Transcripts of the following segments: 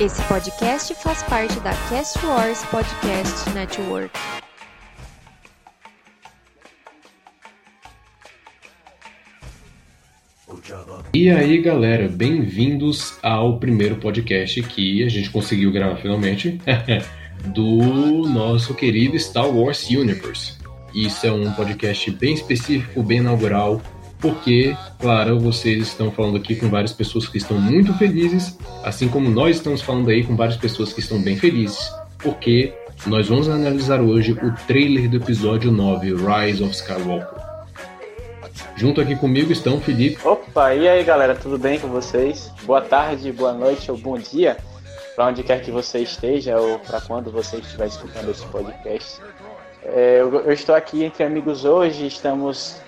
Esse podcast faz parte da Cast Wars Podcast Network. E aí galera, bem-vindos ao primeiro podcast que a gente conseguiu gravar finalmente do nosso querido Star Wars Universe. Isso é um podcast bem específico, bem inaugural, porque, claro, vocês estão falando aqui com várias pessoas que estão muito felizes, assim como nós estamos falando aí com várias pessoas que estão bem felizes, porque nós vamos analisar hoje o trailer do episódio 9, Rise of Skywalker. Junto aqui comigo estão Felipe. Opa, e aí galera, tudo bem com vocês? Boa tarde, boa noite ou bom dia, para onde quer que você esteja ou para quando você estiver escutando esse podcast. É, eu, eu, estou aqui entre amigos hoje, estamos,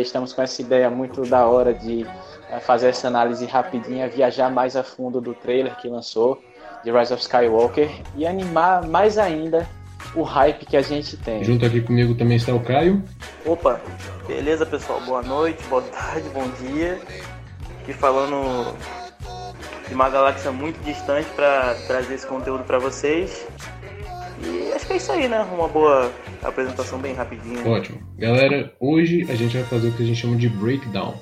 estamos com essa ideia muito da hora de é, fazer essa análise rapidinha, viajar mais a fundo do trailer que lançou de Rise of Skywalker e animar mais ainda o hype que a gente tem. Junto aqui comigo também está o Caio. Opa, beleza pessoal? Boa noite, boa tarde, bom dia. Aqui falando de uma galáxia muito distante para trazer esse conteúdo para vocês. E acho que é isso aí, né? Uma boa apresentação bem rapidinha. Ótimo. Galera, hoje a gente vai fazer o que a gente chama de breakdown.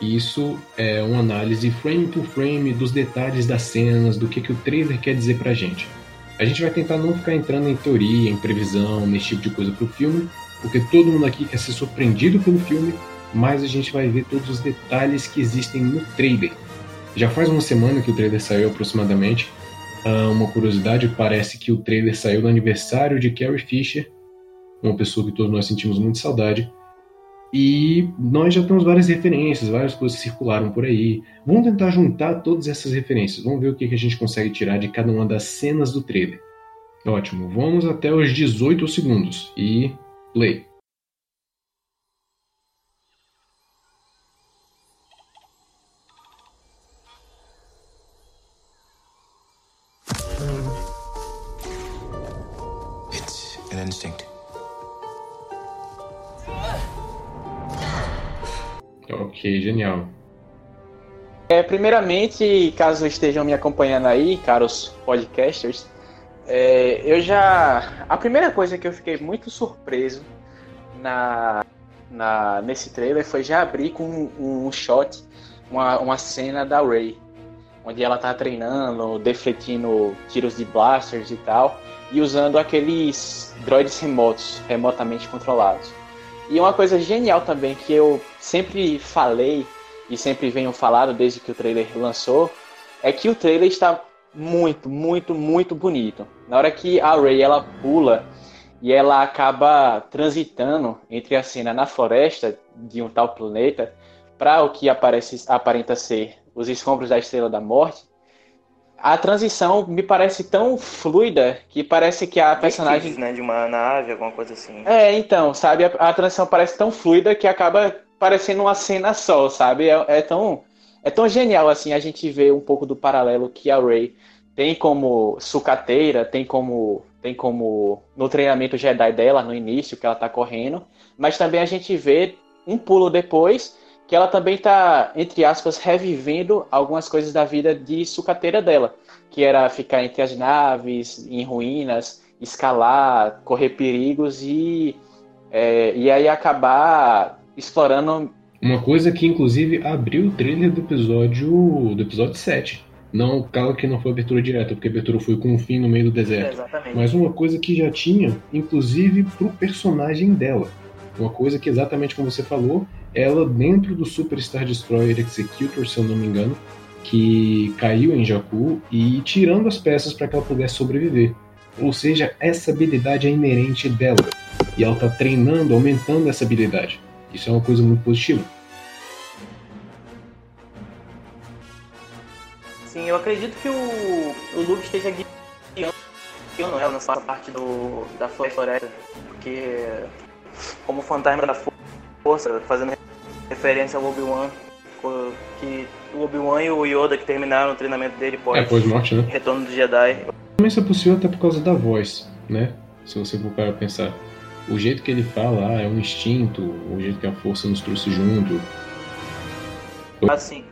Isso é uma análise frame por frame dos detalhes das cenas, do que, que o trailer quer dizer pra gente. A gente vai tentar não ficar entrando em teoria, em previsão, nesse tipo de coisa pro filme, porque todo mundo aqui quer ser surpreendido pelo filme, mas a gente vai ver todos os detalhes que existem no trailer. Já faz uma semana que o trailer saiu aproximadamente. Uh, uma curiosidade, parece que o trailer saiu no aniversário de Carrie Fisher, uma pessoa que todos nós sentimos muito saudade. E nós já temos várias referências, várias coisas circularam por aí. Vamos tentar juntar todas essas referências. Vamos ver o que a gente consegue tirar de cada uma das cenas do trailer. Ótimo, vamos até os 18 segundos e play. Ok, genial. É, primeiramente, caso estejam me acompanhando aí, caros podcasters, é, eu já. A primeira coisa que eu fiquei muito surpreso na, na, nesse trailer foi já abrir com um, um shot, uma, uma cena da Ray, onde ela tá treinando, defletindo tiros de blasters e tal, e usando aqueles droids remotos, remotamente controlados. E uma coisa genial também que eu sempre falei e sempre venho falado desde que o trailer lançou é que o trailer está muito, muito, muito bonito. Na hora que a Rey ela pula e ela acaba transitando entre a cena na floresta de um tal planeta para o que aparece, aparenta ser os escombros da Estrela da Morte, a transição me parece tão fluida que parece que a personagem. né? De uma nave, alguma coisa assim. É, então, sabe? A, a transição parece tão fluida que acaba parecendo uma cena só, sabe? É, é, tão, é tão genial assim a gente ver um pouco do paralelo que a Rey tem como sucateira, tem como tem como no treinamento Jedi dela no início que ela tá correndo, mas também a gente vê um pulo depois que ela também está, entre aspas, revivendo algumas coisas da vida de sucateira dela, que era ficar entre as naves, em ruínas, escalar, correr perigos e, é, e aí acabar explorando. Uma coisa que inclusive abriu o trailer do episódio do episódio 7. Não, claro que não foi abertura direta, porque a abertura foi com um fim no meio do deserto. É, Mas uma coisa que já tinha, inclusive, pro personagem dela. Uma coisa que exatamente como você falou, ela dentro do Super Star Destroyer Executor, se eu não me engano, que caiu em Jakku e tirando as peças para que ela pudesse sobreviver. Ou seja, essa habilidade é inerente dela e ela está treinando, aumentando essa habilidade. Isso é uma coisa muito positiva. Sim, eu acredito que o, o Luke esteja guiando ela nessa parte do, da floresta, porque como fantasma da força, fazendo referência ao Obi-Wan, que o Obi-Wan e o Yoda que terminaram o treinamento dele pós, é, pós morte, né? retorno do Jedi. Também isso é possível até por causa da voz, né? Se você for para pensar. O jeito que ele fala ah, é um instinto, o jeito que a força nos trouxe junto. Assim,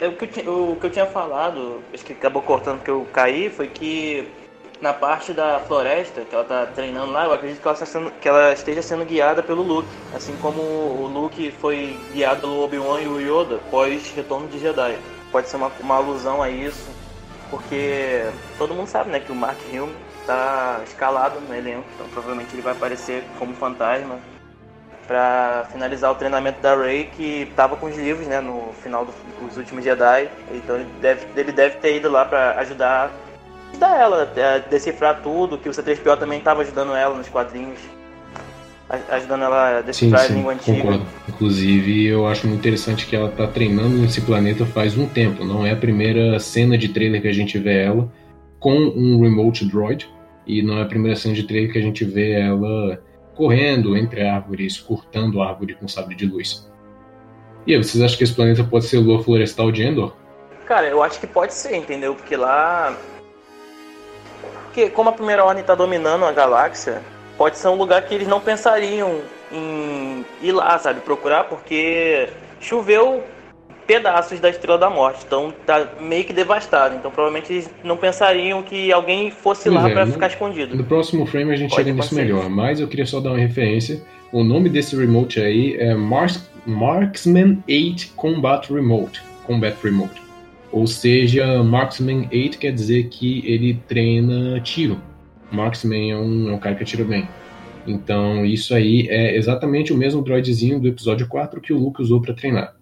é, o, que eu, o que eu tinha falado, acho que acabou cortando porque eu caí, foi que na parte da floresta que ela tá treinando lá, eu acredito que ela, está sendo, que ela esteja sendo guiada pelo Luke. Assim como o Luke foi guiado pelo Obi-Wan e o Yoda pós retorno de Jedi. Pode ser uma, uma alusão a isso, porque todo mundo sabe né, que o Mark Hamill tá escalado no elenco, então provavelmente ele vai aparecer como fantasma para finalizar o treinamento da Rey, que estava com os livros, né, no final dos dos últimos Jedi. Então ele deve, ele deve ter ido lá para ajudar, ajudar ela a decifrar tudo, que o C3PO também estava ajudando ela nos quadrinhos, a- ajudando ela a Sim, decifrar a sim, língua antiga. concordo. Inclusive, eu acho muito interessante que ela tá treinando nesse planeta faz um tempo. Não é a primeira cena de trailer que a gente vê ela com um remote droid. E não é a primeira cena de trailer que a gente vê ela correndo entre árvores, cortando árvore com sabre de luz. E aí, vocês acham que esse planeta pode ser o Lua Florestal de Endor? Cara, eu acho que pode ser, entendeu? Porque lá. Porque como a primeira ordem tá dominando a galáxia, pode ser um lugar que eles não pensariam em ir lá, sabe? Procurar, porque choveu pedaços da Estrela da Morte. Então tá meio que devastado. Então provavelmente eles não pensariam que alguém fosse Pois lá é, no- ficar escondido. No próximo frame a gente Pode chega nisso melhor, mas eu queria só dar uma referência. O nome desse remote aí é Mars- Marksman 8 Combat Remote. Combat Remote. Ou seja, Marksman 8 quer dizer que ele treina tiro. Marksman é um, é um cara que atira bem. Então, isso aí é exatamente o mesmo droidzinho do episódio 4 que o Luke usou para treinar.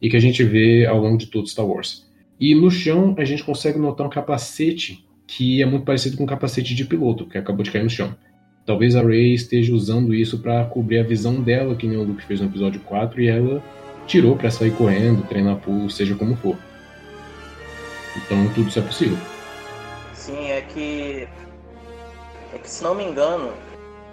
E que a gente vê ao longo de todo Star Wars. E no chão a gente consegue notar um capacete que é muito parecido com o capacete de piloto, que acabou de cair no chão. Talvez a Rey esteja usando isso para cobrir a visão dela, que nem o Luke fez no episódio 4, e ela tirou para sair correndo, treinar pulo, seja como for. Então tudo isso é possível. Sim, é que. É que se não me engano,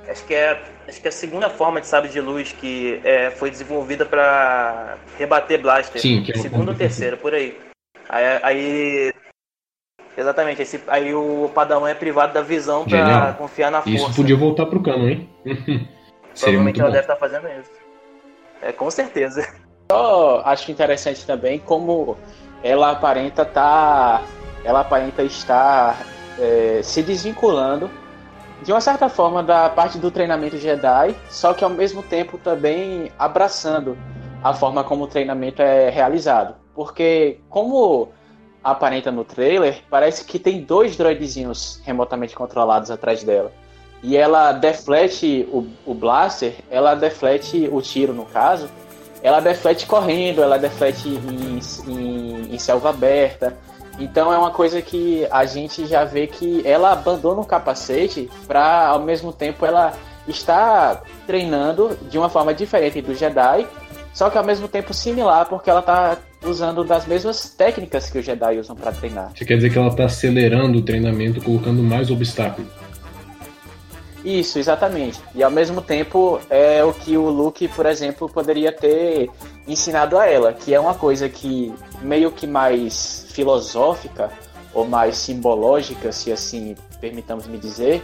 acho que é, acho que é a segunda forma de sabre de luz que é, foi desenvolvida pra rebater blaster. Sim, que é uma segunda ou terceira, por aí. Aí, aí- exatamente, esse, aí o Padawan é privado da visão pra Genial. confiar na Isso força. podia voltar pro cano, hein? Seria muito Provavelmente ela bom. deve estar fazendo isso. É, com certeza. Só acho interessante também como ela aparenta tá, ela aparenta estar é, se desvinculando de uma certa forma da parte do treinamento Jedi, só que ao mesmo tempo também abraçando a forma como o treinamento é realizado, porque como aparenta no trailer, parece que tem dois droidezinhos remotamente controlados atrás dela. E ela deflete o, o blaster, ela deflete o tiro no caso, ela deflete correndo, ela deflete em, em, em selva aberta. Então é uma coisa que a gente já vê que ela abandona o capacete para ao mesmo tempo ela está treinando de uma forma diferente do Jedi, só que ao mesmo tempo similar porque ela está usando das mesmas técnicas que os Jedi usam para treinar. Você quer dizer que ela tá acelerando o treinamento, colocando mais obstáculo. Isso, exatamente. E ao mesmo tempo é o que o Luke, por exemplo, poderia ter ensinado a ela, que é uma coisa que meio que mais filosófica ou mais simbológica, se assim permitamos me dizer,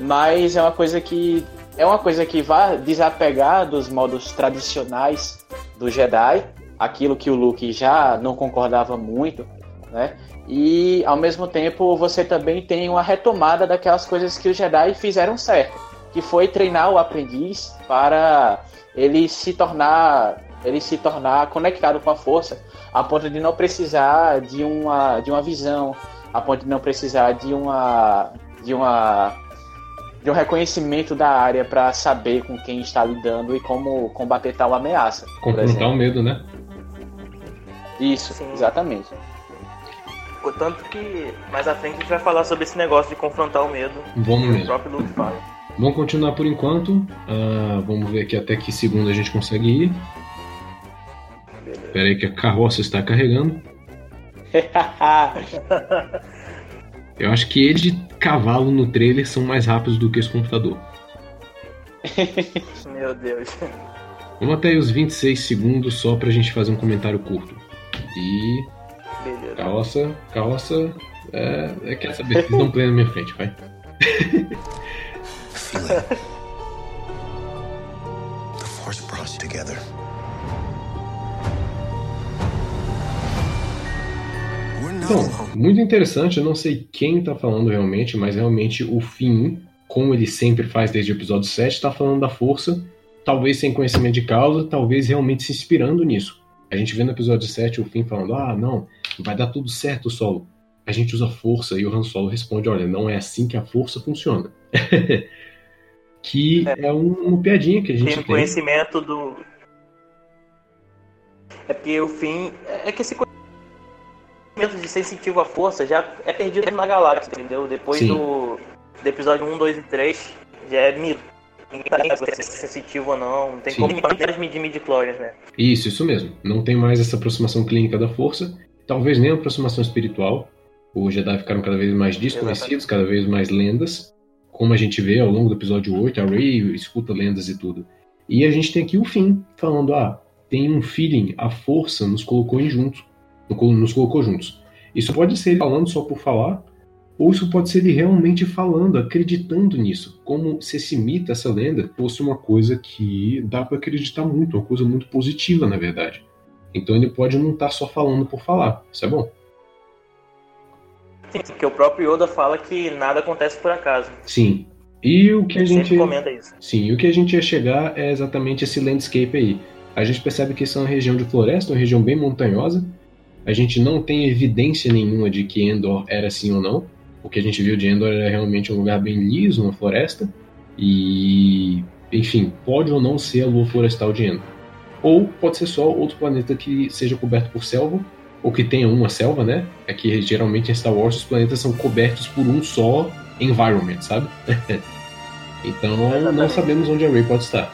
mas é uma coisa que é uma coisa que vai desapegar dos modos tradicionais do Jedi, aquilo que o Luke já não concordava muito, né? E ao mesmo tempo você também tem uma retomada daquelas coisas que os Jedi fizeram certo, que foi treinar o aprendiz para ele se tornar ele se tornar conectado com a força, a ponto de não precisar de uma de uma visão, a ponto de não precisar de uma de uma de um reconhecimento da área para saber com quem está lidando e como combater tal ameaça. Confrontar o medo, né? Isso, Sim. exatamente. Tanto que mais à frente a gente vai falar sobre esse negócio de confrontar o medo. Vamos que o mesmo. próprio Luke fala. Vamos continuar por enquanto. Ah, vamos ver aqui até que segundo a gente consegue ir. Espera aí que a carroça está carregando. Eu acho que eles de cavalo no trailer são mais rápidos do que esse computador. Meu Deus. Vamos até aí os 26 segundos só pra gente fazer um comentário curto. E. Beleza. Carroça. Carroça. É, é quer saber, vocês dão play na minha frente, vai. The Force brought us together. Então, muito interessante, eu não sei quem tá falando realmente, mas realmente o Finn, como ele sempre faz desde o episódio 7, tá falando da força, talvez sem conhecimento de causa, talvez realmente se inspirando nisso. A gente vê no episódio 7 o Finn falando, ah, não, vai dar tudo certo, Solo. A gente usa força e o Han Solo responde, olha, não é assim que a força funciona. que é, é um, uma piadinha que a gente tem. Tem conhecimento do... É porque o Finn... É que esse de sensitivo à força já é perdido na galáxia, entendeu? Depois do, do, episódio 1, 2 e 3, já é mito. Ninguém sabe se é sensitivo ou não. Não tem Sim. como medir midi-chlorians, né? Isso, isso mesmo. Não tem mais essa aproximação clínica da força, talvez nem a aproximação espiritual. Os Jedi ficaram cada vez mais desconhecidos, cada vez mais lendas. Como a gente vê ao longo do episódio 8, a Rey escuta lendas e tudo. E a gente tem aqui o fim, falando: ah, tem um feeling, a força nos colocou em junto nos colocou juntos. Isso pode ser ele falando só por falar, ou isso pode ser ele realmente falando, acreditando nisso, como se esse mito, essa lenda, fosse uma coisa que dá para acreditar muito, uma coisa muito positiva, na verdade. Então ele pode não estar tá só falando por falar, isso é bom. Sim, porque o próprio Yoda fala que nada acontece por acaso. Sim. E o que Ele a gente comenta isso. Sim, e o que a gente ia chegar é exatamente esse landscape aí. A gente percebe que isso é uma região de floresta, uma região bem montanhosa, a gente não tem evidência nenhuma de que Endor era assim ou não. O que a gente viu de Endor era realmente um lugar bem liso, uma floresta. E, enfim, pode ou não ser a lua florestal de Endor. Ou pode ser só outro planeta que seja coberto por selva, ou que tenha uma selva, né? É que geralmente em Star Wars os planetas são cobertos por um só environment, sabe? então não sabemos onde a Rey pode estar.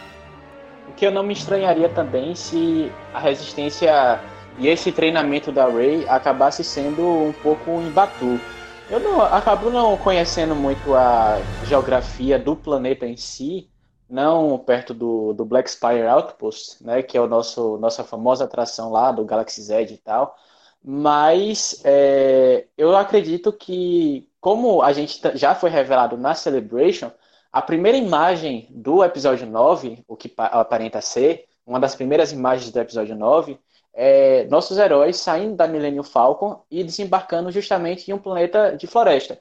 O que eu não me estranharia também se a resistência e esse treinamento da Ray acabasse sendo um pouco em Batu. Eu não acabo não conhecendo muito a geografia do planeta em si, não perto do, do Black Spire Outpost, né, que é o nosso nossa famosa atração lá do Galaxy Z e tal. Mas é, eu acredito que, como a gente já foi revelado na Celebration, a primeira imagem do episódio 9, o que aparenta ser, uma das primeiras imagens do episódio 9, é, nossos heróis saindo da Millennium Falcon e desembarcando justamente em um planeta de floresta.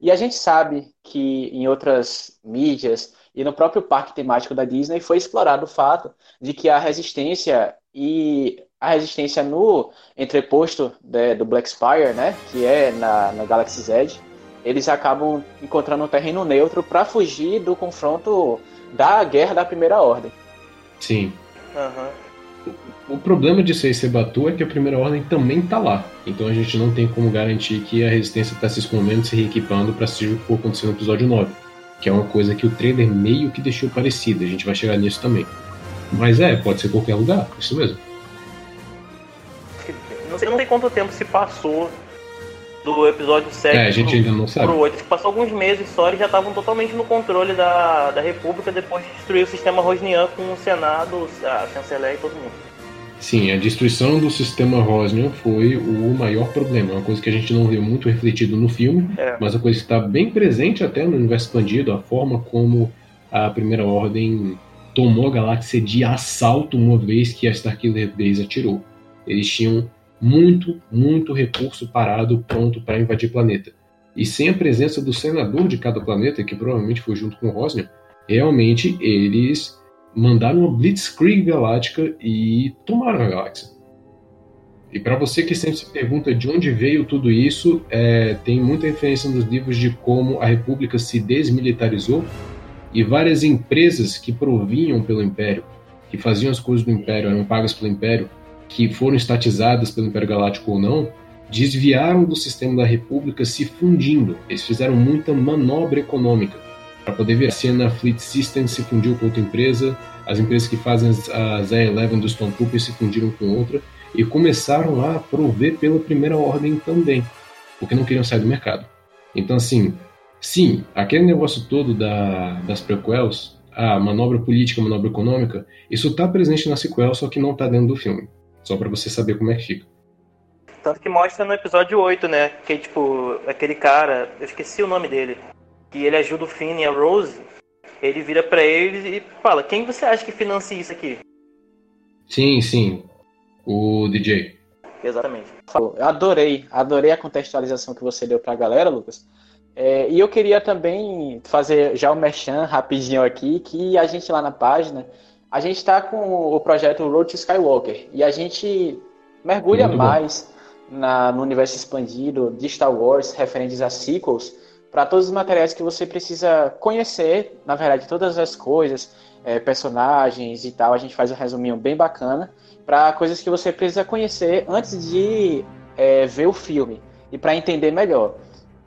E a gente sabe que em outras mídias e no próprio parque temático da Disney foi explorado o fato de que a resistência e a resistência no entreposto de, do Black Spire, né, que é na, na Galaxy Z, eles acabam encontrando um terreno neutro para fugir do confronto da guerra da Primeira Ordem. Sim. Uhum. O problema de ser Sebatu é que a primeira ordem também está lá. Então a gente não tem como garantir que a resistência está se escondendo, se reequipando para assistir o que for acontecer no episódio 9. Que é uma coisa que o trailer meio que deixou parecida. A gente vai chegar nisso também. Mas é, pode ser qualquer lugar, isso mesmo. Não sei, não sei quanto tempo se passou do episódio 7 é, a gente pro, ainda não sabe. pro 8. Passou alguns meses só, eles já estavam totalmente no controle da, da República depois de destruir o sistema Rosnian com o Senado, a chanceler e todo mundo. Sim, a destruição do sistema Rosnian foi o maior problema. Uma coisa que a gente não vê muito refletido no filme, é. mas a coisa que está bem presente até no universo expandido, a forma como a Primeira Ordem tomou a galáxia de assalto uma vez que a Starkiller Base atirou. Eles tinham muito, muito recurso parado pronto para invadir o planeta. E sem a presença do senador de cada planeta, que provavelmente foi junto com o Rosnian, realmente eles mandaram uma Blitzkrieg galáctica e tomaram a galáxia. E para você que sempre se pergunta de onde veio tudo isso, é, tem muita referência nos livros de como a República se desmilitarizou e várias empresas que provinham pelo Império, que faziam as coisas do Império, eram pagas pelo Império, que foram estatizadas pelo Império Galáctico ou não, desviaram do sistema da República se fundindo. Eles fizeram muita manobra econômica para poder ver. A Siena Fleet Systems se fundiu com outra empresa, as empresas que fazem a Z11 do Stormtrooper se fundiram com outra e começaram a prover pela primeira ordem também, porque não queriam sair do mercado. Então, assim, sim, aquele negócio todo da, das prequels, a manobra política, a manobra econômica, isso está presente na sequel, só que não está dentro do filme. Só para você saber como é que fica. Tanto que mostra no episódio 8, né? Que, tipo, aquele cara, eu esqueci o nome dele que ele ajuda o Finn e a Rose, ele vira para eles e fala: Quem você acha que financia isso aqui? Sim, sim. O DJ. Exatamente. Eu adorei, adorei a contextualização que você deu para a galera, Lucas. É, e eu queria também fazer já o merchan rapidinho aqui, que a gente lá na página, a gente está com o projeto Road to Skywalker, e a gente mergulha Muito mais na, no universo expandido de Star Wars, referentes a sequels, para todos os materiais que você precisa conhecer, na verdade, todas as coisas, é, personagens e tal, a gente faz um resuminho bem bacana, para coisas que você precisa conhecer antes de é, ver o filme, e para entender melhor.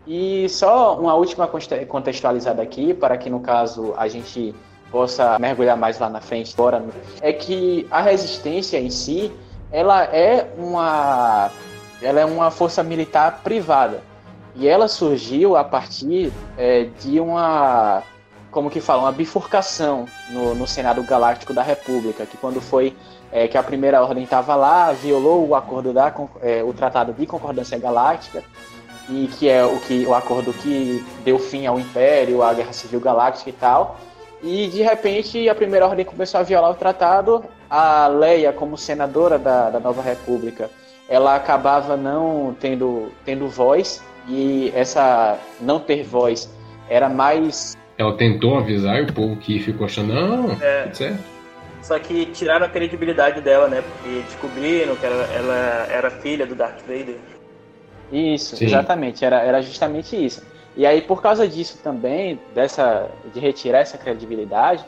E só uma última contextualizada aqui, para que no caso a gente possa mergulhar mais lá na frente, fora, é que a resistência em si, ela é uma, ela é uma força militar privada. E ela surgiu a partir é, de uma, como que fala, uma bifurcação no, no Senado Galáctico da República, que quando foi é, que a primeira ordem estava lá, violou o acordo da, é, o Tratado de Concordância Galáctica, e que é o que o acordo que deu fim ao Império, à Guerra Civil Galáctica e tal. E de repente a Primeira Ordem começou a violar o tratado. A Leia, como senadora da, da Nova República, ela acabava não tendo, tendo voz e essa não ter voz era mais. Ela tentou avisar e o povo que ficou achando, não, é. certo. Só que tiraram a credibilidade dela, né? Porque descobriram que ela, ela era filha do Darth Vader. Isso, Sim. exatamente, era, era justamente isso. E aí, por causa disso também, dessa de retirar essa credibilidade,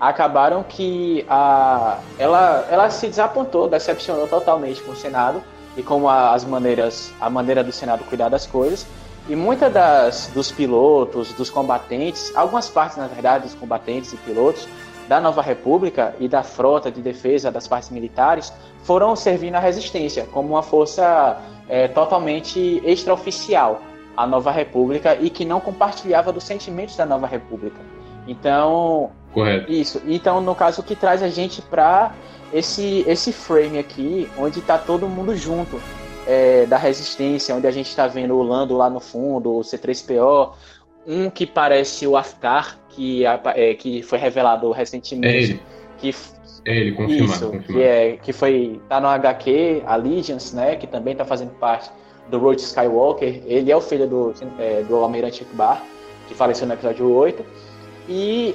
acabaram que a, ela, ela se desapontou, decepcionou totalmente com o Senado e como as maneiras, a maneira do Senado cuidar das coisas. E muitas das dos pilotos, dos combatentes, algumas partes, na verdade, dos combatentes e pilotos da Nova República e da frota de defesa das partes militares foram servir na resistência como uma força é, totalmente extraoficial à Nova República e que não compartilhava dos sentimentos da Nova República. Então, Correto. isso. Então, no caso, o que traz a gente para esse esse frame aqui, onde está todo mundo junto. É, da resistência, onde a gente está vendo o Lando lá no fundo, o C3PO, um que parece o Aftar, que, é, que foi revelado recentemente. É ele. Que, é ele, confirmado. Isso, confirmado. Que, é, que foi. tá no HQ, Allegiance, né? Que também tá fazendo parte do Road Skywalker. Ele é o filho do, é, do Almirante Akbar, que faleceu no episódio 8. E,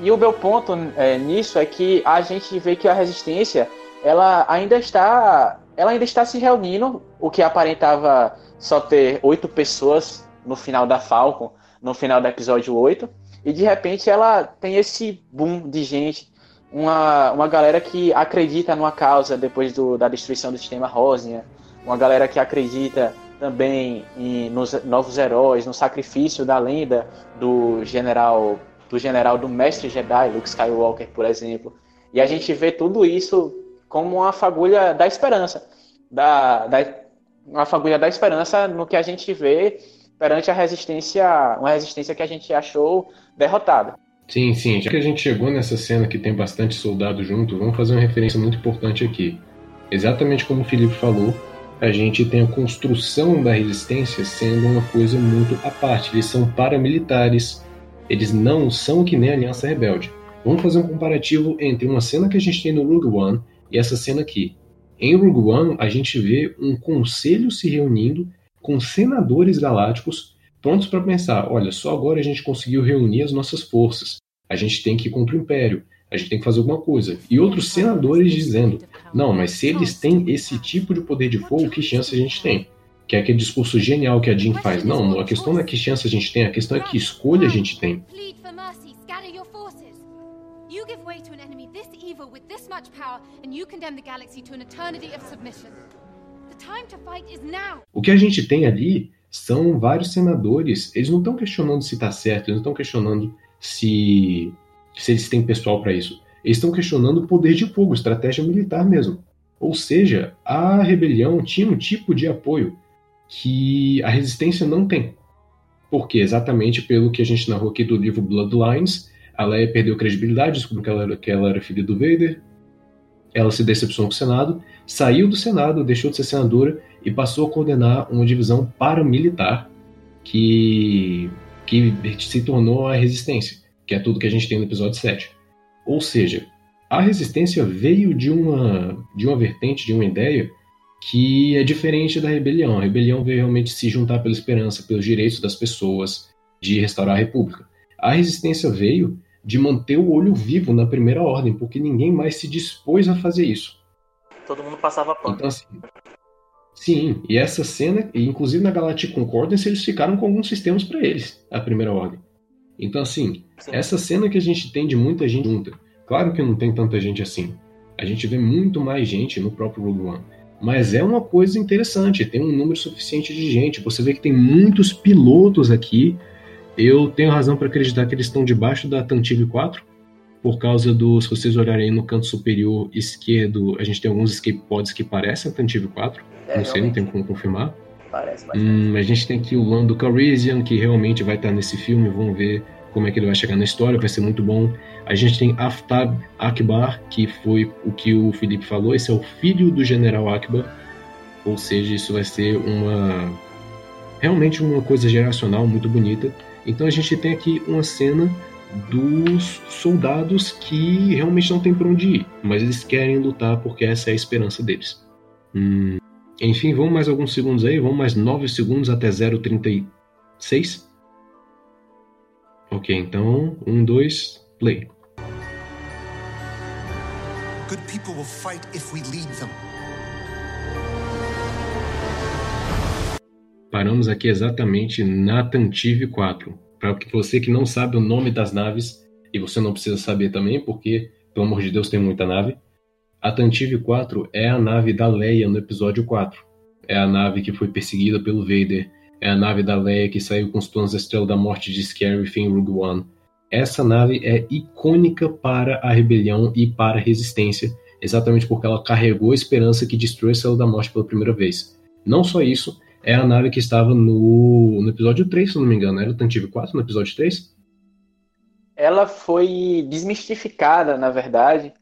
e o meu ponto é, nisso é que a gente vê que a resistência ela ainda está ela ainda está se reunindo, o que aparentava só ter oito pessoas no final da Falcon, no final do episódio 8. E de repente ela tem esse boom de gente, uma, uma galera que acredita numa causa depois do, da destruição do sistema Rosnia, uma galera que acredita também em, nos novos heróis, no sacrifício da lenda do general do general do mestre Jedi, Luke Skywalker, por exemplo. E a gente vê tudo isso como uma fagulha da esperança, da, da uma fagulha da esperança no que a gente vê perante a resistência, uma resistência que a gente achou derrotada. Sim, sim. Já que a gente chegou nessa cena que tem bastante soldado junto, vamos fazer uma referência muito importante aqui. Exatamente como o Felipe falou, a gente tem a construção da resistência sendo uma coisa muito à parte. Eles são paramilitares, eles não são que nem a Aliança Rebelde. Vamos fazer um comparativo entre uma cena que a gente tem no Rogue One e essa cena aqui. Em Rogue One, a gente vê um conselho se reunindo com senadores galácticos prontos para pensar: olha, só agora a gente conseguiu reunir as nossas forças, a gente tem que ir contra o Império, a gente tem que fazer alguma coisa. E outros senadores dizendo: não, mas se eles têm esse tipo de poder de fogo, que chance a gente tem? Que é aquele discurso genial que a Jean faz. Não, a questão não é que chance a gente tem, a questão é que escolha a gente tem. O que a gente tem ali são vários senadores. Eles não estão questionando se está certo, eles não estão questionando se, se eles têm pessoal para isso. Eles estão questionando o poder de fogo, estratégia militar mesmo. Ou seja, a rebelião tinha um tipo de apoio que a resistência não tem. Porque exatamente pelo que a gente narrou aqui do livro Bloodlines, a Leia perdeu credibilidade, descobriu que ela, era, que ela era filha do Vader, ela se decepcionou com o Senado, saiu do Senado, deixou de ser senadora e passou a coordenar uma divisão paramilitar que, que se tornou a resistência, que é tudo que a gente tem no episódio 7. Ou seja, a resistência veio de uma, de uma vertente, de uma ideia que é diferente da rebelião. A rebelião veio realmente se juntar pela esperança, pelos direitos das pessoas, de restaurar a república. A resistência veio de manter o olho vivo na primeira ordem, porque ninguém mais se dispôs a fazer isso. Todo mundo passava pano. Então, assim, sim, e essa cena, inclusive na Galactic Concordance, eles ficaram com alguns sistemas para eles, a primeira ordem. Então, assim, Sim. essa cena que a gente tem de muita gente junta, claro que não tem tanta gente assim. A gente vê muito mais gente no próprio Rogue One. Mas é uma coisa interessante, tem um número suficiente de gente. Você vê que tem muitos pilotos aqui. Eu tenho razão para acreditar que eles estão debaixo da Tantive 4, por causa do. Se vocês olharem no canto superior esquerdo, a gente tem alguns escape pods que parecem a Tantive 4. É, não sei, não tem como confirmar. Parece bastante. Hum, a gente tem aqui o Lando Calrissian, que realmente vai estar nesse filme. Vamos ver como é que ele vai chegar na história, vai ser muito bom. A gente tem Aftab Akbar, que foi o que o Felipe falou. Esse é o filho do General Akbar. Ou seja, isso vai ser uma. Realmente uma coisa geracional muito bonita. Então a gente tem aqui uma cena dos soldados que realmente não tem para onde ir, mas eles querem lutar porque essa é a esperança deles. Hum, enfim, vamos mais alguns segundos aí, vamos mais 9 segundos até 0,36. Ok, então, 1, 2, play. Good people will fight if we lead them. Paramos aqui exatamente na Tantive 4. Para você que não sabe o nome das naves, e você não precisa saber também, porque, pelo amor de Deus, tem muita nave. A Tantive 4 é a nave da Leia no episódio 4. É a nave que foi perseguida pelo Vader. É a nave da Leia que saiu com os planos da Estrela da Morte de Scarif em Rogue One. Essa nave é icônica para a rebelião e para a resistência, exatamente porque ela carregou a esperança que destruiu a Estrela da Morte pela primeira vez. Não só isso, é a nave que estava no, no episódio 3, se não me engano. Era o Tantive 4 no episódio 3? Ela foi desmistificada, na verdade,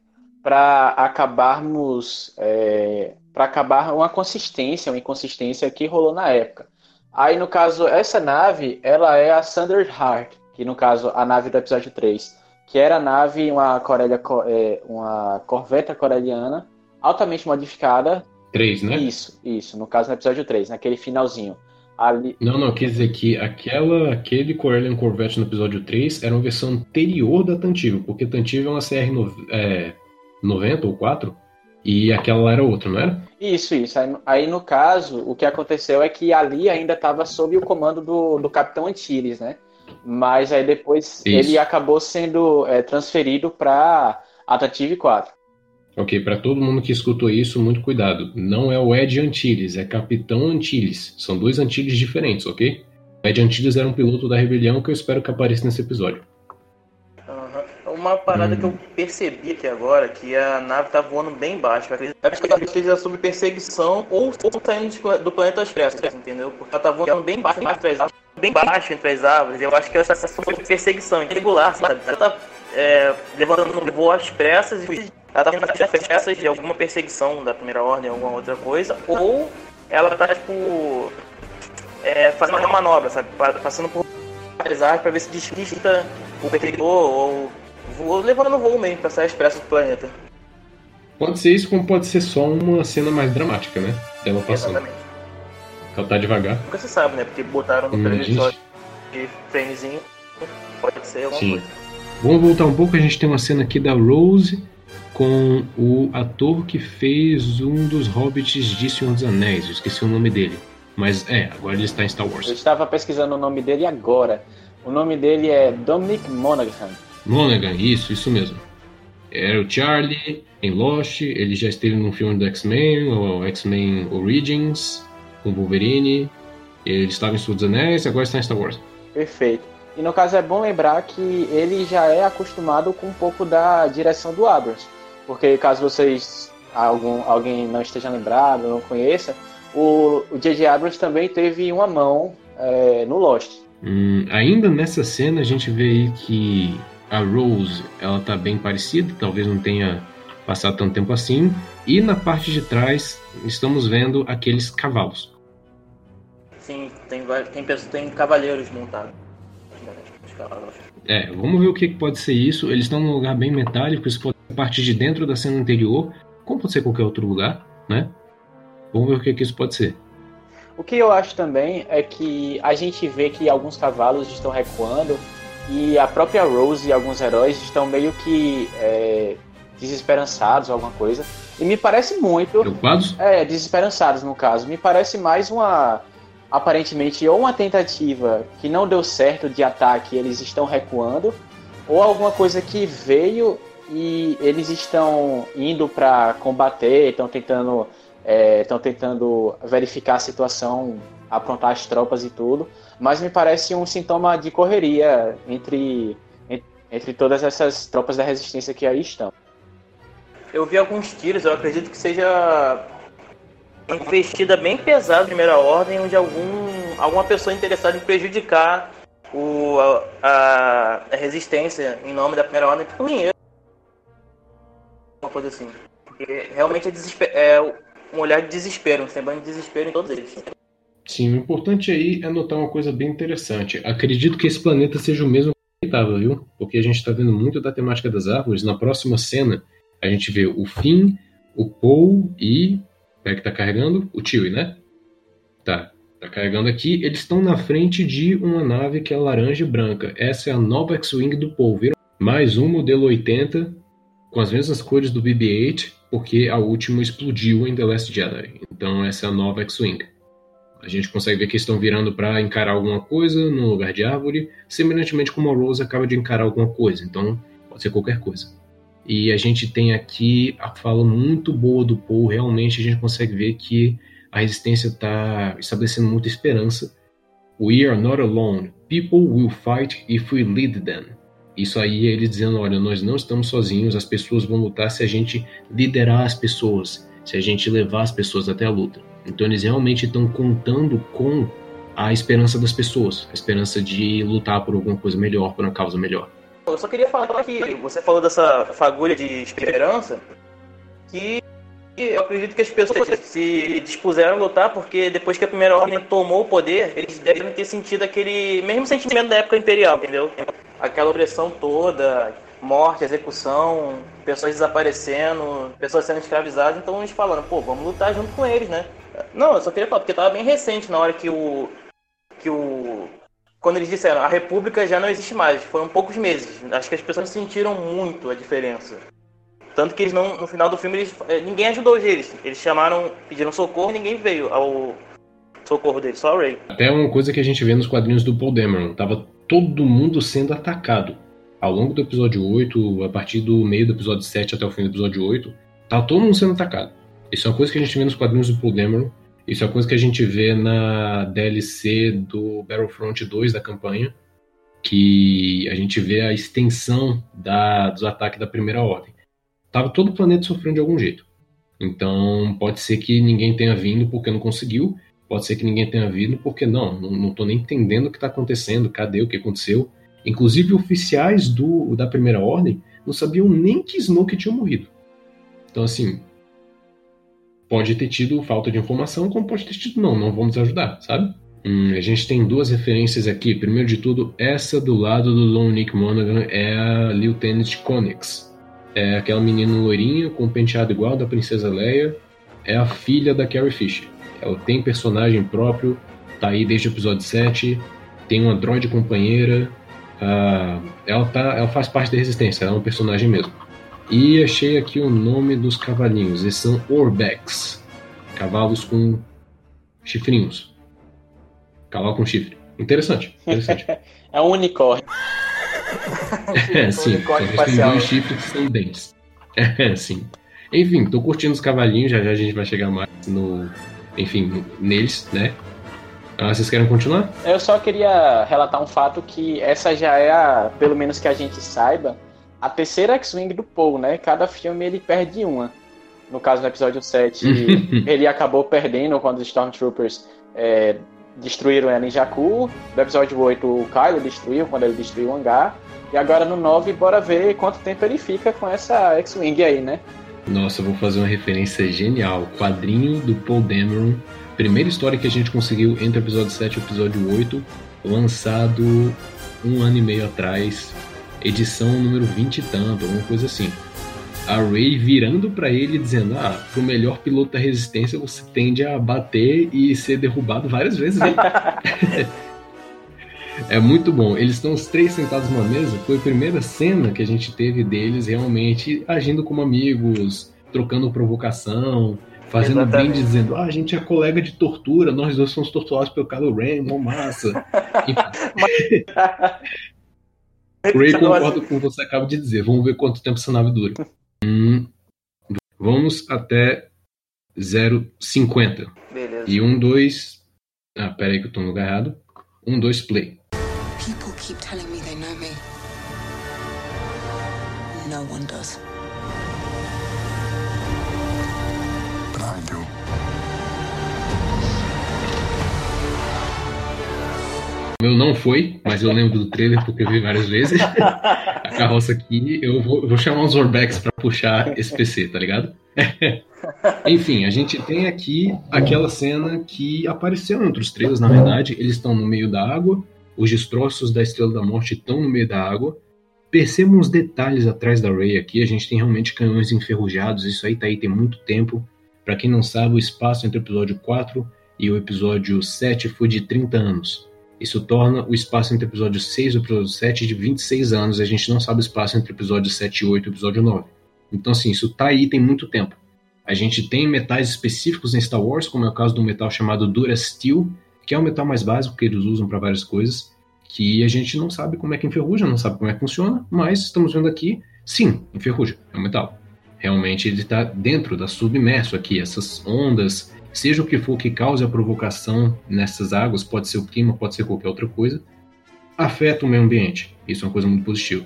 para acabarmos. É, para acabar uma consistência, uma inconsistência que rolou na época. Aí, no caso, essa nave, ela é a Thunder Heart, que no caso, a nave do episódio 3, que era a nave, uma, Corelia, é, uma corveta coreliana, altamente modificada. 3, né? Isso, isso, no caso no episódio 3, naquele finalzinho. Ali, Não, não, quer dizer que aquela, aquele Corellian Corvette no episódio 3 era uma versão anterior da Tantive, porque Tantive é uma CR no- é, 90 ou 4, e aquela lá era outra, não era? Isso, isso. Aí, aí, no caso, o que aconteceu é que ali ainda estava sob o comando do, do Capitão Antilles, né? Mas aí depois Isso. ele acabou sendo é, transferido para a Tative 4. Ok, para todo mundo que escutou isso, muito cuidado. Não é o Ed Antilles, é Capitão Antilles. São dois Antilles diferentes, ok? O Ed Antilles era um piloto da rebelião que eu espero que apareça nesse episódio. Aham. Uma parada Hum. que eu percebi aqui agora, que a nave tá voando bem baixo. Acho que ela esteja sob perseguição ou, ou saindo de- do planeta Expresso, entendeu? Porque ela tá voando bem baixo, bem baixo. Bem baixo entre as árvores. Eu acho que essa está sob perseguição irregular, sabe? Ela tá é, levantando um voo às pressas e ela tá fazendo às pressas de alguma perseguição da primeira ordem, alguma outra coisa. Ou ela tá, tipo, é, fazendo uma manobra, sabe? Pa- Passando por as árvores pra ver se despista o perseguidor ou voou, levando no voo mesmo pra sair expresso do planeta. Pode ser isso, como pode ser só uma cena mais dramática, né? Dela passando. Exatamente. Ela tá devagar. Nunca se sabe, né? Porque botaram no Hum, trailer só de framezinho. Pode ser alguma Sim. coisa. Vamos voltar um pouco, a gente tem uma cena aqui da Rose com o ator que fez um dos hobbits de Senhor dos Anéis. Eu esqueci o nome dele. Mas é, agora ele está em Star Eu Wars. estava pesquisando o nome dele agora. O nome dele é Dominic Monaghan. Monaghan, isso, isso mesmo. Era o Charlie em Lost, ele já esteve num filme do X-Men, o X-Men Origins, com Wolverine. Ele estava em Senhor dos Anéis, agora está em Star Wars. Perfeito. E no caso é bom lembrar que ele já é acostumado com um pouco da direção do Abrams. Porque caso vocês, algum, alguém não esteja lembrado, não conheça, o o J.J. Abrams também teve uma mão é, no Lost. Hum, ainda nessa cena a gente vê aí que a Rose ela tá bem parecida, talvez não tenha passado tanto tempo assim. E na parte de trás estamos vendo aqueles cavalos. Sim, tem, tem, tem cavaleiros montados. É, vamos ver o que que pode ser isso. Eles estão num lugar bem metálico, isso pode ser parte de dentro da cena anterior, como pode ser qualquer outro lugar, né? Vamos ver o que, que isso pode ser. O que eu acho também é que a gente vê que alguns cavalos estão recuando e a própria Rose e alguns heróis estão meio que é, desesperançados, alguma coisa. E me parece muito. Preocupados? É, desesperançados no caso. Me parece mais uma. Aparentemente, ou uma tentativa que não deu certo de ataque, eles estão recuando, ou alguma coisa que veio e eles estão indo para combater, estão tentando, estão é, tentando verificar a situação, aprontar as tropas e tudo. Mas me parece um sintoma de correria entre, entre todas essas tropas da resistência que aí estão. Eu vi alguns tiros, eu acredito que seja investida bem pesada na primeira ordem, onde algum, alguma pessoa interessada em prejudicar o, a, a resistência em nome da primeira ordem por dinheiro. Uma coisa assim. Porque realmente é, é um olhar de desespero, um semblante de desespero em todos eles. Sim, o importante aí é notar uma coisa bem interessante. Acredito que esse planeta seja o mesmo que estava, viu? Porque a gente está vendo muito da temática das árvores. Na próxima cena, a gente vê o Finn, o Paul e. é que tá carregando? O Chewie, né? Tá. Tá carregando aqui. Eles estão na frente de uma nave que é laranja e branca. Essa é a nova X-Wing do Paul, viram? Mais um modelo 80 com as mesmas cores do BB-8, porque a última explodiu em The Last Jedi. Então essa é a nova X-Wing. A gente consegue ver que estão virando para encarar alguma coisa no lugar de árvore, semelhantemente como a Rose acaba de encarar alguma coisa. Então pode ser qualquer coisa. E a gente tem aqui a fala muito boa do Paul. Realmente a gente consegue ver que a resistência está estabelecendo muita esperança. We are not alone. People will fight if we lead them. Isso aí é ele dizendo: olha, nós não estamos sozinhos, as pessoas vão lutar se a gente liderar as pessoas, se a gente levar as pessoas até a luta. Então eles realmente estão contando com a esperança das pessoas, a esperança de lutar por alguma coisa melhor, por uma causa melhor. Eu só queria falar que você falou dessa fagulha de esperança, que eu acredito que as pessoas se dispuseram a lutar porque depois que a primeira ordem tomou o poder, eles devem ter sentido aquele mesmo sentimento da época imperial, entendeu? Aquela opressão toda, morte, execução, pessoas desaparecendo, pessoas sendo escravizadas, então eles falando, pô, vamos lutar junto com eles, né? Não, eu só queria falar, porque tava bem recente na hora que o. que o quando eles disseram a República já não existe mais, foram poucos meses. Acho que as pessoas sentiram muito a diferença. Tanto que eles não, no final do filme eles, eh, ninguém ajudou eles. Eles chamaram, pediram socorro, ninguém veio ao socorro deles, só o Ray. Até uma coisa que a gente vê nos quadrinhos do Paul Dameron, tava todo mundo sendo atacado. Ao longo do episódio 8, a partir do meio do episódio 7 até o fim do episódio 8, tava todo mundo sendo atacado. Isso é uma coisa que a gente vê nos quadrinhos do Paul Dameron isso é uma coisa que a gente vê na DLC do Battlefront 2 da campanha, que a gente vê a extensão da, dos ataques da Primeira Ordem. Tava todo o planeta sofrendo de algum jeito. Então pode ser que ninguém tenha vindo porque não conseguiu, pode ser que ninguém tenha vindo porque não, não, não tô nem entendendo o que está acontecendo, cadê o que aconteceu. Inclusive oficiais do, da Primeira Ordem não sabiam nem que Snoke tinha morrido. Então assim, pode ter tido falta de informação, como pode ter tido não, não vamos ajudar, sabe? Hum, a gente tem duas referências aqui. Primeiro de tudo, essa do lado do Lone Nick Monaghan é a Lieutenant Connix. É aquela menina loirinha com um penteado igual da Princesa Leia. É a filha da Carrie Fisher. Ela tem personagem próprio, tá aí desde o episódio 7. Tem uma droid companheira. Uh, ela, tá, ela faz parte da Resistência, ela é um personagem mesmo. E achei aqui o nome dos cavalinhos. Eles são Orbex. Cavalos com chifrinhos. Cavalo com chifre. Interessante, interessante. é um unicórnio. É, sim. Unicórnio eles têm dois chifres que são dentes. É, sim. Enfim, tô curtindo os cavalinhos, já já a gente vai chegar mais no. Enfim, neles, né? Ah, vocês querem continuar? Eu só queria relatar um fato que essa já é a, pelo menos que a gente saiba, a terceira X-Wing do Paul, né? Cada filme ele perde uma. No caso, no episódio 7, ele acabou perdendo quando os Stormtroopers é, destruíram ela em Jakku. No episódio 8, o Kylo destruiu quando ele destruiu o hangar. E agora no 9, bora ver quanto tempo ele fica com essa X-Wing aí, né? Nossa, eu vou fazer uma referência genial. Quadrinho do Paul Dameron. Primeira história que a gente conseguiu entre o episódio 7 e o episódio 8. Lançado um ano e meio atrás edição número 20 e tanto, alguma coisa assim. a Ray virando para ele dizendo: Ah, pro melhor piloto da resistência você tende a bater e ser derrubado várias vezes. Hein? é muito bom. Eles estão os três sentados numa mesa. Foi a primeira cena que a gente teve deles realmente agindo como amigos, trocando provocação, fazendo Exatamente. brinde dizendo: Ah, a gente é colega de tortura, nós dois somos torturados pelo Kylo Ren, mó massa. Ray concordo com o que você acaba de dizer. Vamos ver quanto tempo essa nave dura. Hum, vamos até 0,50. Beleza. E um, dois. Ah, pera aí que eu tô no lugar errado. Um, dois, play. People keep telling meu não foi, mas eu lembro do trailer porque eu vi várias vezes. a carroça aqui, eu vou, vou chamar uns Orbex para puxar esse PC, tá ligado? Enfim, a gente tem aqui aquela cena que apareceu em outros trailers, na verdade. Eles estão no meio da água, os destroços da Estrela da Morte estão no meio da água. Percebam os detalhes atrás da Rey aqui. A gente tem realmente canhões enferrujados. Isso aí tá aí tem muito tempo. Para quem não sabe, o espaço entre o episódio 4 e o episódio 7 foi de 30 anos. Isso torna o espaço entre o episódio 6 e o episódio 7 de 26 anos. E a gente não sabe o espaço entre o episódio 7 e 8 e o episódio 9. Então, assim, isso tá aí tem muito tempo. A gente tem metais específicos em Star Wars, como é o caso do metal chamado Durasteel, que é o metal mais básico que eles usam para várias coisas, que a gente não sabe como é que enferruja, não sabe como é que funciona, mas estamos vendo aqui, sim, enferruja, é um metal. Realmente ele está dentro da submerso aqui, essas ondas, seja o que for que cause a provocação nessas águas, pode ser o clima, pode ser qualquer outra coisa, afeta o meio ambiente. Isso é uma coisa muito positiva.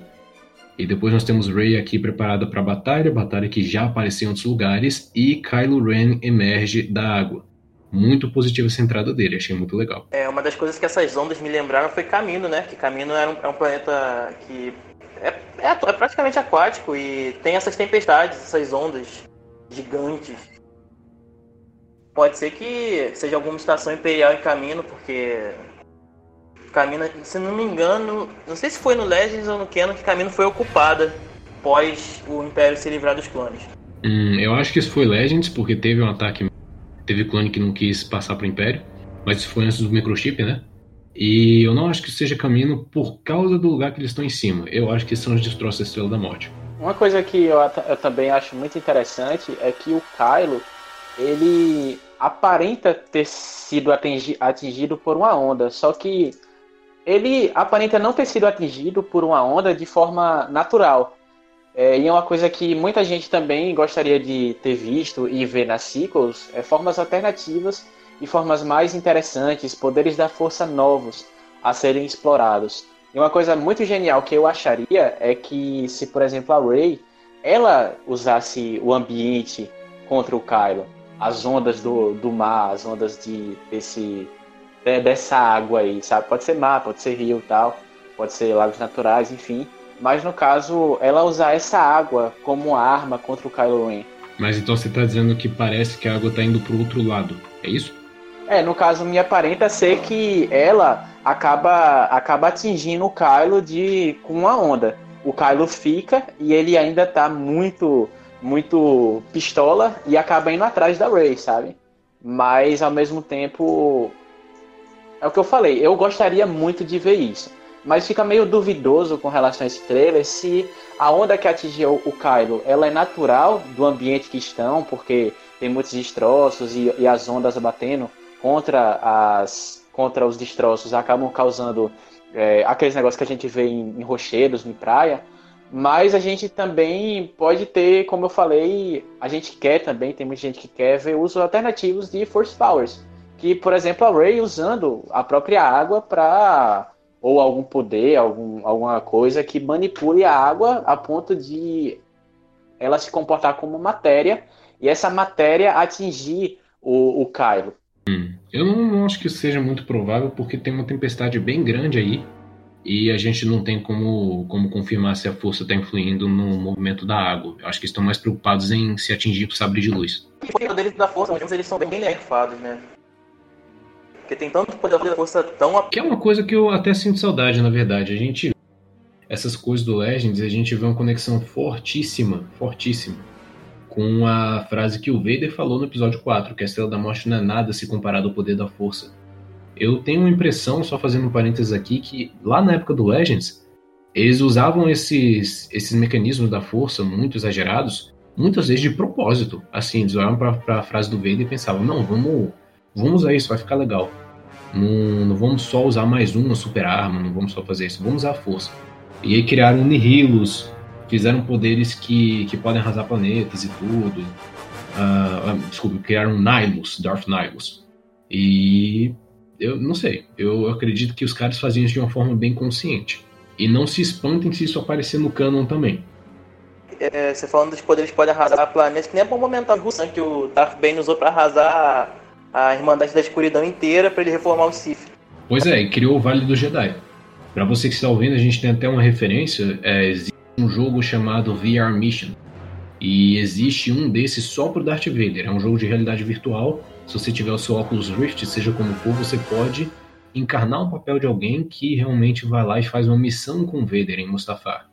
E depois nós temos Rey aqui preparada para a batalha, batalha que já apareceu em outros lugares, e Kylo Ren emerge da água. Muito positiva essa entrada dele, achei muito legal. É, uma das coisas que essas ondas me lembraram foi Camino, né? Que Camino era um, é um planeta que é, é, é praticamente aquático e tem essas tempestades, essas ondas gigantes Pode ser que seja alguma estação imperial em caminho, porque Camino, se não me engano, não sei se foi no Legends ou no Canon que Camino foi ocupada pós o Império se livrar dos clones. Hum, eu acho que isso foi Legends, porque teve um ataque, teve clone que não quis passar para o Império, mas isso foi antes do microchip, né? E eu não acho que seja Camino por causa do lugar que eles estão em cima. Eu acho que são os destroços da Estrela da Morte. Uma coisa que eu, eu também acho muito interessante é que o Kylo ele aparenta ter sido atingi atingido por uma onda, só que ele aparenta não ter sido atingido por uma onda de forma natural. É, e é uma coisa que muita gente também gostaria de ter visto e ver nas sequels, é formas alternativas e formas mais interessantes, poderes da força novos a serem explorados. E uma coisa muito genial que eu acharia é que se, por exemplo, a Rey ela usasse o ambiente contra o Kylo, as ondas do, do mar, as ondas de, desse, dessa água aí, sabe? Pode ser mar, pode ser rio tal, pode ser lagos naturais, enfim. Mas no caso, ela usar essa água como arma contra o Kylo Ren. Mas então você está dizendo que parece que a água está indo para o outro lado, é isso? É, no caso, me aparenta ser que ela acaba, acaba atingindo o Kylo de, com uma onda. O Kylo fica e ele ainda está muito muito pistola e acaba indo atrás da Ray, sabe? Mas ao mesmo tempo é o que eu falei, eu gostaria muito de ver isso. Mas fica meio duvidoso com relação a esse trailer se a onda que atingiu o Kylo ela é natural do ambiente que estão, porque tem muitos destroços e, e as ondas batendo contra, as, contra os destroços acabam causando é, aqueles negócios que a gente vê em, em rochedos, em praia. Mas a gente também pode ter, como eu falei, a gente quer também, tem muita gente que quer ver usos alternativos de Force Powers. Que, por exemplo, a Rey usando a própria água para ou algum poder, algum, alguma coisa que manipule a água a ponto de ela se comportar como matéria e essa matéria atingir o, o Kylo. Hum, eu não, não acho que seja muito provável porque tem uma tempestade bem grande aí e a gente não tem como, como confirmar se a força está influindo no movimento da água. Eu acho que estão mais preocupados em se atingir com o sabre de luz. O poder da força, mas eles são bem nerfados, né? Porque tem tanto poder da força tão... Que é uma coisa que eu até sinto saudade, na verdade. A gente... essas coisas do Legends, a gente vê uma conexão fortíssima, fortíssima, com a frase que o Vader falou no episódio 4, que a Estrela da Morte não é nada se comparado ao poder da força. Eu tenho a impressão, só fazendo um parênteses aqui, que lá na época do Legends, eles usavam esses, esses mecanismos da força muito exagerados, muitas vezes de propósito. Assim, eles olhavam para a frase do Vader e pensavam: não, vamos, vamos usar isso, vai ficar legal. Não, não vamos só usar mais uma super arma, não vamos só fazer isso, vamos usar a força. E aí criaram Nihilos, fizeram poderes que, que podem arrasar planetas e tudo. Uh, desculpa, criaram Nihilus, Darth Nihilus. E eu não sei, eu acredito que os caras faziam isso de uma forma bem consciente. E não se espantem se isso aparecer no canon também. É, você falando dos poderes que podem arrasar planetas, que nem é bom momentar Russo, que o Darth Bane usou para arrasar a Irmandade da Escuridão inteira para ele reformar o Sith. Pois é, e criou o Vale do Jedi. Para você que está ouvindo, a gente tem até uma referência. É, existe um jogo chamado VR Mission. E existe um desses só pro Darth Vader. É um jogo de realidade virtual. Se você tiver o seu óculos Rift, seja como for, você pode encarnar um papel de alguém que realmente vai lá e faz uma missão com Vader em Mustafar.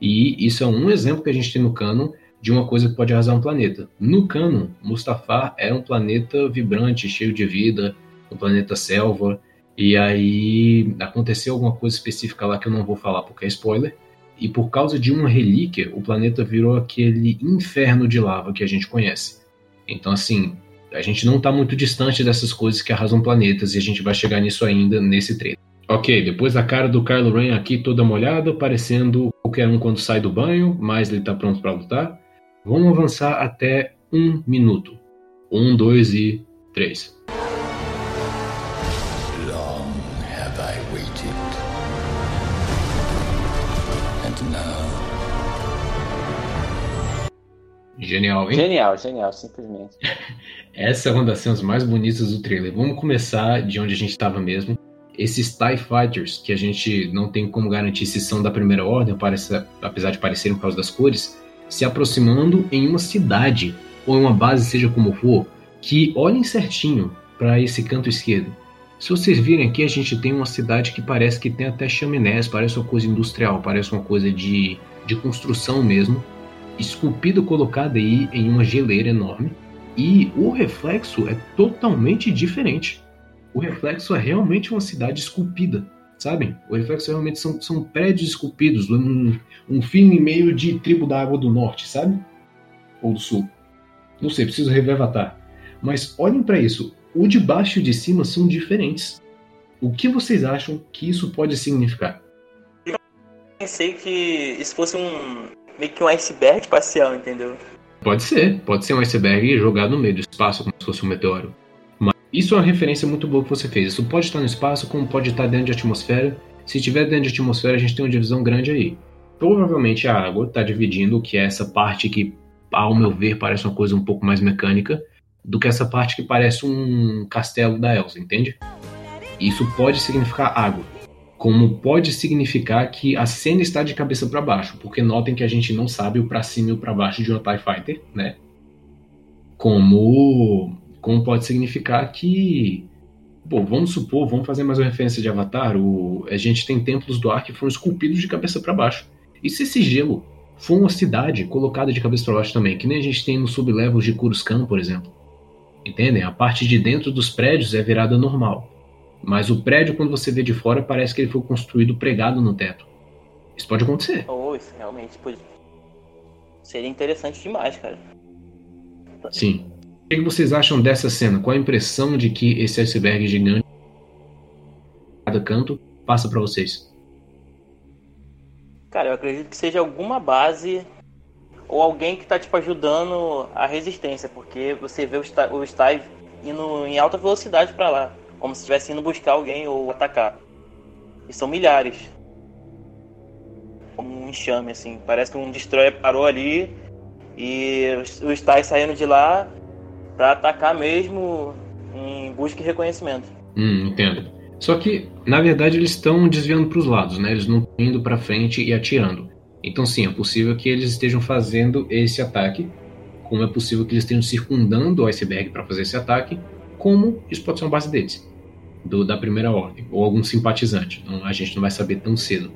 E isso é um exemplo que a gente tem no canon de uma coisa que pode arrasar um planeta. No canon, Mustafar era um planeta vibrante, cheio de vida, um planeta selva, e aí aconteceu alguma coisa específica lá que eu não vou falar porque é spoiler, e por causa de uma relíquia, o planeta virou aquele inferno de lava que a gente conhece. Então, assim, a gente não está muito distante dessas coisas que arrasam planetas, e a gente vai chegar nisso ainda nesse trailer. Ok, depois a cara do Kylo Ren aqui toda molhada, parecendo qualquer um quando sai do banho, mas ele está pronto para lutar. Vamos avançar até um minuto. Um, dois e três. Long have I waited. And now. Genial, hein? Genial, genial, simplesmente. Essa é uma das cenas mais bonitas do trailer. Vamos começar de onde a gente estava mesmo. Esses TIE Fighters, que a gente não tem como garantir se são da primeira ordem, apesar de parecerem por causa das cores, se aproximando em uma cidade ou em uma base, seja como for, que olhem certinho para esse canto esquerdo. Se vocês virem aqui, a gente tem uma cidade que parece que tem até chaminés, parece uma coisa industrial, parece uma coisa de, de construção mesmo, esculpida colocada aí em uma geleira enorme. E o reflexo é totalmente diferente. O reflexo é realmente uma cidade esculpida sabe? O reflexo realmente são, são prédios esculpidos, um, um filme meio de tribo da água do norte, sabe? Ou do sul. Não sei, preciso rever Avatar. Mas olhem para isso. O de baixo e de cima são diferentes. O que vocês acham que isso pode significar? Eu pensei que isso fosse um meio que um iceberg espacial, entendeu? Pode ser, pode ser um iceberg jogado no meio do espaço como se fosse um meteoro. Isso é uma referência muito boa que você fez. Isso pode estar no espaço, como pode estar dentro de atmosfera. Se estiver dentro de atmosfera, a gente tem uma divisão grande aí. Provavelmente a água está dividindo o que é essa parte que, ao meu ver, parece uma coisa um pouco mais mecânica, do que essa parte que parece um castelo da Elsa, entende? Isso pode significar água, como pode significar que a cena está de cabeça para baixo, porque notem que a gente não sabe o para cima e o para baixo de uma TIE Fighter, né? Como como pode significar que, bom, vamos supor, vamos fazer mais uma referência de Avatar, o, a gente tem templos do ar que foram esculpidos de cabeça para baixo. E se esse gelo for uma cidade colocada de cabeça para baixo também, que nem a gente tem nos sublevels de Coruscant, por exemplo. Entendem? A parte de dentro dos prédios é virada normal. Mas o prédio, quando você vê de fora, parece que ele foi construído pregado no teto. Isso pode acontecer. Oh, isso realmente pode. Seria interessante demais, cara. Sim que vocês acham dessa cena? Qual a impressão de que esse iceberg gigante cada canto passa para vocês? Cara, eu acredito que seja alguma base ou alguém que está tipo ajudando a resistência, porque você vê o Steve indo em alta velocidade para lá, como se estivesse indo buscar alguém ou atacar. E são milhares. Como um enxame assim, parece que um destroyer parou ali e os Steve saindo de lá para atacar mesmo em busca e reconhecimento. Hum, entendo. Só que, na verdade, eles estão desviando para os lados, né? Eles não estão indo para frente e atirando. Então, sim, é possível que eles estejam fazendo esse ataque, como é possível que eles estejam circundando o iceberg para fazer esse ataque, como isso pode ser uma base deles, do, da primeira ordem, ou algum simpatizante. Então, a gente não vai saber tão cedo.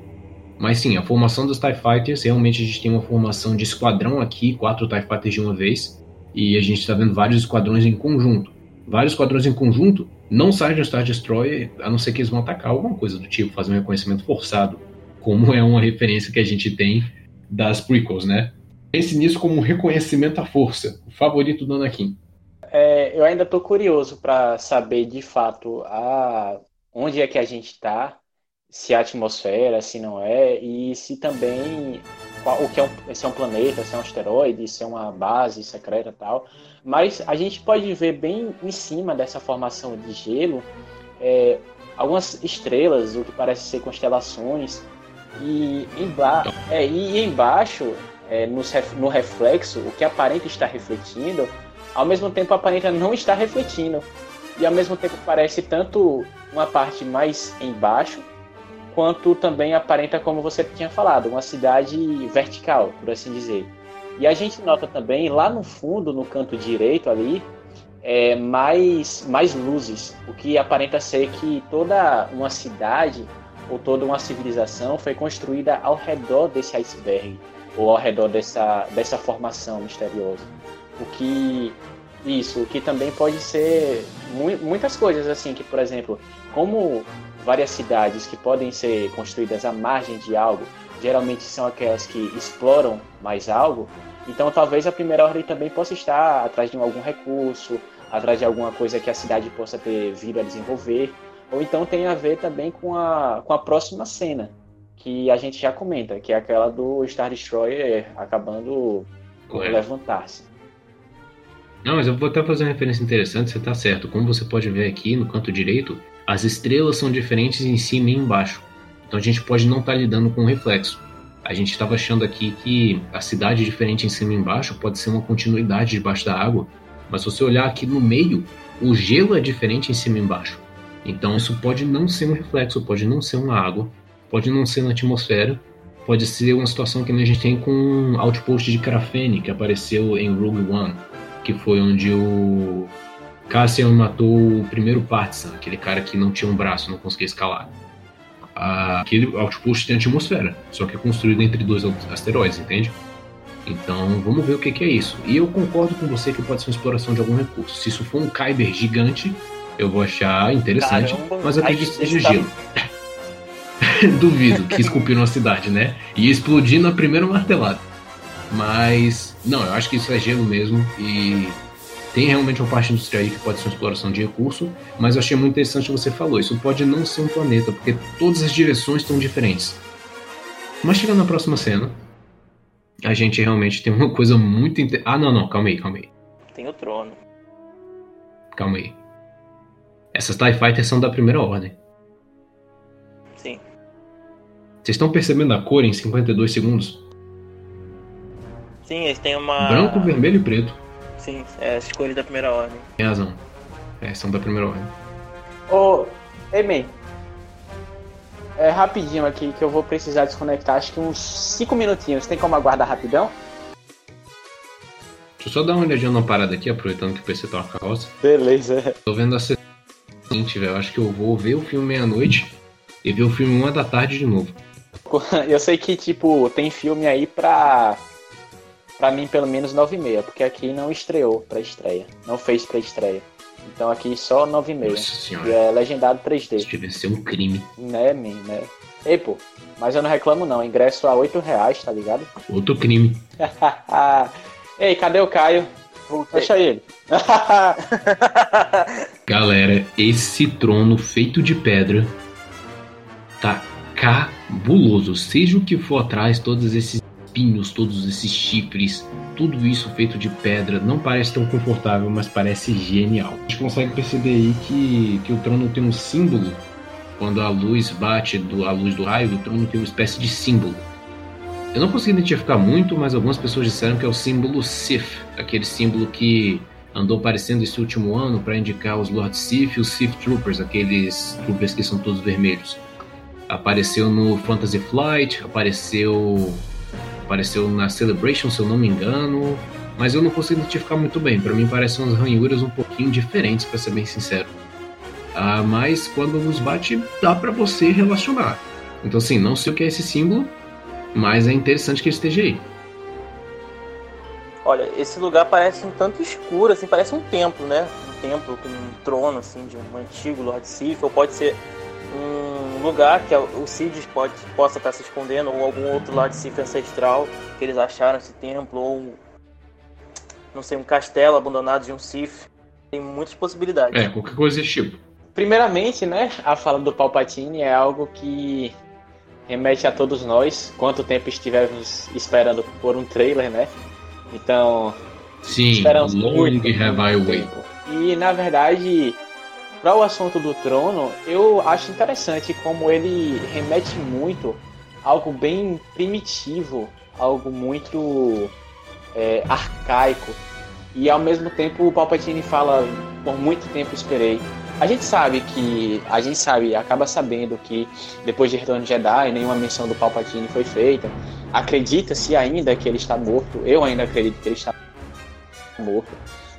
Mas sim, a formação dos TIE Fighters, realmente a gente tem uma formação de esquadrão aqui, quatro TIE Fighters de uma vez, e a gente está vendo vários esquadrões em conjunto. Vários esquadrões em conjunto não saem de um Star Destroyer, a não ser que eles vão atacar alguma coisa do tipo, fazer um reconhecimento forçado, como é uma referência que a gente tem das prequels, né? Pense nisso como um reconhecimento à força, o favorito do Anakin. É, eu ainda estou curioso para saber de fato a, onde é que a gente está, se é atmosfera, se não é, e se também qual, o que é um, se é um planeta, se é um asteroide, se é uma base secreta tal. Mas a gente pode ver bem em cima dessa formação de gelo é, algumas estrelas, o que parece ser constelações, e, emba é, e embaixo, é, no, no reflexo, o que aparenta estar refletindo, ao mesmo tempo aparenta não estar refletindo. E ao mesmo tempo parece tanto uma parte mais embaixo, quanto também aparenta, como você tinha falado, uma cidade vertical, por assim dizer. E a gente nota também lá no fundo, no canto direito ali, é, mais, mais luzes, o que aparenta ser que toda uma cidade ou toda uma civilização foi construída ao redor desse iceberg ou ao redor dessa, dessa formação misteriosa. O que isso, o que também pode ser mu muitas coisas assim, que por exemplo, como várias cidades que podem ser construídas à margem de algo, geralmente são aquelas que exploram mais algo, então talvez a primeira ordem também possa estar atrás de algum recurso, atrás de alguma coisa que a cidade possa ter vindo a desenvolver, ou então tem a ver também com a, com a próxima cena, que a gente já comenta, que é aquela do Star Destroyer acabando levantar-se. Não, mas eu vou até fazer uma referência interessante, você está certo. Como você pode ver aqui no canto direito, as estrelas são diferentes em cima e embaixo. Então a gente pode não estar tá lidando com reflexo. A gente estava achando aqui que a cidade diferente em cima e embaixo pode ser uma continuidade debaixo da água, mas se você olhar aqui no meio, o gelo é diferente em cima e embaixo. Então isso pode não ser um reflexo, pode não ser uma água, pode não ser na atmosfera, pode ser uma situação que a gente tem com um outpost de Carafene que apareceu em Rogue One, que foi onde o Cassian matou o primeiro Partisan, aquele cara que não tinha um braço, não conseguia escalar. Aquele outpost tem atmosfera, só que é construído entre dois asteroides, entende? Então vamos ver o que, que, é isso. E eu concordo com você que pode ser uma exploração de algum recurso. Se isso for um Kyber gigante, eu vou achar interessante, Caramba, mas eu acredito que seja gelo. Duvido que esculpiram a cidade, né? E explodir na primeira martelada. Mas, não, eu acho que isso é gelo mesmo e tem realmente uma parte industrial aí que pode ser uma exploração de recurso, mas eu achei muito interessante o que você falou. Isso pode não ser um planeta, porque todas as direções estão diferentes. Mas chegando na próxima cena, a gente realmente tem uma coisa muito. Inter... Ah, não, não, calma aí, calma aí. Tem o trono. Calma aí. Essas TIE Fighters são da primeira ordem. Sim. Vocês estão percebendo a cor em 52 segundos? Sim, eles têm uma. Branco, vermelho e preto. Sim, é as cores da primeira ordem. Tem razão. É, são da primeira ordem. Ô, Emen. É rapidinho aqui que eu vou precisar desconectar, acho que uns 5 minutinhos. Tem como aguardar rapidão? Deixa eu só dar uma olhadinha na parada aqui, aproveitando que o PC tá uma carroça. Beleza. Tô vendo a seguinte, velho. Acho que eu vou ver o filme meia-noite e ver o filme uma da tarde de novo. Eu sei que, tipo, tem filme aí pra para mim pelo menos 9,5, porque aqui não estreou para estreia, não fez para estreia. Então aqui só 9,5. E é legendado 3D. Isso deve ser um crime. Né, mim, né? Ei, pô, mas eu não reclamo não, ingresso a 8 reais, tá ligado? Outro crime. Ei, cadê o Caio? Voltei. Deixa ele. Galera, esse trono feito de pedra tá cabuloso. Seja o que for atrás, todos esses espinhos, todos esses chifres, tudo isso feito de pedra, não parece tão confortável, mas parece genial. A gente consegue perceber aí que, que o trono tem um símbolo. Quando a luz bate do, a luz do raio, o trono tem uma espécie de símbolo. Eu não consegui identificar muito, mas algumas pessoas disseram que é o símbolo Sith, aquele símbolo que andou aparecendo esse último ano para indicar os Lord Sith e os Sith Troopers, aqueles troopers que são todos vermelhos. Apareceu no Fantasy Flight, apareceu Apareceu na Celebration, se eu não me engano, mas eu não consigo identificar muito bem. Para mim parecem umas ranhuras um pouquinho diferentes, para ser bem sincero. Ah, mas quando nos bate, dá para você relacionar. Então, assim, não sei o que é esse símbolo, mas é interessante que ele esteja aí. Olha, esse lugar parece um tanto escuro, assim, parece um templo, né? Um templo com um trono, assim, de um antigo Lord Sif, ou pode ser um lugar que o Cid pode, possa estar se escondendo, ou algum outro Lord Sif ancestral que eles acharam esse templo, ou, não sei, um castelo abandonado de um Sif. Tem muitas possibilidades. É, qualquer coisa desse tipo. Primeiramente, né, a fala do Palpatine é algo que remete a todos nós, quanto tempo estivemos esperando por um trailer, né? Então, Sim, esperamos long muito, have I waited. E na verdade, para o assunto do trono, eu acho interessante como ele remete muito a algo bem primitivo, algo muito é, arcaico. E ao mesmo tempo o Palpatine fala, por muito tempo esperei. A gente sabe que. A gente sabe, acaba sabendo que depois de Retorno de Jedi, nenhuma menção do Palpatine foi feita. Acredita-se ainda que ele está morto. Eu ainda acredito que ele está morto.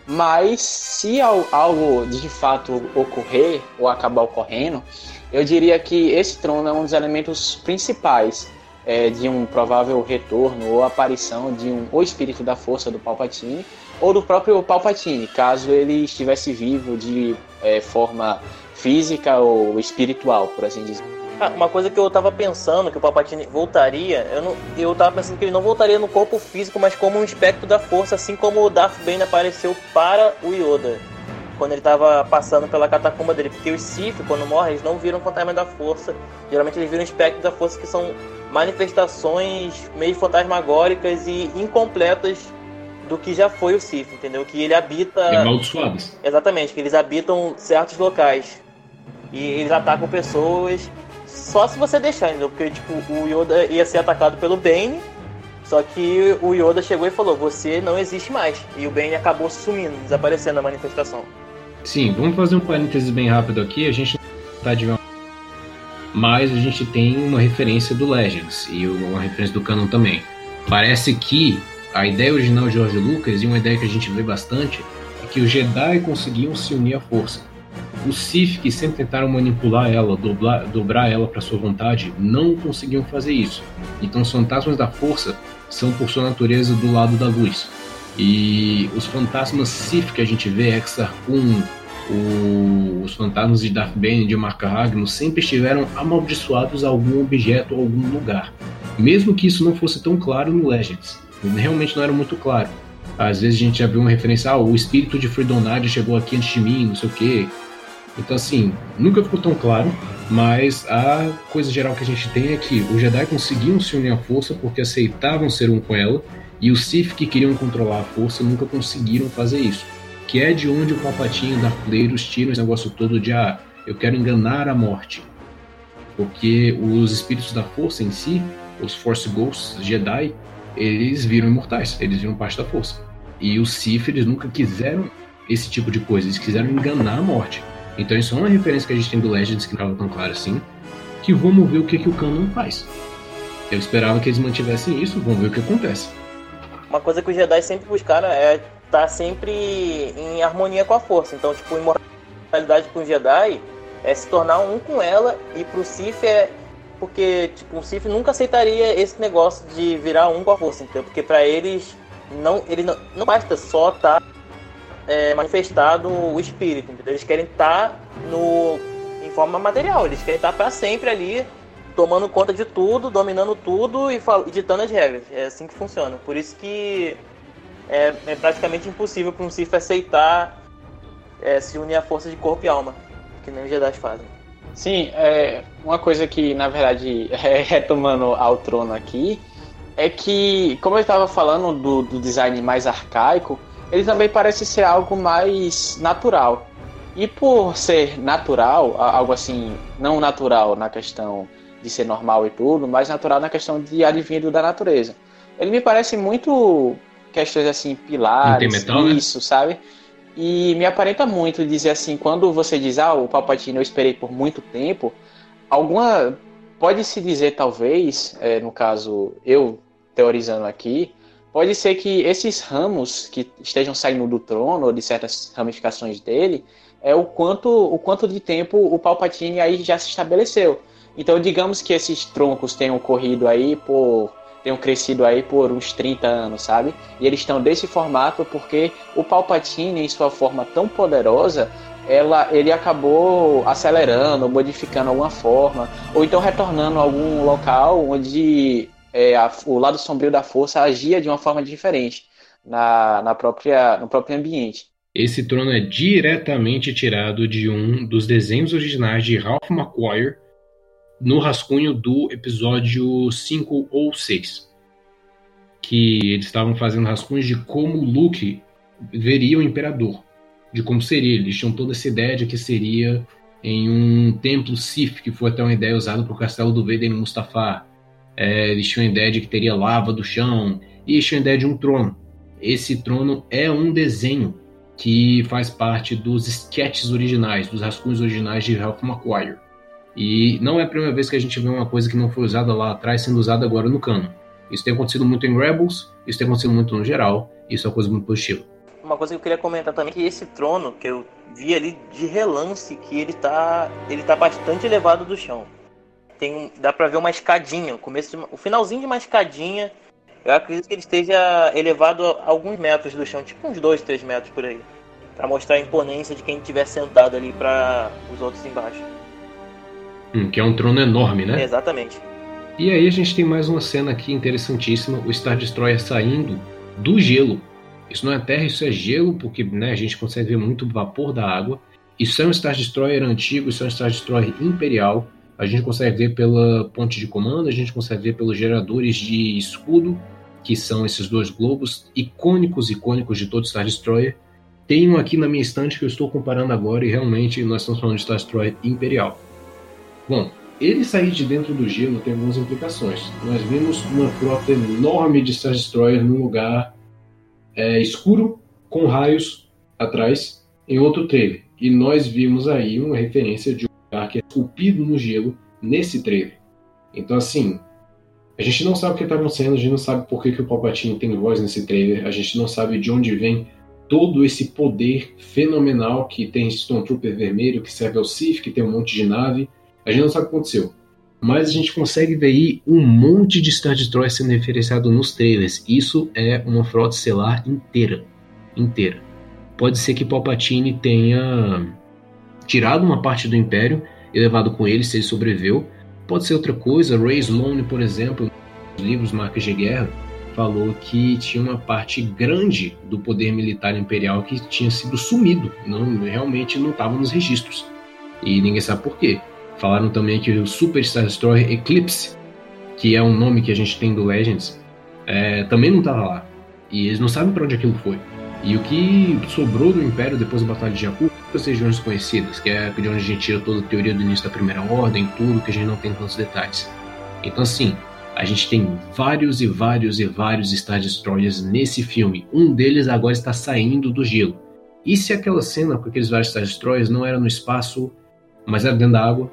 Mas se al- algo de fato ocorrer ou acabar ocorrendo, eu diria que esse trono é um dos elementos principais é, de um provável retorno ou aparição de um ou espírito da força do Palpatine ou do próprio Palpatine, caso ele estivesse vivo de é, forma física ou espiritual, por assim dizer. Ah, uma coisa que eu tava pensando, que o Palpatine voltaria, eu, não, eu tava pensando que ele não voltaria no corpo físico, mas como um espectro da força, assim como o Darth Bane apareceu para o Yoda, quando ele tava passando pela catacumba dele. Porque os Sith, quando morrem, eles não viram fantasma da força, geralmente eles viram espectro da força, que são manifestações meio fantasmagóricas e incompletas do que já foi o Sith, entendeu? Que ele habita... Exatamente, que eles habitam certos locais. E eles atacam pessoas só se você deixar, entendeu? Porque, tipo, o Yoda ia ser atacado pelo Bane, só que o Yoda chegou e falou, você não existe mais. E o Bane acabou sumindo, desaparecendo na manifestação. Sim, vamos fazer um parênteses bem rápido aqui. A gente não tá de mas a gente tem uma referência do Legends e uma referência do canon também. Parece que a ideia original de George Lucas e uma ideia que a gente vê bastante é que os Jedi conseguiam se unir à força. Os Sith que sempre tentaram manipular ela, dobrar, dobrar ela para sua vontade, não conseguiam fazer isso. Então os fantasmas da força são por sua natureza do lado da luz. E os fantasmas Sith que a gente vê, Exar Kun, o- os fantasmas de Darth Bane de Mark sempre estiveram amaldiçoados a algum objeto ou algum lugar. Mesmo que isso não fosse tão claro no Legends. Realmente não era muito claro. Às vezes a gente já viu uma referência, ah, o espírito de Freedonade chegou aqui antes de mim, não sei o quê. Então assim, nunca ficou tão claro, mas a coisa geral que a gente tem é que os Jedi conseguiam se unir à força porque aceitavam ser um com ela, e os Sith que queriam controlar a força nunca conseguiram fazer isso que é de onde o Palpatine e o Darth Vader tiram esse negócio todo de ah, eu quero enganar a morte. Porque os espíritos da força em si, os Force Ghosts Jedi, eles viram imortais, eles viram parte da força. E os Sith, eles nunca quiseram esse tipo de coisa, eles quiseram enganar a morte. Então isso é uma referência que a gente tem do Legends que não estava tão claro assim, que vamos ver o que, que o canon faz. Eu esperava que eles mantivessem isso, vamos ver o que acontece. Uma coisa que os Jedi sempre buscaram é estar sempre em harmonia com a força. Então, tipo, imortalidade com os Jedi é se tornar um com ela e pro Sith é porque tipo, o Sith nunca aceitaria esse negócio de virar um com a força, entendeu? Porque para eles não, ele não, não basta só estar é, manifestado o espírito, entendeu? Eles querem estar no em forma material, eles querem estar para sempre ali tomando conta de tudo, dominando tudo e ditando as regras. É assim que funciona. Por isso que é, é praticamente impossível para um Sith aceitar é, se unir à força de corpo e alma, que nem os Jedi fazem. Sim, é, uma coisa que, na verdade, é, retomando ao trono aqui, é que, como eu estava falando do, do design mais arcaico, ele também parece ser algo mais natural. E por ser natural, algo assim, não natural na questão de ser normal e tudo, mas natural na questão de advindo da natureza. Ele me parece muito questões assim, pilares, metal, né? isso, sabe? E me aparenta muito dizer assim, quando você diz, ah, o Palpatine eu esperei por muito tempo, alguma. Pode-se dizer, talvez, é, no caso, eu teorizando aqui, pode ser que esses ramos que estejam saindo do trono, ou de certas ramificações dele, é o quanto, o quanto de tempo o Palpatine aí já se estabeleceu. Então, digamos que esses troncos tenham corrido aí por tenham crescido aí por uns 30 anos, sabe? E eles estão desse formato porque o Palpatine, em sua forma tão poderosa, ela, ele acabou acelerando, modificando alguma forma, ou então retornando a algum local onde é, a, o lado sombrio da força agia de uma forma diferente na, na própria, no próprio ambiente. Esse trono é diretamente tirado de um dos desenhos originais de Ralph McQuarrie no rascunho do episódio 5 ou 6. Que eles estavam fazendo rascunhos de como Luke veria o Imperador, de como seria. Eles tinham toda essa ideia de que seria em um templo Sith, que foi até uma ideia usada para o castelo do Vader em Mustafar. É, eles tinham a ideia de que teria lava do chão, e eles tinham a ideia de um trono. Esse trono é um desenho que faz parte dos sketches originais, dos rascunhos originais de Ralph McQuarrie. E não é a primeira vez que a gente vê uma coisa que não foi usada lá atrás sendo usada agora no cano. Isso tem acontecido muito em Rebels, isso tem acontecido muito no geral, isso é uma coisa muito positiva. Uma coisa que eu queria comentar também é que esse trono que eu vi ali de relance que ele tá ele tá bastante elevado do chão. Tem dá para ver uma escadinha, o começo de, o finalzinho de uma escadinha eu acredito que ele esteja elevado a alguns metros do chão, tipo uns 2, 3 metros por aí. para mostrar a imponência de quem estiver sentado ali para os outros embaixo. Hum, que é um trono enorme, né? Exatamente. E aí a gente tem mais uma cena aqui interessantíssima, o Star Destroyer saindo do gelo. Isso não é terra, isso é gelo, porque né, a gente consegue ver muito vapor da água. Isso é um Star Destroyer antigo, isso é um Star Destroyer imperial. A gente consegue ver pela ponte de comando, a gente consegue ver pelos geradores de escudo, que são esses dois globos icônicos, icônicos de todo Star Destroyer. Um aqui na minha estante que eu estou comparando agora e realmente nós estamos falando de Star Destroyer Imperial. Bom, ele sair de dentro do gelo tem algumas implicações. Nós vimos uma frota enorme de Star Destroyer num lugar é, escuro, com raios atrás, em outro trailer. E nós vimos aí uma referência de que é esculpido no gelo nesse trailer. Então, assim, a gente não sabe o que está acontecendo, a gente não sabe por que, que o Palpatine tem voz nesse trailer, a gente não sabe de onde vem todo esse poder fenomenal que tem Stormtrooper vermelho, que serve ao Sith, que tem um monte de nave. A gente não sabe o que aconteceu. Mas a gente consegue ver aí um monte de Star Destroyer sendo referenciado nos trailers. Isso é uma frota estelar inteira. Inteira. Pode ser que Palpatine tenha tirado uma parte do Império e levado com ele se ele sobreviveu. Pode ser outra coisa. Ray Sloane, por exemplo, nos livros Marcas de Guerra, falou que tinha uma parte grande do poder militar imperial que tinha sido sumido, não realmente não estava nos registros. E ninguém sabe por quê. Falaram também que o Super Star Destroyer Eclipse, que é um nome que a gente tem do Legends, é, também não estava lá. E eles não sabem para onde aquilo foi. E o que sobrou do Império depois da Batalha de Jakku as regiões conhecidas, que é de onde a gente tira toda a teoria do início da Primeira Ordem, tudo que a gente não tem tantos detalhes. Então, assim, a gente tem vários e vários e vários Star Destroyers nesse filme. Um deles agora está saindo do gelo. E se aquela cena com aqueles vários Star Destroyers não era no espaço, mas era dentro da água?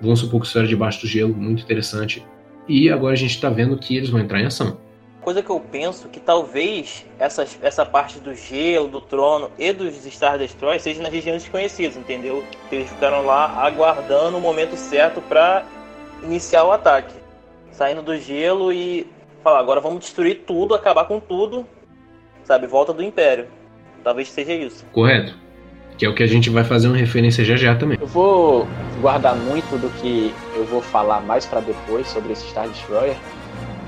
Vamos supor que isso era debaixo do gelo, muito interessante. E agora a gente está vendo que eles vão entrar em ação coisa que eu penso que talvez essa, essa parte do gelo, do trono e dos Star Destroyers seja nas regiões desconhecidas, entendeu? Eles ficaram lá aguardando o momento certo para iniciar o ataque. Saindo do gelo e falar, agora vamos destruir tudo, acabar com tudo, sabe? Volta do Império. Talvez seja isso. Correto. Que é o que a gente vai fazer uma referência já já também. Eu vou guardar muito do que eu vou falar mais para depois sobre esse Star Destroyer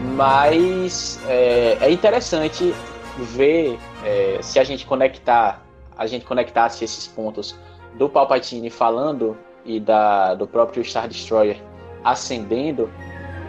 mas é, é interessante ver é, se a gente conectar, a gente conectasse esses pontos do Palpatine falando e da, do próprio Star Destroyer ascendendo,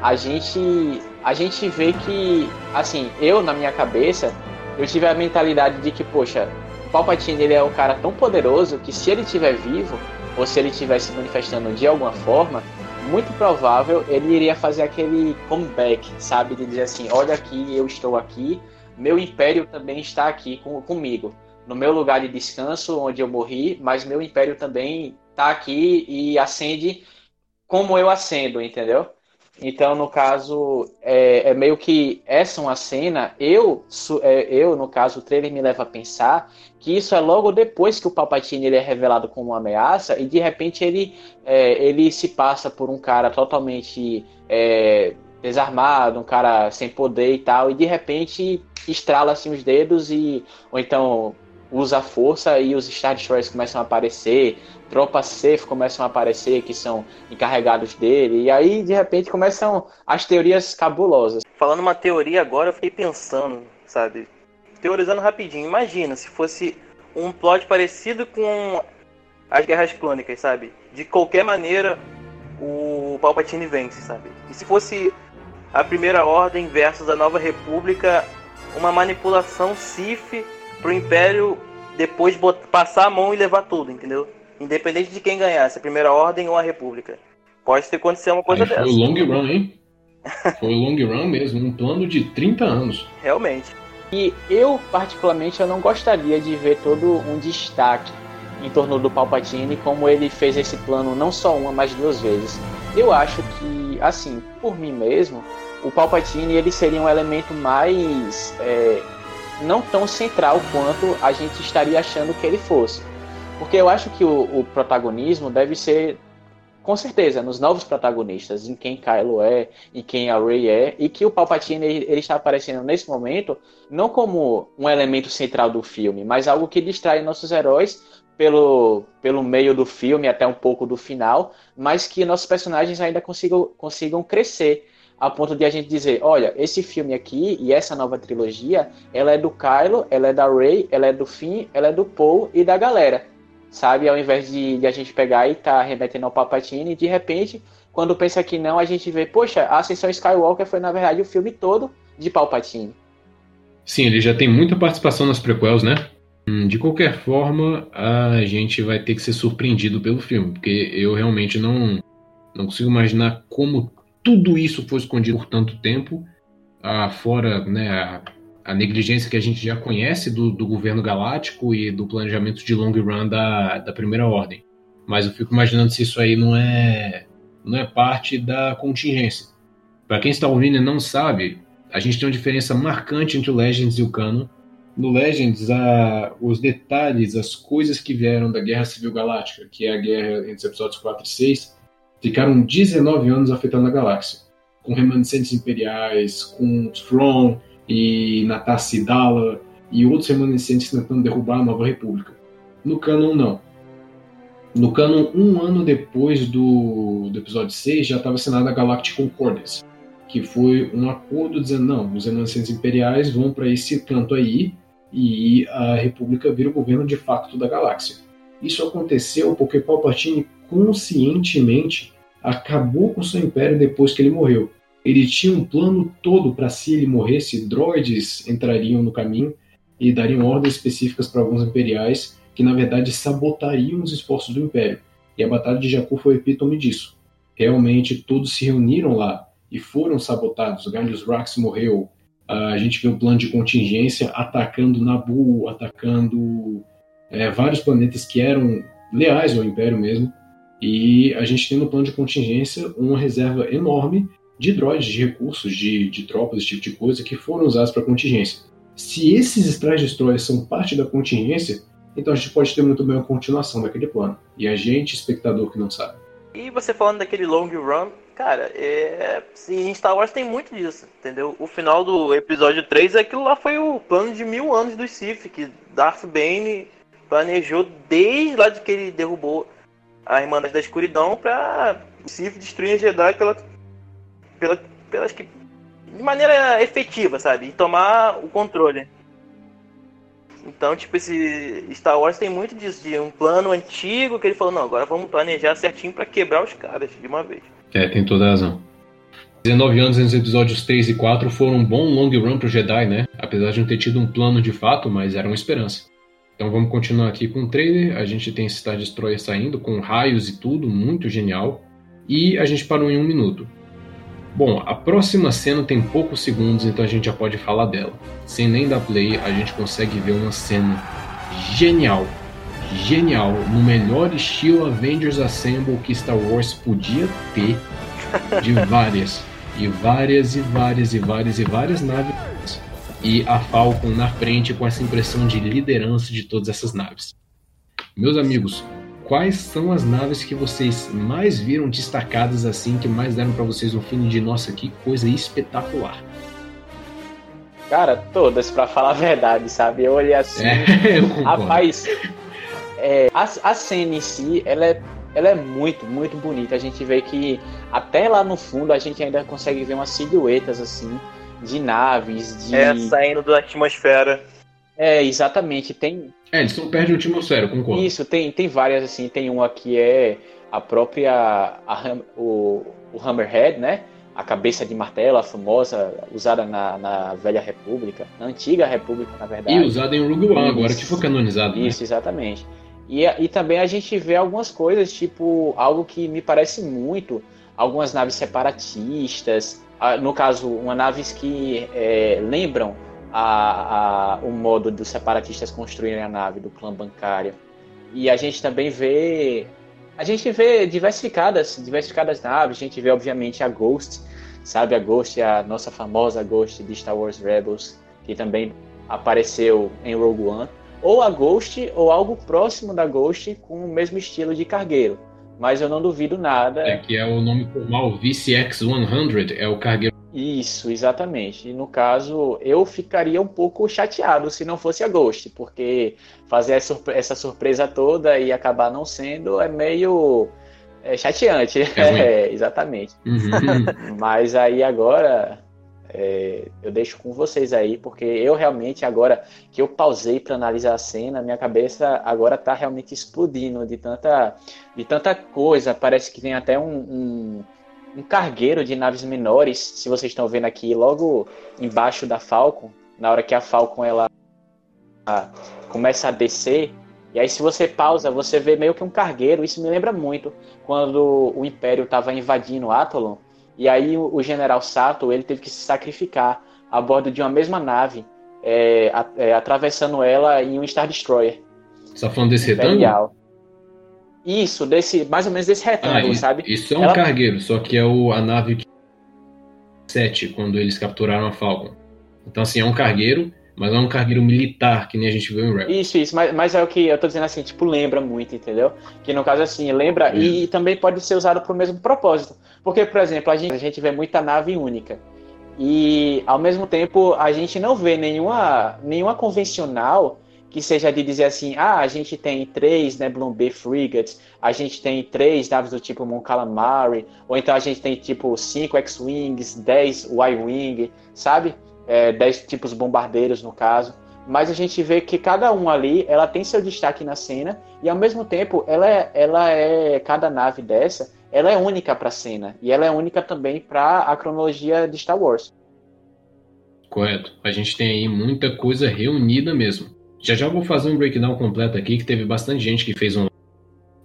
a gente a gente vê que assim, eu na minha cabeça, eu tive a mentalidade de que, poxa, o Palpatine ele é um cara tão poderoso que se ele estiver vivo ou se ele estiver se manifestando de alguma forma, muito provável ele iria fazer aquele comeback, sabe? De dizer assim: olha aqui, eu estou aqui, meu império também está aqui com, comigo. No meu lugar de descanso, onde eu morri, mas meu império também está aqui e acende como eu acendo, entendeu? Então, no caso, é, é, meio que essa uma cena. Eu, é, eu, no caso, o trailer me leva a pensar que isso é logo depois que o Palpatine ele é revelado como uma ameaça e de repente ele, é, ele se passa por um cara totalmente é, desarmado, um cara sem poder e tal, e de repente estrala assim os dedos e ou então usa a força e os Star Destroyers começam a aparecer, tropas safe começam a aparecer, que são encarregados dele, e aí de repente começam as teorias cabulosas. Falando uma teoria agora, eu fiquei pensando, sabe? Teorizando rapidinho, imagina se fosse um plot parecido com as Guerras Clônicas, sabe? De qualquer maneira, o Palpatine vence, sabe? E se fosse a Primeira Ordem versus a Nova República, uma manipulação Sith pro Império depois passar a mão e levar tudo, entendeu? Independente de quem ganhasse, a Primeira Ordem ou a República. Pode ter acontecido uma coisa Aí dessa. Foi o long run, hein? Foi o long run mesmo, um plano de 30 anos. Realmente. E eu, particularmente, eu não gostaria de ver todo um destaque em torno do Palpatine, como ele fez esse plano não só uma, mas duas vezes. Eu acho que, assim, por mim mesmo, o Palpatine ele seria um elemento mais é, não tão central quanto a gente estaria achando que ele fosse. Porque eu acho que o, o protagonismo deve ser, com certeza, nos novos protagonistas, em quem Kylo é, em quem a Rey é, e que o Palpatine ele, ele está aparecendo nesse momento não como um elemento central do filme, mas algo que distrai nossos heróis pelo, pelo meio do filme até um pouco do final, mas que nossos personagens ainda consigam, consigam crescer a ponto de a gente dizer, olha, esse filme aqui e essa nova trilogia, ela é do Kylo, ela é da Rey, ela é do Finn, ela é do Paul e da galera, sabe? Ao invés de, de a gente pegar e tá remetendo ao Palpatine, de repente, quando pensa que não, a gente vê, poxa, a Ascensão Skywalker foi na verdade o filme todo de Palpatine. Sim, ele já tem muita participação nas prequels, né? Hum, de qualquer forma, a gente vai ter que ser surpreendido pelo filme, porque eu realmente não, não consigo imaginar como tudo isso foi escondido por tanto tempo, ah, fora né, a, a, negligência que a gente já conhece do, do, governo galáctico e do planejamento de long run da, da Primeira Ordem. Mas eu fico imaginando se isso aí não é, não é parte da contingência. Para quem está ouvindo e não sabe, a gente tem uma diferença marcante entre o Legends e o Canon. No Legends, a, os detalhes, as coisas que vieram da Guerra Civil Galáctica, que é a guerra entre os episódios 4 e 6, ficaram 19 anos afetando a galáxia, com remanescentes imperiais, com Thrawn e Natassi Dala e outros remanescentes tentando derrubar a Nova República. No canon, não. No canon, um ano depois do, do episódio 6, já estava assinada a Galactic Concordance, que foi um acordo dizendo, não, os remanescentes imperiais vão para esse canto aí e a República vira o governo de facto da galáxia. Isso aconteceu porque Palpatine conscientemente acabou com seu império depois que ele morreu. Ele tinha um plano todo para se ele morresse, droids entrariam no caminho e dariam ordens específicas para alguns imperiais que na verdade sabotariam os esforços do império. E a batalha de Jakku foi epítome disso. Realmente todos se reuniram lá e foram sabotados. Gallius Rax morreu. A gente viu um plano de contingência atacando Nabu, atacando é, vários planetas que eram leais ao Império mesmo. E a gente tem no plano de contingência uma reserva enorme de droids, de recursos, de, de tropas, esse tipo de coisa, que foram usados para contingência. Se esses Strike Destroyers são parte da contingência, então a gente pode ter muito bem uma continuação daquele plano. E a gente, espectador, que não sabe. E você falando daquele long run, cara, é... em Star Wars tem muito disso, entendeu? O final do episódio 3, aquilo lá foi o plano de mil anos do Sith, que Darth Bane planejou desde lá de que ele derrubou a Irmandade da Escuridão pra Sith destruir a Jedi pela, pela, pelas que. de maneira efetiva, sabe? E tomar o controle. Então, tipo, esse Star Wars tem muito disso, de um plano antigo que ele falou, não, agora vamos planejar certinho para quebrar os caras de uma vez. É, tem toda a razão. 19 anos entre os episódios 3 e 4 foram um bom long run pro Jedi, né? Apesar de não ter tido um plano de fato, mas era uma esperança. Então vamos continuar aqui com o trailer. A gente tem Star Destroyer saindo com raios e tudo, muito genial. E a gente parou em um minuto. Bom, a próxima cena tem poucos segundos, então a gente já pode falar dela. Sem nem dar play, a gente consegue ver uma cena genial, genial, no melhor estilo Avengers Assemble que Star Wars podia ter. de várias, e várias e várias e várias e várias naves e a Falcon na frente com essa impressão de liderança de todas essas naves. Meus amigos, quais são as naves que vocês mais viram destacadas assim, que mais deram para vocês um feeling de nossa, que coisa espetacular? Cara, todas, para falar a verdade, sabe? Eu olhei assim, É, eu rapaz, é, a, a cena em si, ela é, ela é muito, muito bonita. A gente vê que até lá no fundo a gente ainda consegue ver umas silhuetas assim de naves, de É, saindo da atmosfera. É, exatamente. Tem É, eles estão perto de atmosfera, eu concordo. isso, tem, tem várias assim. Tem uma que é a própria a o, o Hammerhead, né? A cabeça de martelo, a famosa, usada na, na velha República, na antiga República, na verdade. E usado em Rogue One, agora Isso. que foi canonizado. né? Isso, exatamente. E, e também a gente vê algumas coisas, tipo, algo que me parece muito, algumas naves separatistas, no caso, uma naves que é, lembram a, a- o modo dos separatistas construírem a nave do clã bancário. E a gente também vê. A gente vê diversificadas, diversificadas naves, a gente vê, obviamente, a Ghost, sabe? A Ghost a nossa famosa Ghost de Star Wars Rebels, que também apareceu em Rogue One ou a Ghost ou algo próximo da Ghost com o mesmo estilo de cargueiro. Mas eu não duvido nada. É, que é o nome formal VCX-100, é o cargueiro. Isso, exatamente. E no caso, eu ficaria um pouco chateado se não fosse a Ghost, porque fazer essa surpre- essa surpresa toda e acabar não sendo é meio é, chateante. É. É, exatamente. Uhum. Mas aí agora é, eu deixo com vocês aí, porque eu realmente agora que eu pausei para analisar a cena, minha cabeça agora tá realmente explodindo de tanta, de tanta coisa. Parece que tem até um, um, um cargueiro de naves menores. Se vocês estão vendo aqui, logo embaixo da Falcon, na hora que a Falcon ela começa a descer. E aí, se você pausa, você vê meio que um cargueiro. Isso me lembra muito quando o Império estava invadindo Atolon. E aí o, general Sato ele teve que se sacrificar a bordo de uma mesma nave, é, é, atravessando ela em um Star Destroyer Você tá falando desse retângulo? Isso, desse, mais ou menos desse Ah, retângulo, isso, sabe? isso é um Ela- cargueiro, só que é o, a nave que- 7, quando eles capturaram a Falcon. Então, assim, é um cargueiro, mas não é um cargueiro militar, que nem a gente viu em Rebels. Isso, isso, mas, mas é o que eu tô dizendo assim, tipo, lembra muito, entendeu? Que no caso assim, lembra e, também pode ser usado para o mesmo propósito. Porque, por exemplo, a gente, a gente vê muita nave única. E ao mesmo tempo a gente não vê nenhuma, nenhuma convencional que seja de dizer assim, ah, a gente tem três Nebulon B frigates, a gente tem três naves do tipo Mon Calamari, ou então a gente tem tipo cinco X-Wings, 10 Y-Wing, sabe? É, 10 tipos bombardeiros no caso. Mas a gente vê que cada um ali, ela tem seu destaque na cena e ao mesmo tempo ela é, ela é cada nave dessa, ela é única para a cena e ela é única também para a cronologia de Star Wars. Correto. A gente tem aí muita coisa reunida mesmo. Já já vou fazer um breakdown completo aqui, que teve bastante gente que fez um.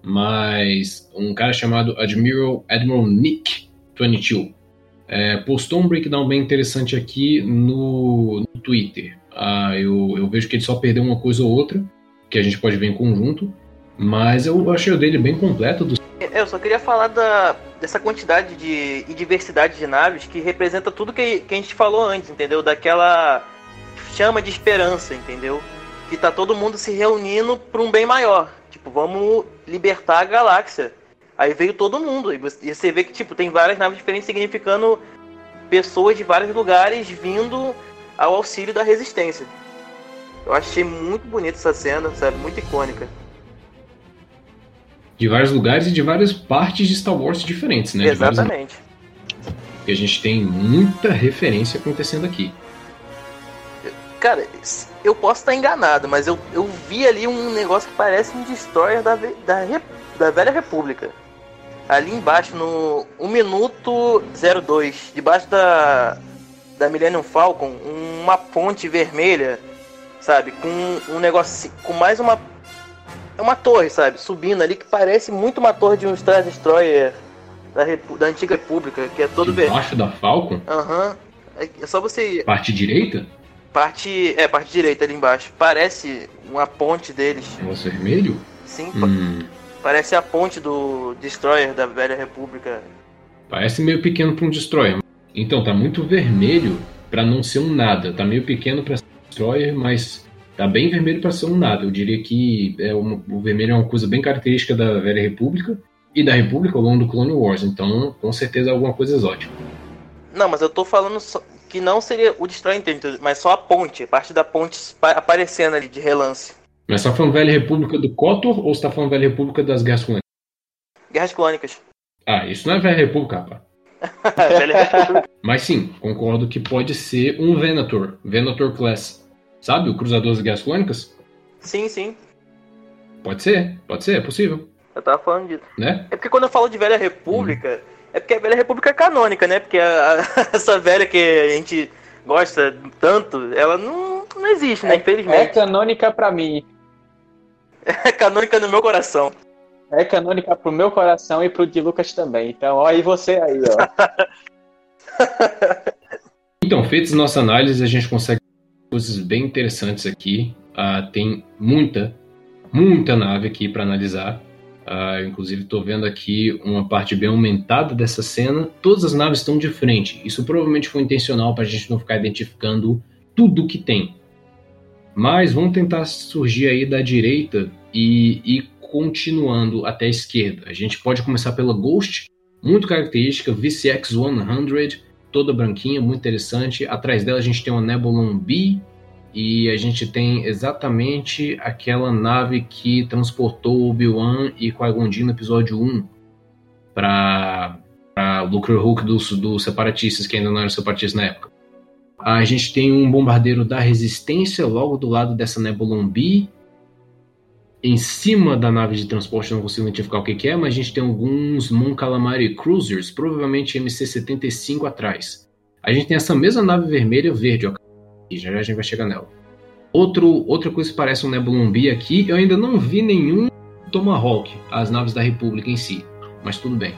Mas um cara chamado Admiral, Admiral Nick 22 é, postou um breakdown bem interessante aqui no, no Twitter. Ah, eu, eu vejo que ele só perdeu uma coisa ou outra, que a gente pode ver em conjunto. Mas eu achei o dele bem completo. Do... É, Eu só queria falar da, dessa quantidade de, e diversidade de naves que representa tudo que, que a gente falou antes, entendeu? Daquela chama de esperança, entendeu? Que tá todo mundo se reunindo para um bem maior. Tipo, vamos libertar a galáxia. Aí veio todo mundo. E você, vê que, tipo, tem várias naves diferentes significando pessoas de vários lugares vindo ao auxílio da resistência. Eu achei muito bonita essa cena, sabe? Muito icônica. De vários lugares e de várias partes de Star Wars diferentes, né? De vários- Exatamente. E a gente tem muita referência acontecendo aqui. Cara, eu posso estar enganado, mas eu, eu vi ali um negócio que parece um destroyer da, da, da Velha República. Ali embaixo, no 1 minuto 02, debaixo da, da Millennium Falcon, uma ponte vermelha, sabe? Com um negócio, assim, com mais uma. É uma torre, sabe? Subindo ali, que parece muito uma torre de um Star Destroyer da, Repu- da Antiga República, que é todo vermelho. Debaixo da Falcon, Aham. É é só você parte direita, Parte. É, parte direita ali embaixo. Parece uma ponte deles. negócio vermelho. Sim, Hum, parece a ponte do Destroyer da Velha República. Parece meio pequeno para um destroyer. Então, tá muito vermelho para não ser um nada. Tá meio pequeno para ser um destroyer, mas tá bem vermelho para ser um nada. Eu diria que é uma, o vermelho é uma coisa bem característica da Velha República e da República ao longo do Clone Wars. Então, com certeza é alguma coisa exótica. Não, mas eu tô falando só- que não seria o Destroyer inteiro, mas só a ponte, a parte da ponte pa- aparecendo ali de relance. Mas você tá falando Velha República do KOTOR ou você tá falando Velha República das Guerras Clônicas? Guerras Clônicas. Ah, isso não é Velha República, rapaz. Velha República. Mas sim, concordo que pode ser um Venator, Venator Class. Sabe, o Cruzador das Guerras Clônicas? sim, sim. Pode ser, pode ser, é possível, Eu tava falando disso. né? É porque quando eu falo de Velha República, é porque a Velha República é canônica, né? Porque a- a- essa velha que a gente gosta tanto, ela não, não existe, né? É Infelizmente. canônica pra mim. É canônica no meu coração. É canônica pro meu coração e pro de Lucas também. Então, ó, e você aí, ó. Então, feitas nossa análise, a gente consegue coisas bem interessantes aqui. Ah, tem muita, muita nave aqui para analisar. Ah, inclusive, estou vendo aqui uma parte bem aumentada dessa cena. Todas as naves estão de frente. Isso provavelmente foi intencional para a gente não ficar identificando tudo que tem. Mas vamos tentar surgir aí da direita e ir continuando até a esquerda. A gente pode começar pela Ghost, muito característica, VCX-100, toda branquinha, muito interessante. Atrás dela a gente tem uma Nebulon B e a gente tem exatamente aquela nave que transportou Obi-Wan e Qui-Gon no episódio 1 para para Lucre Hulk dos, dos separatistas, que ainda não eram separatistas na época. A gente tem um bombardeiro da Resistência logo do lado dessa Nebulon B. Em cima da nave de transporte, não consigo identificar o que, que é, mas a gente tem alguns Mon Calamari Cruisers, provavelmente MC-75 atrás. A gente tem essa mesma nave vermelha verde, ó, e já já a gente vai chegar nela. Outro, outra coisa que parece um Nebulon B aqui, eu ainda não vi nenhum Tomahawk, as naves da República em si, mas tudo bem.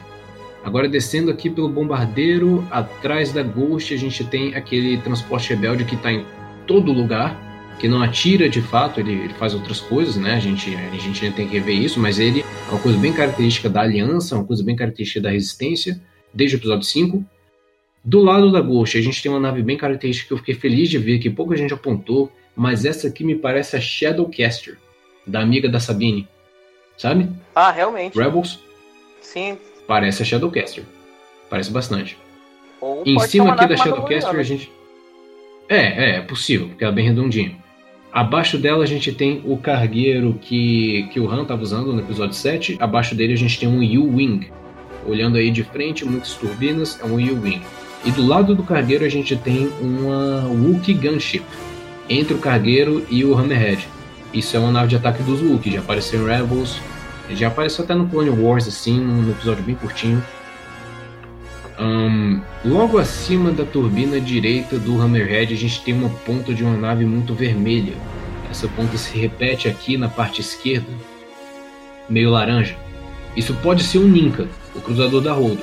Agora descendo aqui pelo bombardeiro, atrás da Ghost a gente tem aquele transporte rebelde que está em todo lugar, que não atira de fato, ele, ele faz outras coisas, né? A gente, a gente tem que rever isso, mas ele é uma coisa bem característica da Aliança, uma coisa bem característica da Resistência, desde o episódio 5. Do lado da Ghost, a gente tem uma nave bem característica que eu fiquei feliz de ver, que pouca gente apontou, mas essa aqui me parece a Shadowcaster, da amiga da Sabine. Sabe? Ah, realmente. Rebels Sim. parece a Shadowcaster. Parece bastante. Ou Em cima aqui da Shadowcaster a mandaloriana. gente. É, é, é possível, porque ela é bem redondinha. Abaixo dela a gente tem o cargueiro que, que o Han estava usando no episódio 7. Abaixo dele a gente tem um U-Wing. Olhando aí de frente, muitas turbinas, é um U-Wing. E do lado do cargueiro a gente tem uma Wookiee Gunship. Entre o cargueiro e o Hammerhead. Isso é uma nave de ataque dos Wookiee, já apareceu em Rebels. Já apareceu até no Clone Wars, assim, num episódio bem curtinho. Ahn, logo acima da turbina direita do Hammerhead, a gente tem uma ponta de uma nave muito vermelha. Essa ponta se repete aqui na parte esquerda, meio laranja. Isso pode ser um Ninka, o cruzador da Holdo.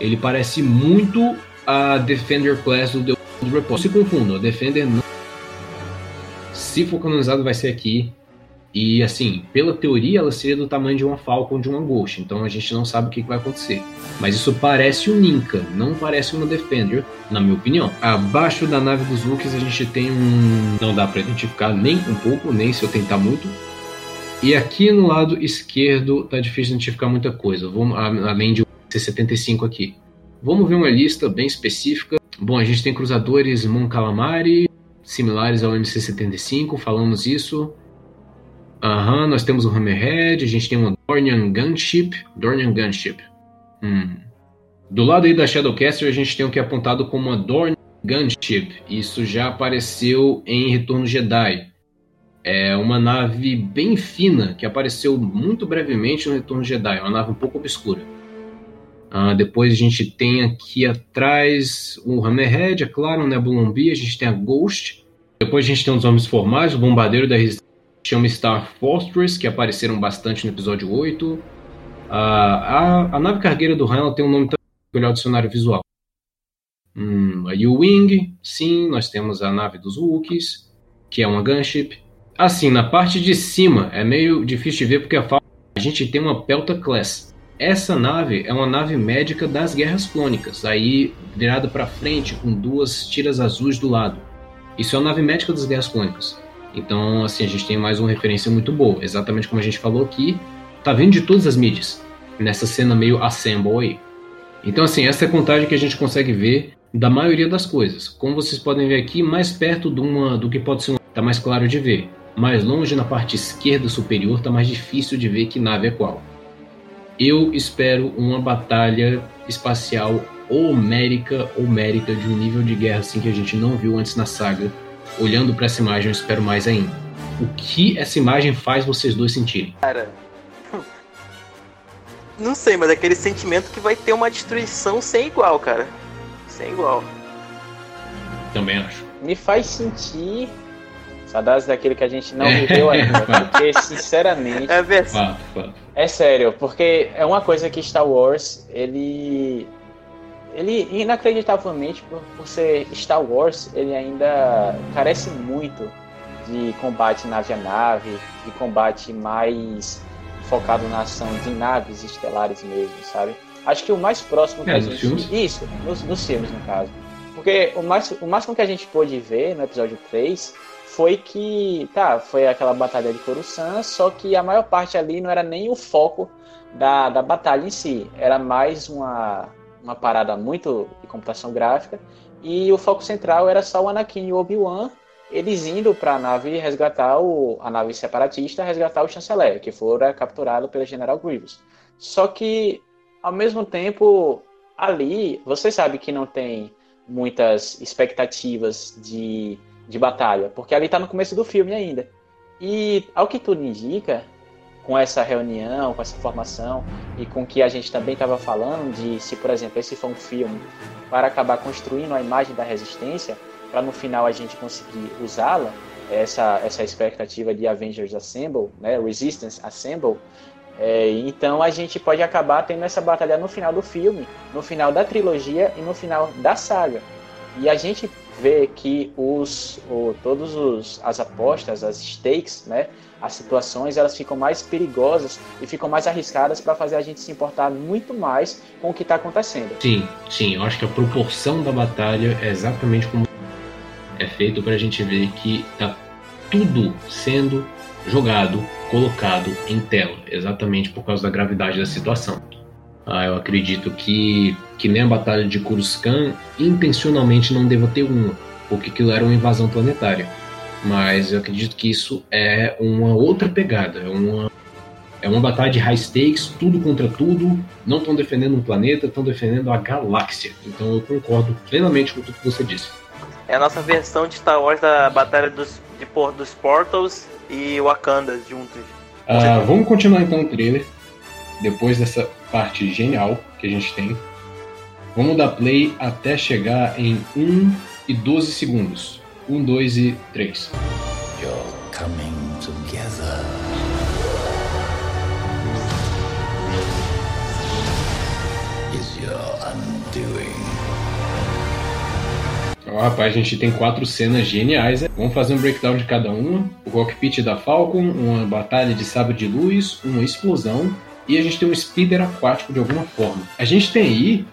Ele parece muito a Defender Class do The Old Republic. Se confundam, a Defender não. Se for canonizado, vai ser aqui. E assim, pela teoria, ela seria do tamanho de uma Falcon de uma Ghost. Então a gente não sabe o que vai acontecer. Mas isso parece um Ninka, não parece uma Defender, na minha opinião. Abaixo da nave dos Wookiees a gente tem um. Não dá pra identificar nem um pouco, nem se eu tentar muito. E aqui no lado esquerdo tá difícil identificar muita coisa, a- além de um C75 aqui. Vamos ver uma lista bem específica. Bom, a gente tem cruzadores Mon Calamari, similares ao MC75, falamos isso. Aham, nós temos o Hammerhead, a gente tem uma Dornian Gunship. Dornian Gunship. Hum. Do lado aí da Shadowcaster, a gente tem o que é apontado como uma Dornian Gunship. Isso já apareceu em Retorno Jedi. É uma nave bem fina que apareceu muito brevemente no Retorno Jedi. É uma nave um pouco obscura. Ah, depois a gente tem aqui atrás o Hammerhead, é claro, o Nebulon B, a gente tem a Ghost. Depois a gente tem os homens formais, o Bombardeiro da Resistência chama Star Fortress, que apareceram bastante no episódio 8. Ah, a, a nave cargueira do Han tem um nome também olhar o dicionário visual. Hum, a U-Wing, sim, nós temos a nave dos Wookiees, que é uma gunship. Assim, na parte de cima é meio difícil de ver porque a, a gente tem uma Pelta Class. Essa nave é uma nave médica das Guerras Clônicas, aí virada para frente com duas tiras azuis do lado. Isso é uma nave médica das Guerras Clônicas. Então, assim, a gente tem mais uma referência muito boa, exatamente como a gente falou aqui, tá vindo de todas as mídias, nessa cena meio assemble aí. Então, assim, essa é a contagem que a gente consegue ver da maioria das coisas. Como vocês podem ver aqui, mais perto de uma, do que pode ser, tá mais claro de ver. Mais longe na parte esquerda superior tá mais difícil de ver que nave é qual. Eu espero uma batalha espacial homérica, homérica de um nível de guerra assim que a gente não viu antes na saga. Olhando para essa imagem, eu espero mais ainda. O que essa imagem faz vocês dois sentirem? Cara. Não sei, mas é aquele sentimento que vai ter uma destruição sem igual, cara. Sem igual. Também acho. Me faz sentir saudades daquele que a gente não viveu ainda. porque, sinceramente. É verdade. Fato, fato. É sério, porque é uma coisa que Star Wars, ele. Ele, inacreditavelmente, por, por ser Star Wars, ele ainda carece muito de combate nave a nave, de combate mais focado na ação de naves estelares mesmo, sabe? Acho que o mais próximo que É, a nos gente. filmes? Isso, nos, nos filmes, no caso. Porque o, mais, o máximo que a gente pôde ver no episódio 3 foi que, tá, foi aquela batalha de Coruscant, só que a maior parte ali não era nem o foco da, da batalha em si, era mais uma, uma parada muito de computação gráfica, e o foco central era só o Anakin e o Obi-Wan, eles indo para a nave resgatar o, a nave separatista, resgatar o chanceler, que fora capturado pelo General Grievous. Só que, ao mesmo tempo, ali, você sabe que não tem muitas expectativas de, de batalha, porque ali está no começo do filme ainda. E, ao que tudo indica, com essa reunião, com essa formação, e com o que a gente também estava falando, de se, por exemplo, esse for um filme para acabar construindo a imagem da resistência, para no final a gente conseguir usá-la, essa, essa expectativa de Avengers Assemble, né, Resistance Assemble, é, então a gente pode acabar tendo essa batalha no final do filme, no final da trilogia e no final da saga. E a gente vê que os, o, todos os, as apostas, as stakes, né, as situações, elas ficam mais perigosas e ficam mais arriscadas para fazer a gente se importar muito mais com o que está acontecendo. Sim, sim, eu acho que a proporção da batalha é exatamente como é feito pra gente ver que tá tudo sendo jogado, colocado em tela, exatamente por causa da gravidade da situação. Ah, eu acredito que, que nem a batalha de Coruscant intencionalmente não deva ter uma, porque aquilo era uma invasão planetária. Mas eu acredito que isso é uma outra pegada, é uma, é uma batalha de high stakes, tudo contra tudo, não estão defendendo um planeta, estão defendendo a galáxia. Então eu concordo plenamente com tudo que você disse. É a nossa versão de Star Wars da batalha dos, de, dos Portals e Wakanda juntos. Ah, vamos continuar então o trailer. Depois dessa parte genial que a gente tem. Vamos dar play até chegar em 1 e 12 segundos. 1, 2 e 3. You're coming together. Is your undoing. Ó, rapaz, a gente tem quatro cenas geniais. né? Vamos fazer um breakdown de cada uma. O cockpit da Falcon, uma batalha de sabre de luz, uma explosão e a gente tem um speeder aquático de alguma forma. A gente tem aí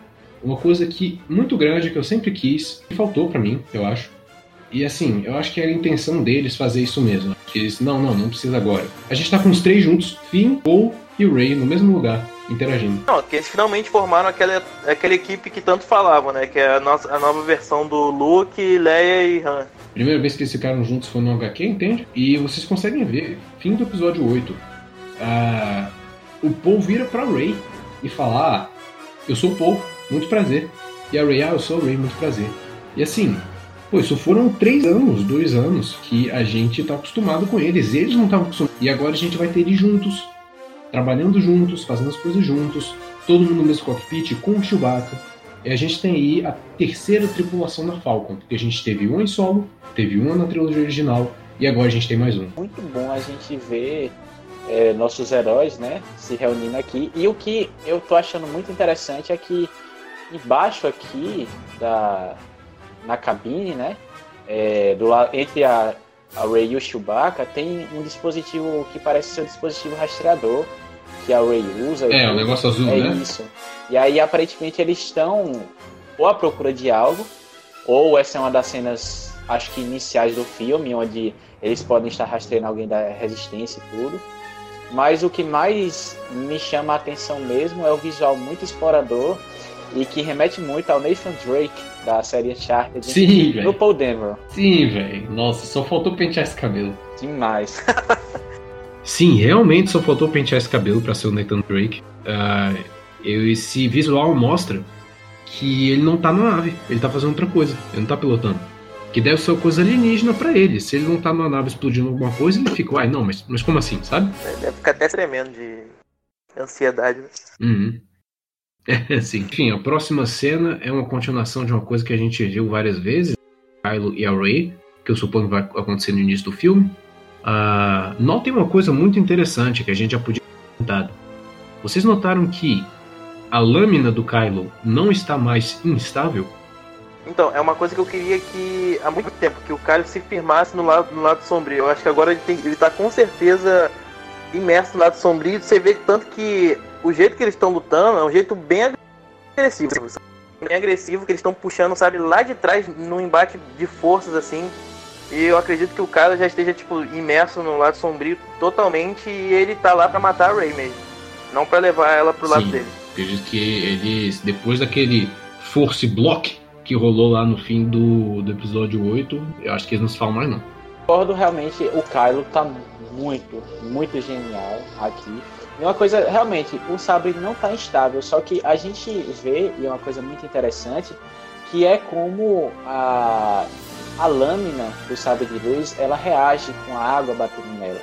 uma coisa que muito grande que eu sempre quis, que faltou pra mim, eu acho. E assim, eu acho que era a intenção deles fazer isso mesmo. Que eles, não, não, não precisa agora. A gente tá com os três juntos, Finn, Paul e Ray no mesmo lugar, interagindo. Não, que eles finalmente formaram aquela, aquela equipe que tanto falavam, né? Que é a, nossa, a nova versão do Luke, Leia e Han. Primeira vez que eles ficaram juntos foi no HQ, entende? E vocês conseguem ver, fim do episódio 8, ah, o Paul vira pra Ray e fala: Ah, eu sou o Paul, muito prazer. E a Ray, ah, eu sou o Ray, muito prazer. E assim, pô, isso foram três anos, dois anos que a gente tá acostumado com eles, eles não estavam acostumados. E agora a gente vai ter eles juntos, trabalhando juntos, fazendo as coisas juntos, todo mundo no mesmo cockpit com o Chewbacca. E a gente tem aí a terceira tripulação da Falcon, porque a gente teve uma em solo, teve uma na trilogia original e agora a gente tem mais um. muito bom a gente ver é, nossos heróis, né, se reunindo aqui. E o que eu tô achando muito interessante é que embaixo aqui da na cabine, né, é, do lado entre a, a Ray e o Chewbacca tem um dispositivo que parece ser um dispositivo rastreador que a Ray usa. É, o negócio azul, é né? isso. E aí, aparentemente, eles estão ou à procura de algo, ou essa é uma das cenas, acho que iniciais do filme, onde eles podem estar rastreando alguém da resistência e tudo. Mas o que mais me chama a atenção mesmo é o visual muito explorador e que remete muito ao Nathan Drake da série Uncharted Sim, no. Paul Dameron. Sim, velho. Nossa, só faltou pentear esse cabelo. Demais. Sim, realmente só faltou pentear esse cabelo pra ser o Nathan Drake. Eu- esse visual mostra que ele não tá na nave, ele tá fazendo outra coisa, ele não tá pilotando. Que deve ser uma coisa alienígena pra ele. Se ele não tá na nave explodindo alguma coisa, ele fica, uai, não, mas, mas como assim, sabe? Deve ficar até tremendo de ansiedade. né? Uhum. É, sim. Enfim, a próxima cena é uma continuação de uma coisa que a gente viu várias vezes, Kylo e a Rey, que eu suponho que vai acontecer no início do filme. Ah, notem uma coisa muito interessante que a gente já podia ter comentado. Vocês notaram que a lâmina do Kylo não está mais instável? Então, é uma coisa que eu queria que há muito tempo, que o Kylo se firmasse no lado, no lado sombrio. Eu acho que agora ele, tem, ele tá com certeza imerso no lado sombrio. Você vê tanto que o jeito que eles estão lutando é um jeito bem agressivo. Bem agressivo, que eles estão puxando, sabe, lá de trás, num embate de forças assim. E eu acredito que o Kylo já esteja, tipo, imerso no lado sombrio totalmente e ele tá lá pra matar a Rey mesmo. Não pra levar ela pro lado Sim. dele. Acredito que eles, depois daquele Force Block que rolou lá no fim do, do episódio 8, eu acho que eles não se falam mais não. Concordo, realmente, o Kylo tá muito, muito genial aqui. E uma coisa, realmente, o sabre não tá instável, só que a gente vê, e é uma coisa muito interessante, que é como a, a lâmina do sabre de luz, ela reage com a água batendo nela.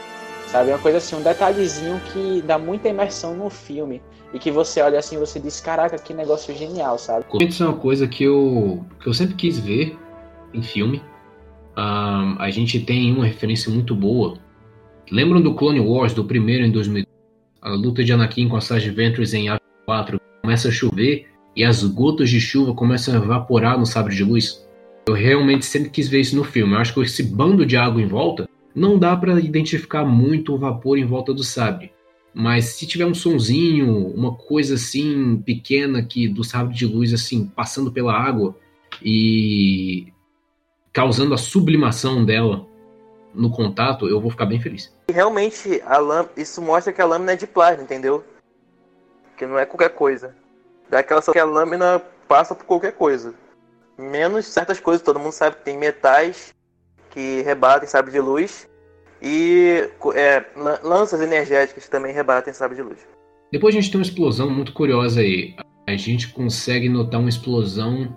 Sabe, é uma coisa assim, um detalhezinho que dá muita imersão no filme. E que você olha assim você diz, caraca, que negócio genial, sabe? Isso é uma coisa que eu, que eu sempre quis ver em filme. Ahn, a gente tem uma referência muito boa. Lembram do Clone Wars, do primeiro em 2000? A luta de Anakin com a Sage Ventress em A4 começa a chover e as gotas de chuva começam a evaporar no sabre de luz. Eu realmente sempre quis ver isso no filme. Eu acho que esse bando de água em volta não dá pra identificar muito o vapor em volta do sabre. Mas se tiver um sonzinho, uma coisa assim pequena que do sabre de luz assim passando pela água e causando a sublimação dela no contato, eu vou ficar bem feliz. Realmente, lâmina, isso mostra que a lâmina é de plasma, entendeu? Que não é qualquer coisa. Dá aquela sensação que a lâmina passa por qualquer coisa. Menos certas coisas, todo mundo sabe que tem metais que rebatem sabre de luz. E é, lan- lanças energéticas também rebatem sabre de luz. Depois a gente tem uma explosão muito curiosa aí. A gente consegue notar uma explosão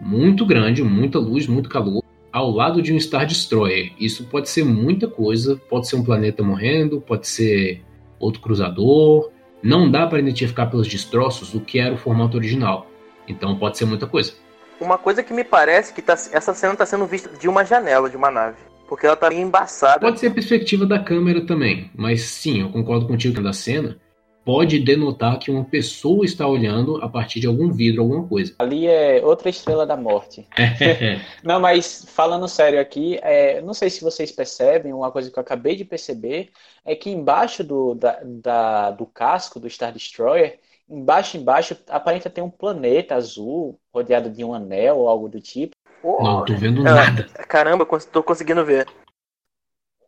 muito grande, muita luz, muito calor, ao lado de um Star Destroyer. Isso pode ser muita coisa, pode ser um planeta morrendo, pode ser outro cruzador. Não dá para identificar pelos destroços o que era o formato original. Então pode ser muita coisa. Uma coisa que me parece que tá, essa cena está sendo vista de uma janela de uma nave. Porque ela tá meio embaçada. Pode ser a perspectiva da câmera também, mas sim, eu concordo contigo que da cena pode denotar que uma pessoa está olhando a partir de algum vidro, alguma coisa. Ali é outra estrela da morte. Não, mas falando sério aqui, é, não sei se vocês percebem, uma coisa que eu acabei de perceber é que embaixo do, da, da- do casco do Star Destroyer, embaixo, embaixo, aparenta ter um planeta azul rodeado de um anel ou algo do tipo. Não tô vendo é, nada. Caramba, tô conseguindo ver.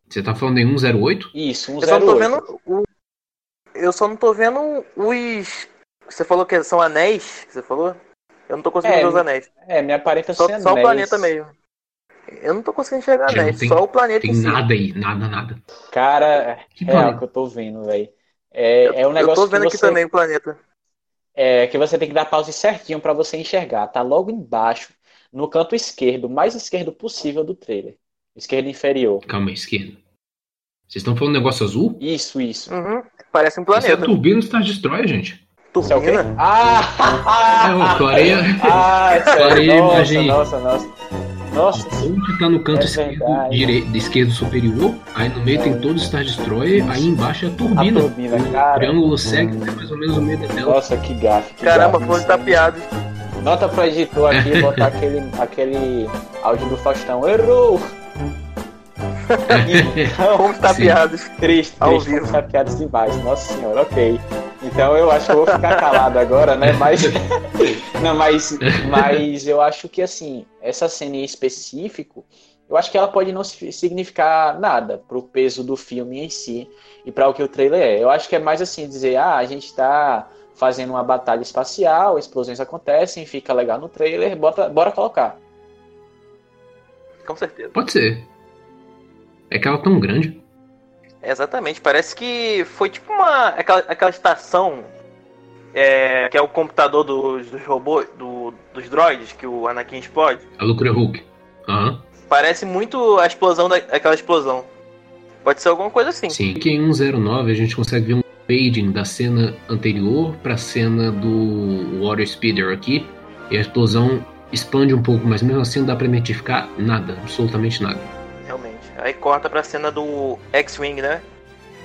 Você tá falando em 108? Isso, um Eu só não tô 08. vendo o... Eu só não tô vendo os. Você falou que são anéis? que Você falou? Eu não tô conseguindo É, ver os anéis. É, me aparenta Só, ser só o planeta mesmo. Eu não tô conseguindo enxergar Já anéis, tem- só o planeta Tem em si. nada aí, nada, nada. Cara, Que real planeta? que eu tô vendo, velho. É, é um eu negócio tô vendo que aqui você, também o planeta. É, que você tem que dar pause certinho pra você enxergar. Tá logo embaixo, no canto esquerdo, mais esquerdo possível do trailer. Esquerdo inferior. Calma aí, esquerda. Vocês estão falando negócio azul? Isso, isso. Uhum, parece um Isso é a planeta. turbina Star Destroyer, gente. Isso é o quê? Turbina? É, Ah! clareia. Ah, isso Clareia é... Nossa, imagem. nossa, nossa. Nossa, A ponte tá no canto É esquerdo, direito, esquerdo superior, aí no meio tem todo o Star Destroyer, aí embaixo é a a turbina. turbina, o cara. triângulo segue até mais ou menos o meio da tela. Nossa, que gafe. Caramba, foram tapeados. Nota pro editor aqui botar aquele, aquele áudio do Faustão. Errou! Então, Fomos tapeados. triste, triste, fomos tapeados demais, nossa senhora, ok. Então eu acho que eu vou ficar calado agora, né? Mas. Não, mas, mas eu acho que assim, essa cena em específico, eu acho que ela pode não si- significar nada pro peso do filme em si e para o que o trailer é. Eu acho que é mais assim, dizer, ah, a gente tá fazendo uma batalha espacial, explosões acontecem, fica legal no trailer, bota, bora colocar. Com certeza. Pode ser. É que ela é tão grande. Exatamente. Parece que foi tipo uma. aquela, aquela estação. é, que é o computador dos, dos robôs, do- dos droids que o Anakin explode. A loucura Hulk. Aham. Parece muito a explosão da, aquela explosão. Pode ser alguma coisa assim. Sim. Que em 109 a gente consegue ver um fading da cena anterior pra cena do Water Speeder aqui. E a explosão expande um pouco, mas mesmo assim não dá pra identificar nada, absolutamente nada. Aí corta pra cena do X-Wing, né?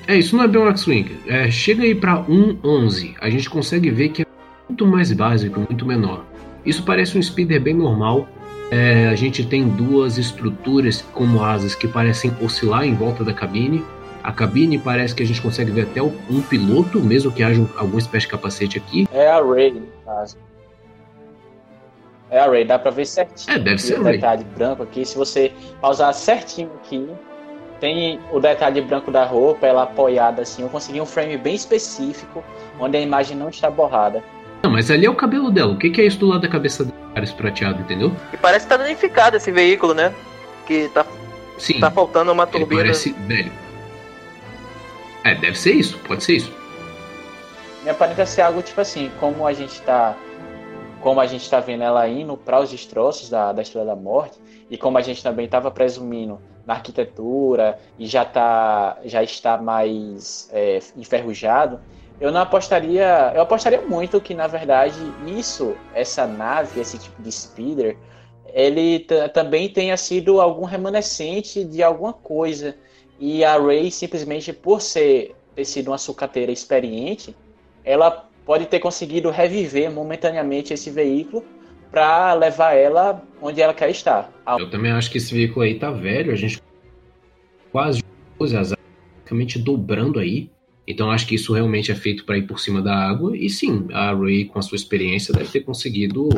É, isso não é bem um X-Wing. É, chega aí pra 111, a gente consegue ver que é muito mais básico, muito menor. Isso parece um speeder bem normal. É, a gente tem duas estruturas como asas que parecem oscilar em volta da cabine. A cabine parece que a gente consegue ver até um piloto, mesmo que haja um- alguma espécie de capacete aqui. É a Ray, no caso. É a Ray, dá pra ver certinho. É, deve ser o Ray. detalhe branco aqui. Se você pausar certinho aqui, tem o detalhe branco da roupa, ela apoiada assim. Eu consegui um frame bem específico, onde a imagem não está borrada. Não, mas ali é o cabelo dela. O que, que é isso do lado da cabeça dela? Esse prateado, entendeu? E parece que tá danificado esse veículo, né? Que tá, Sim. tá faltando uma ele turbina. parece velho. É, deve ser isso. Pode ser isso. Me aparenta ser algo tipo assim, como a gente tá. Como a gente tá vendo ela indo para os destroços da, da Estrela da Morte, e como a gente também estava presumindo na arquitetura e já, tá, já está mais é, enferrujado, eu não apostaria. Eu apostaria muito que, na verdade, isso, essa nave, esse tipo de speeder, ele ta- também tenha sido algum remanescente de alguma coisa. E a Ray, simplesmente por ser ter sido uma sucateira experiente, ela pode ter conseguido reviver momentaneamente esse veículo para levar ela onde ela quer estar. Eu também acho que esse veículo aí tá velho, a gente quase as asas basicamente dobrando aí. Então acho que isso realmente é feito para ir por cima da água. E sim, a Ray, com a sua experiência, deve ter conseguido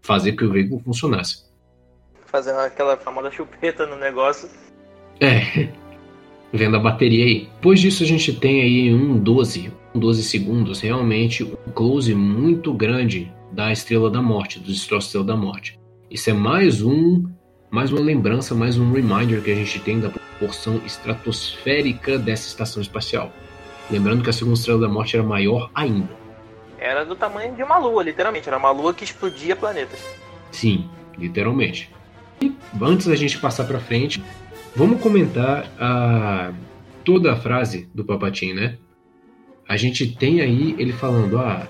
fazer que o veículo funcionasse. Fazendo aquela famosa chupeta no negócio. É, vendo a bateria aí. Depois disso a gente tem aí um 12, um 12 segundos, realmente um close muito grande da Estrela da Morte, dos destroços da Estrela da Morte. Isso é mais um, mais uma lembrança, mais um reminder que a gente tem da proporção estratosférica dessa estação espacial. Lembrando que a segunda Estrela da Morte era maior ainda. Era do tamanho de uma lua, literalmente. Era uma lua que explodia planetas. Sim, literalmente. E antes da gente passar pra frente, vamos comentar a toda a frase do Papatinho, né? A gente tem aí ele falando: "Ah,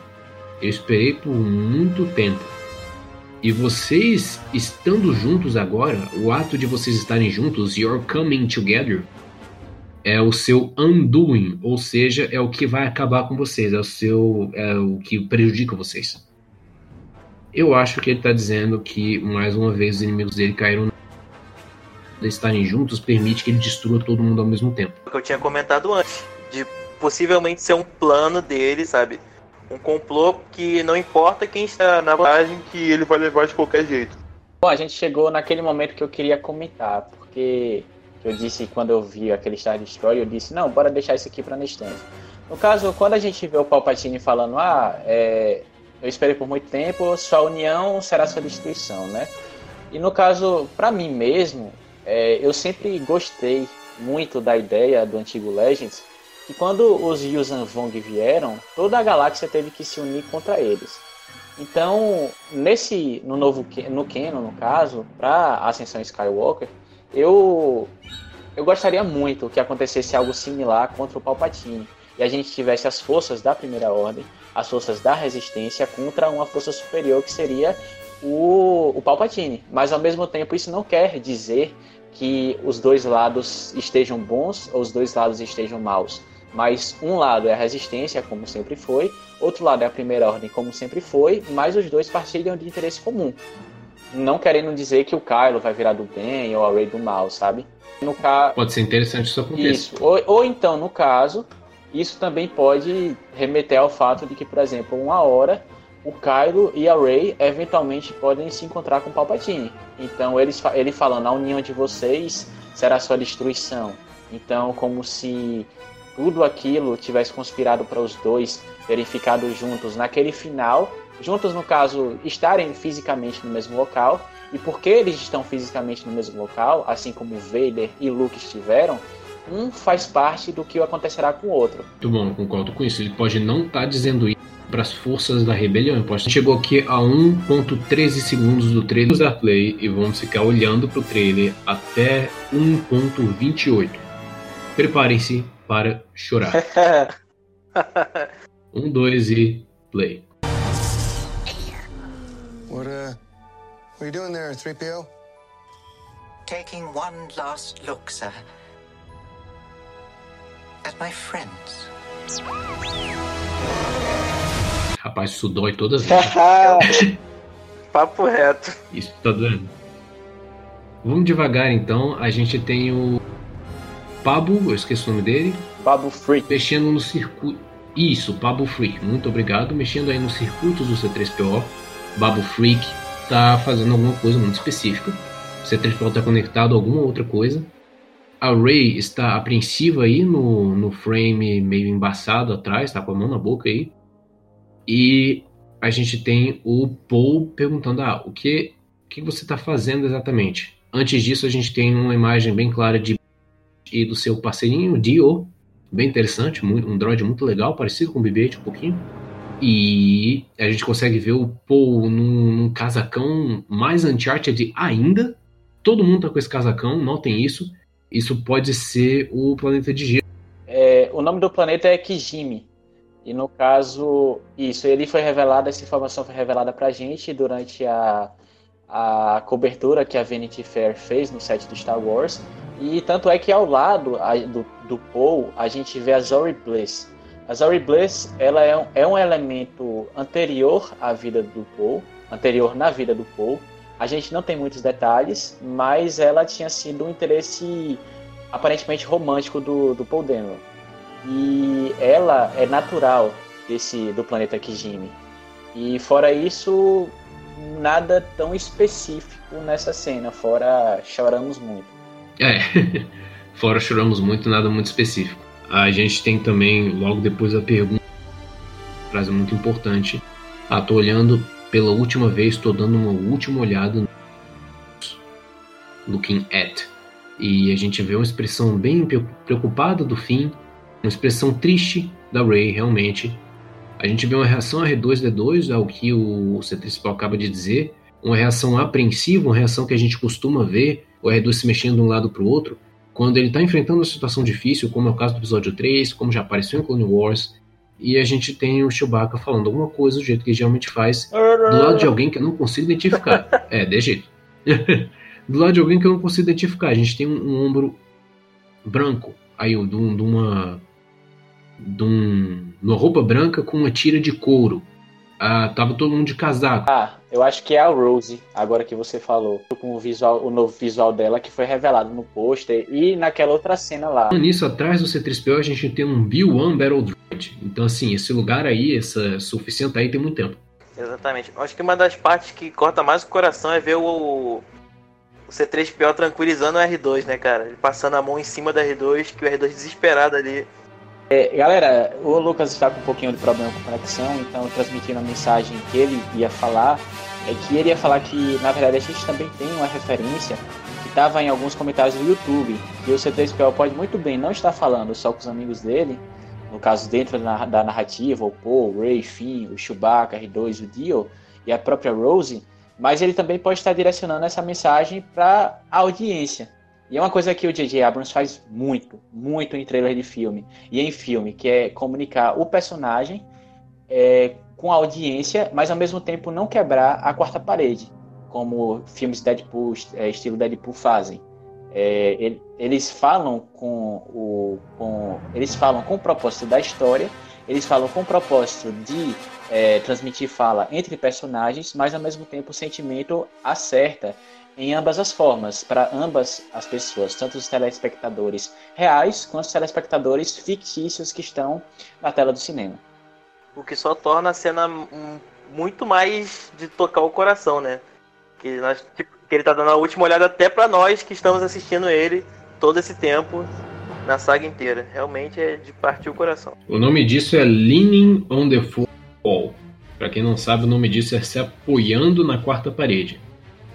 eu esperei por muito tempo. E vocês estando juntos agora, o ato de vocês estarem juntos, you're coming together, é o seu undoing, ou seja, é o que vai acabar com vocês, é o seu é o que prejudica vocês. Eu acho que ele tá dizendo que, mais uma vez, os inimigos dele caíram. Estarem juntos permite que ele destrua todo mundo ao mesmo tempo. O que eu tinha comentado antes. De possivelmente ser um plano dele, sabe? Um complô que não importa quem está na vantagem, que ele vai levar de qualquer jeito. Bom, a gente chegou naquele momento que eu queria comentar, porque eu disse quando eu vi aquele Star Destroyer, eu disse, não, bora deixar isso aqui pra Nestante. No caso, quando a gente vê o Palpatine falando, ah, é, eu esperei por muito tempo, sua união será sua destruição, né? E no caso, pra mim mesmo, é, eu sempre gostei muito da ideia do antigo Legends, que quando os Yuuzhan Vong vieram, toda a galáxia teve que se unir contra eles. Então, nesse no novo no Canon, no caso, para Ascensão Skywalker, eu eu gostaria muito que acontecesse algo similar contra o Palpatine e a gente tivesse as forças da Primeira Ordem, as forças da Resistência contra uma força superior que seria o, o Palpatine. Mas ao mesmo tempo isso não quer dizer que os dois lados estejam bons ou os dois lados estejam maus. Mas um lado é a resistência, como sempre foi, outro lado é a primeira ordem, como sempre foi, mas os dois partilham de interesse comum. não querendo dizer que o Kylo vai virar do bem ou a Rey do mal, sabe? No ca... Pode ser interessante isso aconteça. Isso. Ou, ou então, no caso, isso também pode remeter ao fato de que, por exemplo, uma hora o Kylo e a Rey eventualmente podem se encontrar com o Palpatine. Então eles, ele falando, a união de vocês será sua destruição. Então, como se tudo aquilo tivesse conspirado para os dois terem ficado juntos naquele final, juntos no caso estarem fisicamente no mesmo local, e porque eles estão fisicamente no mesmo local, assim como Vader e Luke estiveram, um faz parte do que acontecerá com o outro. Muito bom, concordo com isso. Ele pode não estar tá dizendo isso para as forças da rebelião. Chegou aqui a 1.13 segundos do trailer da Play e vamos ficar olhando para o trailer até 1.28. Preparem-se para chorar. um, dois e play. What, uh, what are you doing there, 3PO? Taking one last look, sir. At my friends. Rapaz, isso dói todas as vezes. Papo reto. Isso tá doendo. Vamos devagar então. A gente tem o Pablo, eu esqueci o nome dele. Pablo Freak. Mexendo no circuito. Isso, Pablo Freak, muito obrigado. Mexendo aí nos circuitos do C3PO. Babu Freak tá fazendo alguma coisa muito específica. O C3PO tá conectado a alguma outra coisa. A Ray está apreensiva aí no, no frame meio embaçado atrás, tá com a mão na boca aí. E a gente tem o Paul perguntando: ah, o que, o que você está fazendo exatamente? Antes disso, a gente tem uma imagem bem clara de e do seu parceirinho, Dio. Bem interessante, um droid muito legal, parecido com o BB-8 um pouquinho. E a gente consegue ver o Paul num, num casacão mais Uncharted ainda. Todo mundo tá com esse casacão, notem isso. Isso pode ser o planeta de gelo. É, o nome do planeta é Kijimi. E no caso, isso, ele foi revelado, essa informação foi revelada pra gente durante a, a cobertura que a Vanity Fair fez no set do Star Wars. E tanto é que ao lado a, do, do Paul, a gente vê a Zori Bliss. A Zori Bliss ela é um, é um elemento anterior à vida do Paul, anterior na vida do Paul. A gente não tem muitos detalhes, mas ela tinha sido um interesse aparentemente romântico do, do Paul Dameron. E ela é natural desse do planeta Kijimi. E fora isso, nada tão específico nessa cena, fora choramos muito. É, fora choramos muito, nada muito específico. A gente tem também, logo depois da pergunta, frase muito importante. Ah, tô olhando pela última vez, tô dando uma última olhada no looking at. E a gente vê uma expressão bem preocupada do fim, uma expressão triste da Ray, realmente. A gente vê uma reação a R2D2 ao que o C3PO acaba de dizer, uma reação apreensiva, uma reação que a gente costuma ver o R2 se mexendo de um lado para o outro, quando ele está enfrentando uma situação difícil, como é o caso do episódio 3, como já apareceu em Clone Wars, e a gente tem o Chewbacca falando alguma coisa do jeito que ele geralmente faz, do lado de alguém que eu não consigo identificar. é, de jeito. do lado de alguém que eu não consigo identificar. A gente tem um, um ombro branco, aí, de, um, de uma. de um, uma roupa branca com uma tira de couro. Ah, tava todo mundo de casaco. Ah, eu acho que é a Rose, agora que você falou, com o visual, o novo visual dela que foi revelado no pôster e naquela outra cena lá. Nisso atrás do C3PO a gente tem um B1 Battle Droid. Então assim, esse lugar aí, essa suficiente aí tem muito tempo. Exatamente. Acho que uma das partes que corta mais o coração é ver o, o C3PO tranquilizando o R2, né, cara? Ele passando a mão em cima do R2, que o R2 desesperado ali é, galera, o Lucas está com um pouquinho de problema com conexão, então transmitindo a mensagem que ele ia falar, é que ele ia falar que, na verdade, a gente também tem uma referência que estava em alguns comentários do YouTube, que o C3PO pode muito bem não estar falando só com os amigos dele, no caso dentro da, da narrativa, o Paul, o Ray, Finn, o Chewbacca, R2, o Dio e a própria Rose, mas ele também pode estar direcionando essa mensagem para a audiência. E é uma coisa que o J.J. Abrams faz muito, muito em trailer de filme e em filme, que é comunicar o personagem é, com a audiência, mas ao mesmo tempo não quebrar a quarta parede, como filmes Deadpool, é, estilo Deadpool fazem. É, ele, eles falam com o com, eles falam com o propósito da história eles falam com o propósito de é, transmitir fala entre personagens, mas ao mesmo tempo o sentimento acerta em ambas as formas, para ambas as pessoas, tanto os telespectadores reais quanto os telespectadores fictícios que estão na tela do cinema. O que só torna a cena muito mais de tocar o coração, né? Que, nós, tipo, que ele tá dando a última olhada até para nós que estamos assistindo ele todo esse tempo na saga inteira. Realmente é de partir o coração. O nome disso é Leaning on the Fall. Para quem não sabe, o nome disso é se apoiando na quarta parede.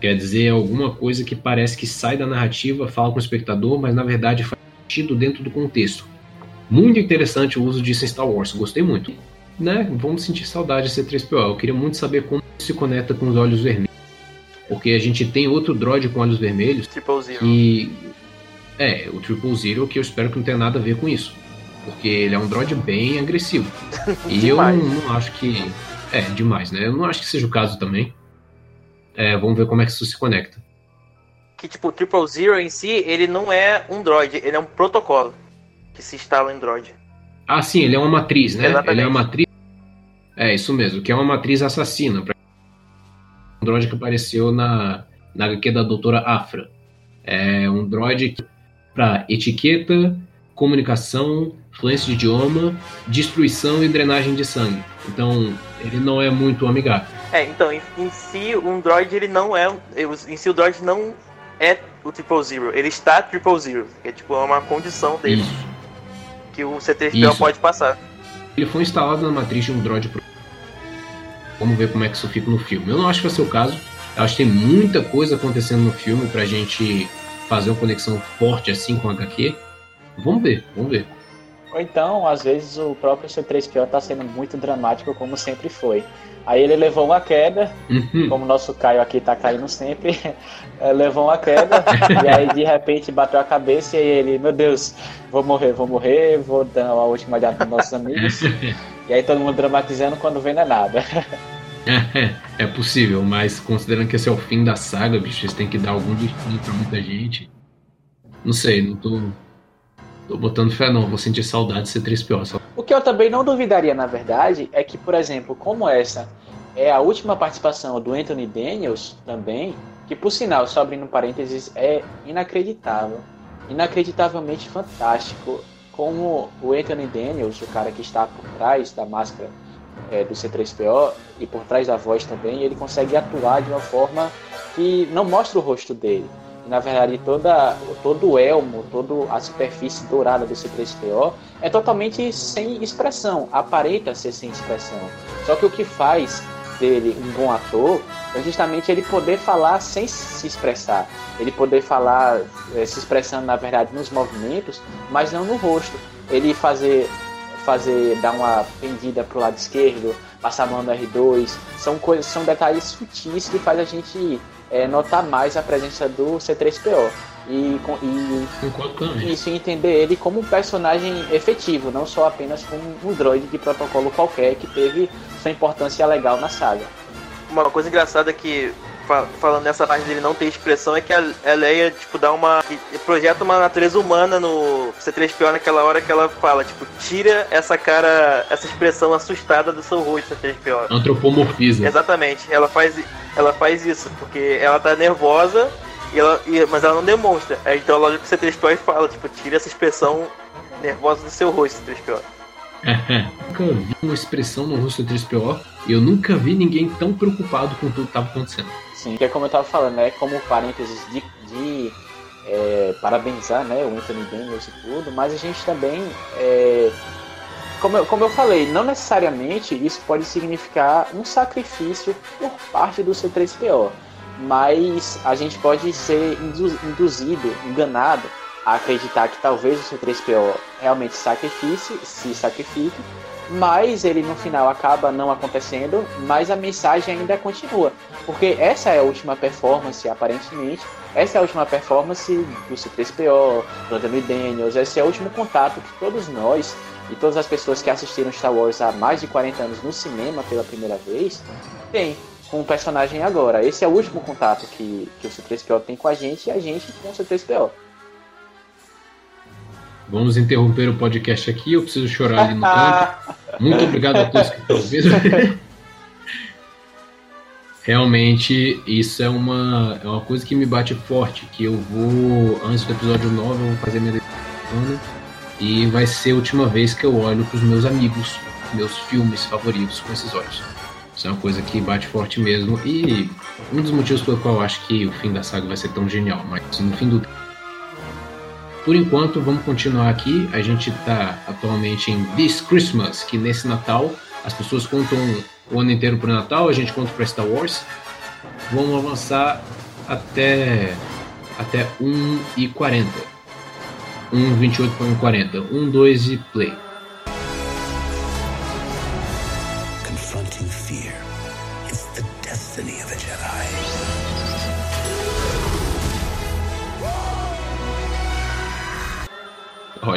Quer dizer, alguma coisa que parece que sai da narrativa, fala com o espectador, mas na verdade faz sentido dentro do contexto. Muito interessante o uso disso em Star Wars, gostei muito. Né? Vamos sentir saudade de C3PO. Eu queria muito saber como se conecta com os olhos vermelhos. Porque a gente tem outro droid com olhos vermelhos. Triple Zero. E. É, o Triple Zero, que eu espero que não tenha nada a ver com isso. Porque ele é um droid bem agressivo. e eu não, não acho que. É, demais, né? Eu não acho que seja o caso também. É, vamos ver como é que isso se conecta. Que tipo, o Triple Zero em si, ele não é um droid, ele é um protocolo que se instala em droid. Ah, sim, ele é uma matriz, né? Exatamente. Ele é uma matriz. É, isso mesmo, que é uma matriz assassina. pra- Um droid que apareceu na, na HQ da doutora Afra. É um droid para etiqueta, comunicação, fluência de idioma, destruição e drenagem de sangue. Então, ele não é muito amigável. É, então, em, em si, um droid ele não é. Em si, o droid não é o Triple Zero, ele está Triple Zero. Que é tipo é uma condição dele Isso. que o C3PO Isso. pode passar. Ele foi instalado na matriz de um droid. pro- Vamos ver como é que isso fica no filme. Eu não acho que vai ser o caso. Eu acho que tem muita coisa acontecendo no filme pra gente fazer uma conexão forte assim com a HQ. Vamos ver, vamos ver. Ou então, às vezes, o próprio C3PO tá sendo muito dramático, como sempre foi. Aí ele levou uma queda, Uhum. como o nosso Caio aqui tá caindo sempre, eh, levou uma queda, e aí de repente bateu a cabeça e ele, meu Deus, vou morrer, vou morrer, vou dar a última olhada pros nossos amigos. E aí todo mundo dramatizando quando vem não é nada. É possível, mas considerando que esse é o fim da saga, bicho, eles têm que dar algum destino pra muita gente. Não sei, não tô. Tô botando fé não, vou sentir saudade de ser 3PO. Só... O que eu também não duvidaria, na verdade, é que, por exemplo, como essa é a última participação do Anthony Daniels também, que por sinal, só abrindo parênteses, é inacreditável, inacreditavelmente fantástico como o Anthony Daniels, o cara que está por trás da máscara é, do C3PO e por trás da voz também, ele consegue atuar de uma forma que não mostra o rosto dele. Na verdade, toda, todo o elmo, toda a superfície dourada do C3PO é totalmente sem expressão, aparenta ser sem expressão. Só que o que faz dele um bom ator é justamente ele poder falar sem se expressar. Ele poder falar eh, se expressando, na verdade, nos movimentos, mas não no rosto. Ele fazer fazer dar uma pendida pro lado esquerdo, passar a mão no R2, são coisas, são detalhes sutis que faz a gente eh, notar mais a presença do C3PO. E, e isso e entender ele como um personagem efetivo, não só apenas como um droid de protocolo qualquer que teve sua importância legal na saga. Uma coisa engraçada que, fa- falando nessa parte dele não ter expressão, é que a, a Leia, tipo, dá uma. projeta uma natureza humana no C3PO naquela hora que ela fala, tipo, tira essa cara, essa expressão assustada do seu rosto, C3PO. Antropomorfiza. Exatamente, ela faz, ela faz isso, porque ela tá nervosa, e ela, e- mas ela não demonstra. Aí, Então ela olha pro C3PO e fala, tipo, tira essa expressão nervosa do seu rosto, C3PO. nunca vi uma expressão no rosto do 3PO e eu nunca vi ninguém tão preocupado com tudo que estava acontecendo. Sim, que é como eu tava falando, né? Como parênteses de, de é, parabenizar né, o Anthony Daniels e tudo, mas a gente também, é, como, eu, como eu falei, não necessariamente isso pode significar um sacrifício por parte do C3PO, mas a gente pode ser indu- induzido, enganado a acreditar que talvez o C3PO realmente sacrifique, se sacrifique, mas ele no final acaba não acontecendo, mas a mensagem ainda continua. Porque essa é a última performance, aparentemente, essa é a última performance do C3PO, do Anthony Daniels, esse é o último contato que todos nós e todas as pessoas que assistiram Star Wars há mais de 40 anos no cinema pela primeira vez, tem com o personagem agora. Esse é o último contato que, que o C3PO tem com a gente e a gente com o C3PO. Vamos interromper o podcast aqui, eu preciso chorar ali no canto. Muito obrigado a todos que estão ouvindo. Realmente, isso é uma, é uma coisa que me bate forte, que eu vou, antes do episódio 9, eu vou fazer minha decisão e vai ser a última vez que eu olho para os meus amigos, meus filmes favoritos com esses olhos. Isso é uma coisa que bate forte mesmo e um dos motivos pelo qual eu acho que o fim da saga vai ser tão genial, mas no fim do por enquanto, vamos continuar aqui. A gente está atualmente em This Christmas, que nesse Natal as pessoas contam o ano inteiro para o Natal, a gente conta para Star Wars. Vamos avançar até até 1 e 40. 1 28 para 1 40. 1 2 e play.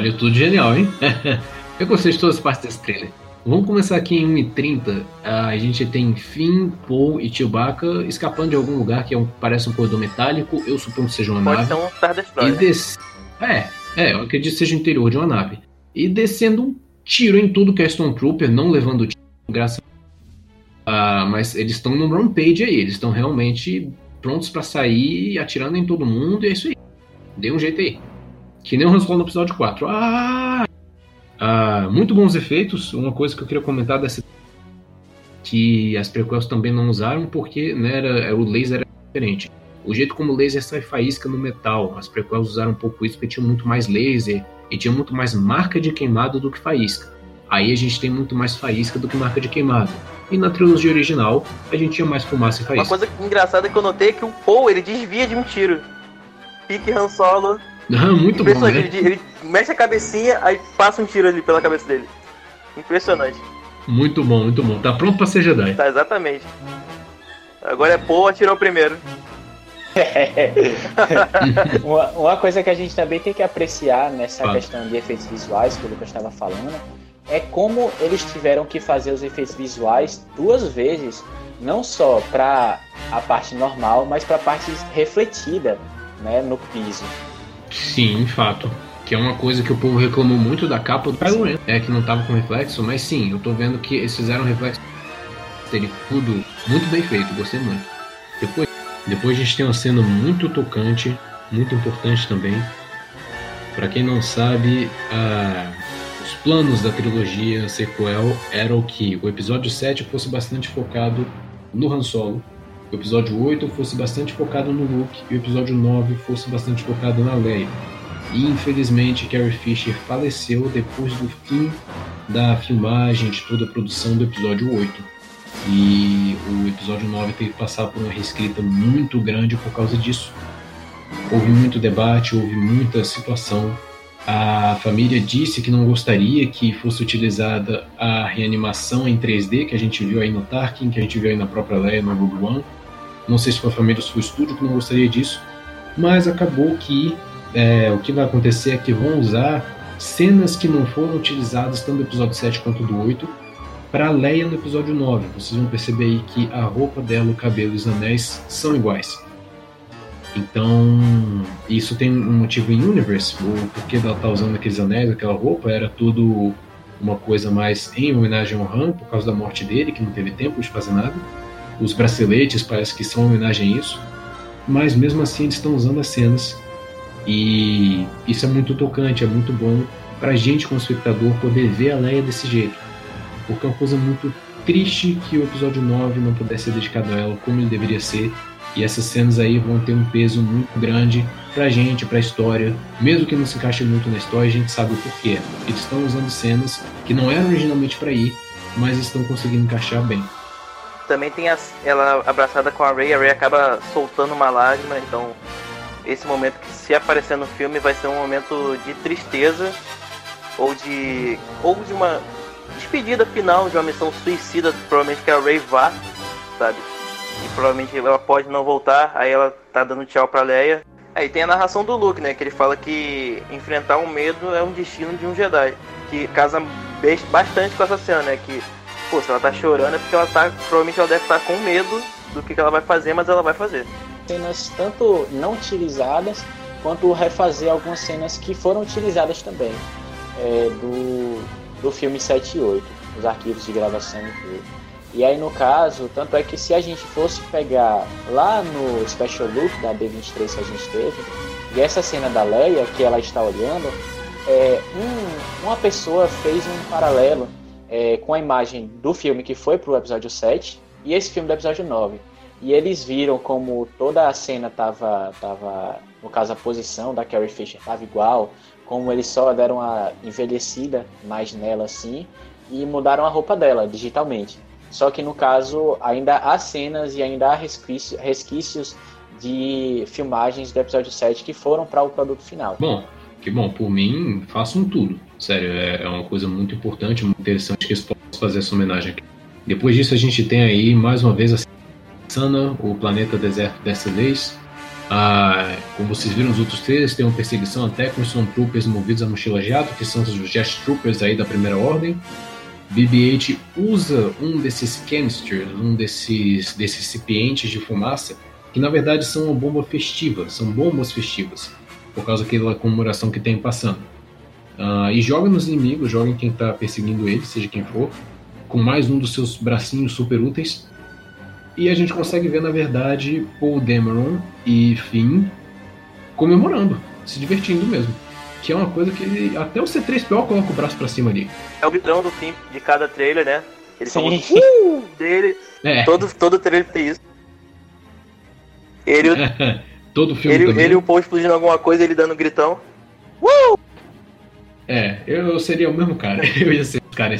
Olha, tudo genial, hein? Eu gostei de todas as partes desse trailer. Vamos começar aqui em 1h30. A gente tem Finn, Paul e Chewbacca escapando de algum lugar que é um, parece um corredor metálico. Eu suponho que seja uma Pode nave. ser um Star Destroyer. E des... É, é, eu acredito que seja o interior de uma nave. E descendo um tiro em tudo que é Stormtrooper, não levando tiro, graças a... Mas eles estão no rampage aí, eles estão realmente prontos para sair, atirando em todo mundo, e é isso aí. Dê um jeito aí. Que nem o Han Solo no episódio 4. Ah! ah! Muito bons efeitos. Uma coisa que eu queria comentar dessa que as prequels também não usaram porque né, era, o laser era diferente. O jeito como o laser sai faísca no metal, as prequels usaram um pouco isso porque tinha muito mais laser e tinha muito mais marca de queimado do que faísca. Aí a gente tem muito mais faísca do que marca de queimado. E na trilogia original, a gente tinha mais fumaça e faísca. Uma coisa engraçada que eu notei é que o Paul ele desvia de um tiro. Pique Han Solo. Ah, muito bom, né? Ele, ele mexe a cabecinha, aí passa um tiro ali pela cabeça dele. Impressionante. Muito bom, muito bom. Tá pronto pra ser Jedi. Tá, exatamente. Agora é Paul atirou primeiro. uma, uma coisa que a gente também tem que apreciar nessa questão de efeitos visuais que o Lucas estava falando é como eles tiveram que fazer os efeitos visuais duas vezes, não só para a parte normal, mas para a parte refletida, né, no piso. Sim, fato. Que é uma coisa que o povo reclamou muito da capa do Kylo. É que não tava com reflexo, mas sim, eu tô vendo que eles fizeram reflexo dele tudo muito bem feito, gostei muito. Depois, depois a gente tem uma cena muito tocante, muito importante também. Pra quem não sabe, ah, os planos da trilogia sequel eram que o episódio 7 fosse bastante focado no Han Solo, o episódio 8 fosse bastante focado no Luke e o episódio 9 fosse bastante focado na Leia. E infelizmente Carrie Fisher faleceu depois do fim da filmagem de toda a produção do episódio 8. E o episódio 9 teve que passar por uma reescrita muito grande por causa disso. Houve muito debate, houve muita situação. A família disse que não gostaria que fosse utilizada a reanimação em 3D que a gente viu aí no Tarkin, que a gente viu aí na própria Leia no Rogue One. Não sei se foi a família ou se foi o estúdio que não gostaria disso, mas acabou que é, o que vai acontecer é que vão usar cenas que não foram utilizadas tanto do episódio 7 quanto do 8 para Leia no episódio 9. Vocês vão perceber aí que a roupa dela, o cabelo e os anéis são iguais. Então, isso tem um motivo em Universe, o porquê dela tá usando aqueles anéis, aquela roupa, era tudo uma coisa mais em homenagem ao Han, por causa da morte dele, que não teve tempo de fazer nada. Os braceletes parece que são homenagem a isso, mas mesmo assim eles estão usando as cenas. E isso é muito tocante, é muito bom pra gente como espectador poder ver a Leia desse jeito, porque é uma coisa muito triste que o episódio 9 não pudesse ser dedicado a ela como ele deveria ser, e essas cenas aí vão ter um peso muito grande pra gente, pra história, mesmo que não se encaixe muito na história, a gente sabe o porquê. Eles estão usando cenas que não eram originalmente para ir, mas estão conseguindo encaixar bem. Também tem as- ela abraçada com a Ray, a Ray acaba soltando uma lágrima, então esse momento que se aparecer no filme vai ser um momento de tristeza ou de ou de uma despedida final de uma missão suicida, provavelmente que a Ray vá, sabe? E provavelmente ela pode não voltar, aí ela tá dando tchau pra Leia. Aí tem a narração do Luke, né, que ele fala que enfrentar o medo é um destino de um Jedi, que casa bastante com essa cena, né, que pô, se ela tá chorando é porque ela tá, provavelmente ela deve estar com medo do que, que ela vai fazer, mas ela vai fazer. Cenas tanto não utilizadas, quanto refazer algumas cenas que foram utilizadas também é, do, do filme 7 e 8. os arquivos de gravação e tudo. E aí no caso, tanto é que se a gente fosse pegar lá no Special Look da D23 que a gente teve, e essa cena da Leia que ela está olhando, é, um, uma pessoa fez um paralelo é, com a imagem do filme que foi pro episódio 7 e esse filme do episódio 9. E eles viram como toda a cena tava, tava no caso a posição da Carrie Fisher tava igual, como eles só deram uma envelhecida mais nela assim e mudaram a roupa dela digitalmente. Só que no caso ainda há cenas e ainda há resquícios, de filmagens do episódio 7 que foram para o produto final. Bom, que bom, por mim, façam tudo. Sério, é, é uma coisa muito importante, muito interessante que eles possam fazer essa homenagem aqui. Depois disso, a gente tem aí, mais uma vez, a Sana, o planeta deserto dessa vez. Ah, como vocês viram nos outros trailers, tem uma perseguição até com Stormtroopers movidos a mochila jato, que são os Jet Troopers aí da primeira ordem. BB-8 usa um desses canisters, um desses, desses recipientes de fumaça, que na verdade são uma bomba festiva, são bombas festivas, por causa daquela comemoração que tem passando. Uh, e joga nos inimigos, joga em quem está perseguindo ele, seja quem for, com mais um dos seus bracinhos super úteis. E a gente consegue ver, na verdade, Paul Dameron e Finn comemorando, se divertindo mesmo. Que é uma coisa que até o C3PO coloca o braço pra cima ali. É o bidão do fim de cada trailer, né? Eles são uh, dele. É. Todo, todo trailer tem isso. Ele, todo filme ele, ele e o Paul explodindo alguma coisa, ele dando um gritão. Uh! É, eu seria o mesmo cara. Eu ia ser o cara.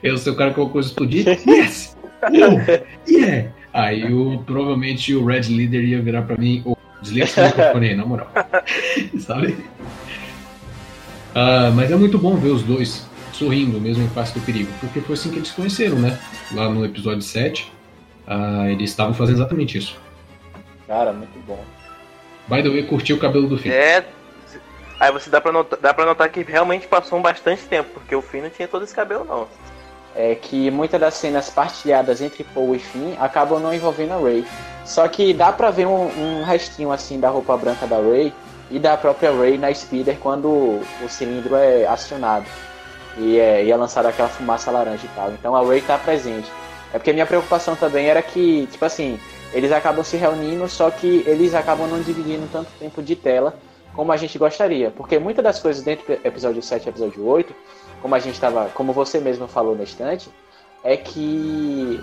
Eu ser o cara com a coisa explodir. Yes! Oh, yeah! Aí o, provavelmente o Red Leader ia virar pra mim. Oh, desliga esse microfone aí, na moral. Sabe? Uh, mas é muito bom ver os dois sorrindo, mesmo em face do perigo, porque foi assim que eles se conheceram, né? Lá no episódio 7, uh, eles estavam fazendo exatamente isso. Cara, muito bom. By the way, curtiu o cabelo do filho. É, Aí você dá pra, notar, dá pra notar que realmente passou um bastante tempo, porque o Finn não tinha todo esse cabelo, não. É que muitas das cenas partilhadas entre Paul e Finn acabam não envolvendo a Ray. Só que dá pra ver um, um restinho assim da roupa branca da Ray e da própria Ray na Speeder quando o cilindro é acionado. E é, e é aquela fumaça laranja e tal. Então a Ray tá presente. É porque minha preocupação também era que, tipo assim, eles acabam se reunindo, só que eles acabam não dividindo tanto tempo de tela como a gente gostaria. Porque muitas das coisas dentro do episódio 7 e episódio 8, como a gente estava, como você mesmo falou na estante, é que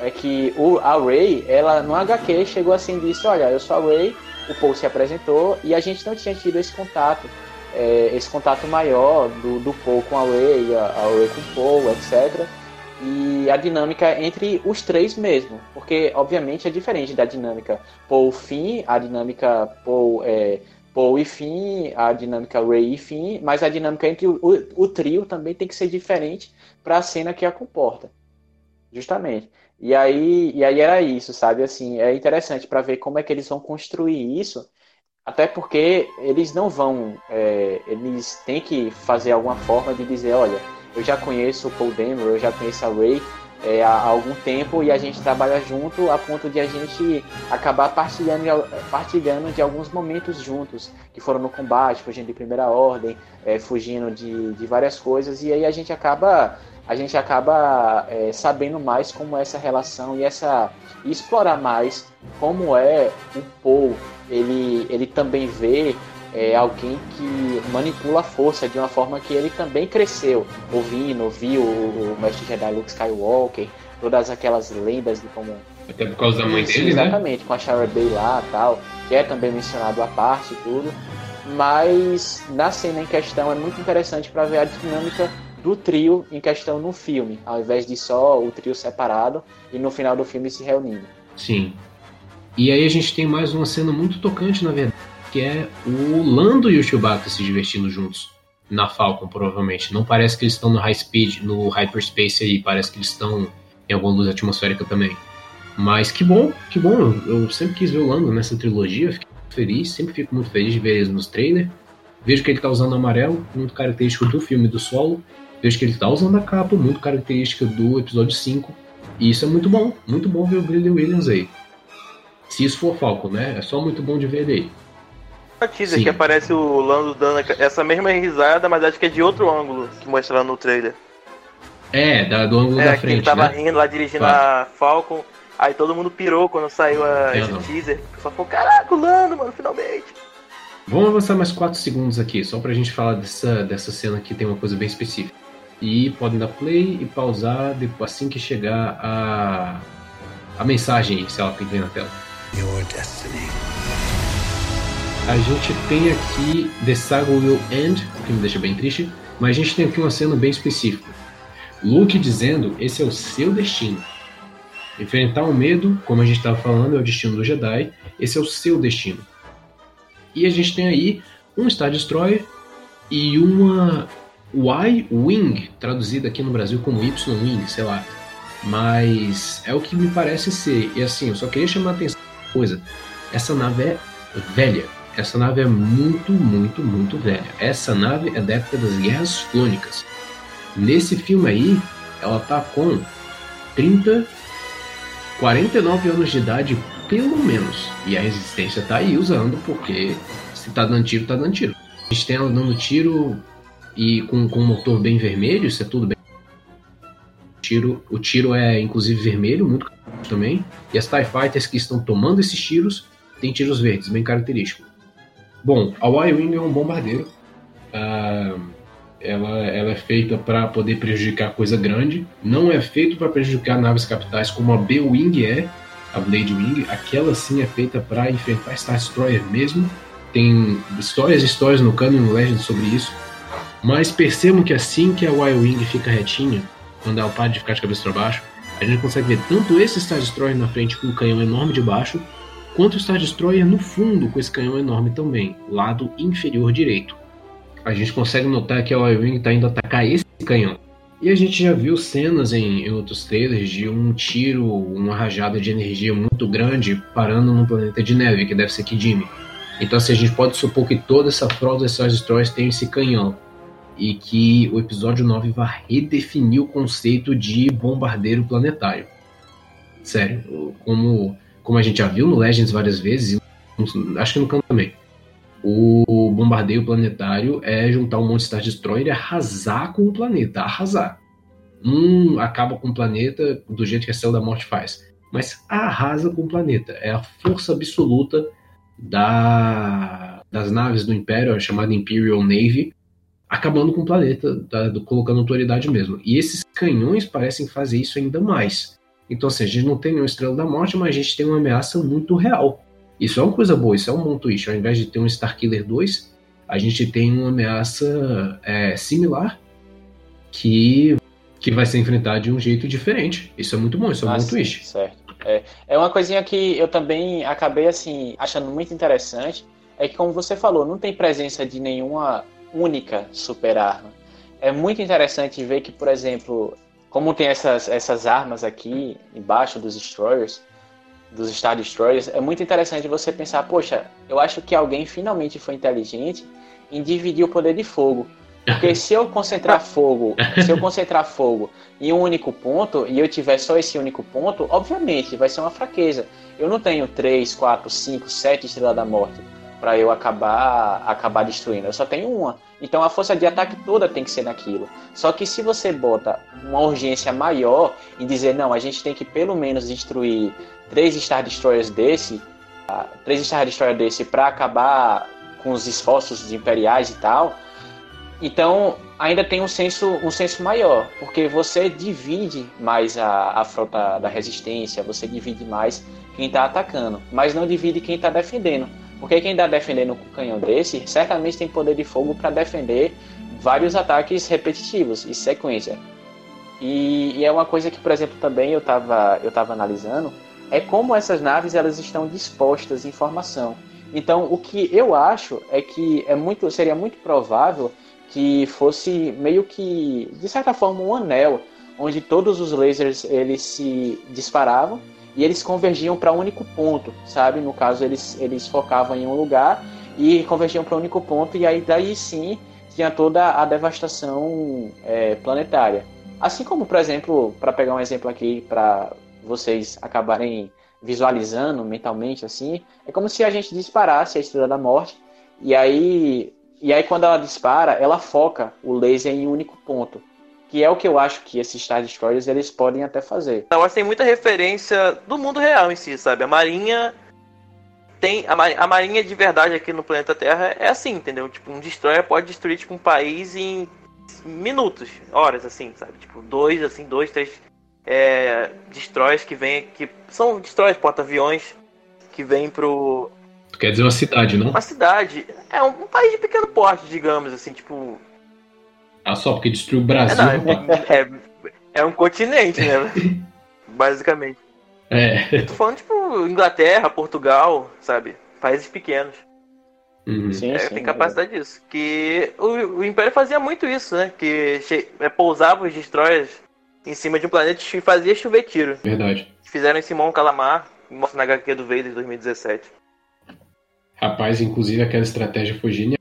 é que o, a Ray, ela no HQ chegou assim e disse, olha, eu sou a Ray, o Paul se apresentou e a gente não tinha tido esse contato, é, esse contato maior do, do Paul com a Ray, a, a com o Paul, etc. E a dinâmica entre os três mesmo, porque obviamente é diferente da dinâmica Paul Finn, a dinâmica Paul é, Paul e Finn, a dinâmica Ray e Finn, mas a dinâmica entre o, o, o trio também tem que ser diferente para a cena que a comporta. Justamente. E aí, e aí era isso, sabe? Assim, é interessante para ver como é que eles vão construir isso, até porque eles não vão, é, eles têm que fazer alguma forma de dizer, olha, eu já conheço o Paul Denver, eu já conheço a Ray, é, há algum tempo e a gente trabalha junto a ponto de a gente acabar partilhando, partilhando de alguns momentos juntos, que foram no combate, fugindo de primeira ordem, é, fugindo de, de várias coisas, e aí a gente acaba a gente acaba é, sabendo mais como é essa relação e essa e explorar mais como é o Paul ele, ele também vê é alguém que manipula a força de uma forma que ele também cresceu, ouvindo, viu o, o Mestre Jedi Luke Skywalker, todas aquelas lendas de como. Até por causa da mãe Isso, dele, exatamente, né? com a Shara Bay lá tal, que é também mencionado à parte e tudo. Mas na cena em questão é muito interessante para ver a dinâmica do trio em questão no filme, ao invés de só o trio separado e no final do filme se reunindo. Sim. E aí a gente tem mais uma cena muito tocante, na verdade que é o Lando e o Chewbacca se divertindo juntos na Falcon, provavelmente. Não parece que eles estão no high speed, no hyperspace aí, parece que eles estão em alguma luz atmosférica também. Mas que bom, que bom. Eu sempre quis ver o Lando nessa trilogia, fiquei feliz, sempre fico muito feliz de ver ele nos trailers. Vejo que ele tá usando amarelo, muito característico do filme do solo. Vejo que ele tá usando a capa, muito característica do episódio 5. E isso é muito bom, muito bom ver o Billy Williams aí. Se isso for Falcon, né? É só muito bom de ver ele aí a teaser Sim. que aparece o Lando dando essa mesma risada, mas acho que é de outro ângulo que mostra lá no trailer. É, da, do ângulo É, da que ele frente, tava né? rindo lá dirigindo Claro. a Falcon. Aí todo mundo pirou quando saiu a, esse não. teaser. O pessoal falou, caraca, o Lando, mano, finalmente. Vamos avançar mais 4 segundos aqui, só pra gente falar dessa, dessa cena que tem uma coisa bem específica. E podem dar play e pausar depois, assim que chegar a, a mensagem, se ela vem na tela. Your destiny. A gente tem aqui The Saga Will End, o que me deixa bem triste, mas a gente tem aqui uma cena bem específica. Luke dizendo: esse é o seu destino. Enfrentar o medo, como a gente estava falando, é o destino do Jedi, esse é o seu destino. E a gente tem aí um Star Destroyer e uma Y-Wing, traduzida aqui no Brasil como Y-Wing, sei lá. Mas é o que me parece ser. E assim, eu só queria chamar a atenção uma coisa. Essa nave é velha. Essa nave é muito, muito, muito velha. Essa nave é da época das Guerras Clônicas. Nesse filme aí, ela tá com 30, 49 anos de idade, pelo menos. E a resistência tá aí usando, porque se tá dando tiro, tá dando tiro. A gente tem ela dando tiro e com, com um motor bem vermelho, isso é tudo bem. O tiro, o tiro é inclusive vermelho, muito também. E as TIE Fighters que estão tomando esses tiros têm tiros verdes, bem característico. Bom, a Y-Wing é um bombardeiro. Ah, ela, ela é feita para poder prejudicar coisa grande. Não é feito para prejudicar naves capitais como a B-Wing é, a Blade Wing. Aquela sim é feita para enfrentar Star Destroyer mesmo. Tem histórias e histórias no Canon Legend sobre isso. Mas percebam que assim que a Y-Wing fica retinha, quando ela para de ficar de cabeça para baixo, a gente consegue ver tanto esse Star Destroyer na frente com um canhão enorme de baixo, quanto o Star Destroyer no fundo com esse canhão enorme também, lado inferior direito. A gente consegue notar que a Y-Wing está indo atacar esse canhão. E a gente já viu cenas em, em outros trailers de um tiro, uma rajada de energia muito grande parando num planeta de neve, que deve ser Kijimi. Então assim, a gente pode supor que toda essa frota de Star Destroyers tem esse canhão. E que o episódio 9 vai redefinir o conceito de bombardeiro planetário. Sério, como, como a gente já viu no Legends várias vezes, acho que no canto também. O bombardeio planetário é juntar um monte de Star Destroyer e arrasar com o planeta, arrasar. Não acaba com o planeta do jeito que a Céu da Morte faz, mas arrasa com o planeta. É a força absoluta da, das naves do Império, a chamada Imperial Navy, acabando com o planeta, do- colocando autoridade mesmo. E esses canhões parecem fazer isso ainda mais. Então, assim, a gente não tem nenhuma Estrela da Morte, mas a gente tem uma ameaça muito real. Isso é uma coisa boa, isso é um bom twist. Ao invés de ter um Starkiller 2, a gente tem uma ameaça é, similar que, que vai ser enfrentada de um jeito diferente. Isso é muito bom, isso é um Ah, bom sim, twist. Certo. É, é uma coisinha que eu também acabei assim achando muito interessante, é que como você falou, não tem presença de nenhuma única super arma. É muito interessante ver que, por exemplo, como tem essas, essas armas aqui embaixo dos destroyers, dos Star Destroyers, é muito interessante você pensar, poxa, eu acho que alguém finalmente foi inteligente em dividir o poder de fogo. Porque se eu concentrar fogo, se eu concentrar fogo em um único ponto e eu tiver só esse único ponto, obviamente vai ser uma fraqueza. Eu não tenho 3, 4, 5, 7 estrelas da morte para eu acabar acabar destruindo. Eu só tenho uma. Então a força de ataque toda tem que ser naquilo. Só que se você bota uma urgência maior e dizer não, a gente tem que pelo menos destruir três Star Destroyers desse, ah, três Star Destroyers desse para acabar com os esforços imperiais e tal, então ainda tem um senso, um senso maior, porque você divide mais a, a frota da resistência, você divide mais quem está atacando, mas não divide quem está defendendo. Porque quem está defendendo um canhão desse, certamente tem poder de fogo para defender vários ataques repetitivos e sequência. E, e, é uma coisa que, por exemplo, também eu estava eu tava analisando, é como essas naves elas estão dispostas em formação. Então, o que eu acho é que é muito, seria muito provável que fosse meio que, de certa forma, um anel, onde todos os lasers eles se disparavam e eles convergiam para um único ponto, sabe? No caso, eles, eles focavam em um lugar e convergiam para um único ponto, e aí daí sim tinha toda a devastação é, planetária. Assim como, por exemplo, para pegar um exemplo aqui para vocês acabarem visualizando mentalmente assim, é como se a gente disparasse a Estrela da Morte e aí e aí quando ela dispara, ela foca o laser em um único ponto, que é o que eu acho que esses Star Destroyers eles podem até fazer. Eu acho que tem muita referência do mundo real em si, sabe? A Marinha tem a, Mar- a Marinha de verdade aqui no planeta Terra é assim, entendeu? Tipo, um destroyer pode destruir tipo um país em minutos, horas assim, sabe? Tipo, dois assim, dois, três é, destroyers que vêm que são destroyers porta-aviões que vêm pro Tu quer dizer uma cidade, não? uma cidade, é um, um país de pequeno porte, digamos assim, tipo, Ah, só porque destruiu o é, Brasil. não, rapaz. é, é, é um continente, né? Basicamente. É. Tô falando, tipo, Inglaterra, Portugal, sabe? Países pequenos. Uhum. Sim, É, sim. tem capacidade disso. Que o, o Império fazia muito isso, né? Que che- é, pousava os destroyers em cima de um planeta e fazia chover tiro. Verdade. Fizeram em Simão Calamar, mostra na HQ do Vader de 2017. Rapaz, inclusive aquela estratégia foi genial.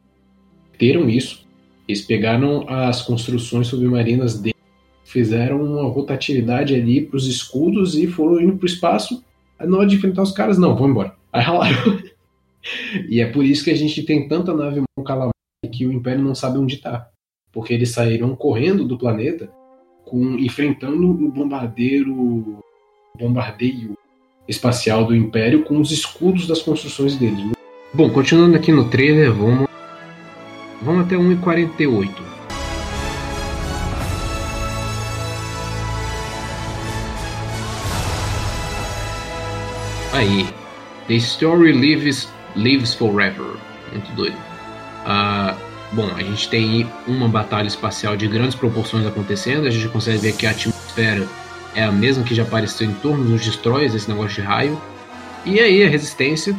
Teram isso. Eles pegaram as construções submarinas deles, fizeram uma rotatividade ali para os escudos e foram indo para o espaço. Na hora de enfrentar os caras, não, vão embora. Aí ralaram. e é por isso que a gente tem tanta nave Mon Calamar que o Império não sabe onde está. Porque eles saíram correndo do planeta com enfrentando o bombardeiro bombardeio espacial do Império com os escudos das construções deles. Bom, continuando aqui no trailer, vamos vamos até 1:48. Aí, The Story Lives Lives Forever. Muito doido. Ah, bom, a gente tem uma batalha espacial de grandes proporções acontecendo. A gente consegue ver que a atmosfera é a mesma que já apareceu em torno dos destroyers, esse negócio de raio. E aí a resistência,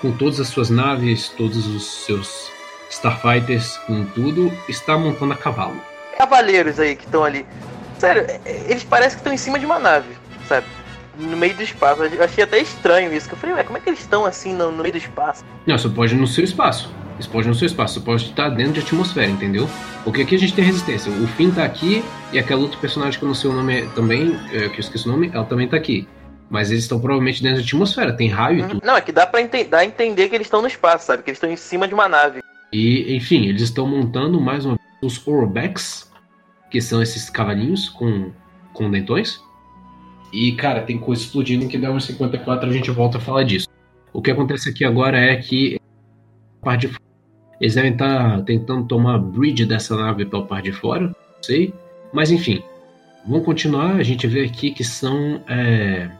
com todas as suas naves, todos os seus Starfighters, com tudo, está montando a cavalo. Cavaleiros aí que estão ali. Sério, é- é- eles parecem que estão em cima de uma nave, sabe? No meio do espaço. Eu achei até estranho isso. que Eu falei, ué, como é que eles estão assim no, no meio do espaço? Não, você pode ir no seu espaço. Você pode ir no seu espaço, você pode estar dentro de atmosfera, entendeu? Porque aqui a gente tem resistência. O Finn tá aqui e aquela outra personagem que eu não sei o nome também, é, que eu esqueci o nome, ela também tá aqui. Mas eles estão provavelmente dentro da atmosfera, tem raio e tudo. Não, é que dá pra ente- dá a entender que eles estão no espaço, sabe? Que eles estão em cima de uma nave. E, enfim, eles estão montando mais uma os Orbex, que são esses cavalinhos com, com dentões. E, cara, tem coisa explodindo que dá uns 54 a gente volta a falar disso. O que acontece aqui agora é que a parte de eles devem estar tentando tomar a bridge dessa nave pela parte de fora, não sei. Mas enfim, vamos continuar. A gente vê aqui que são é,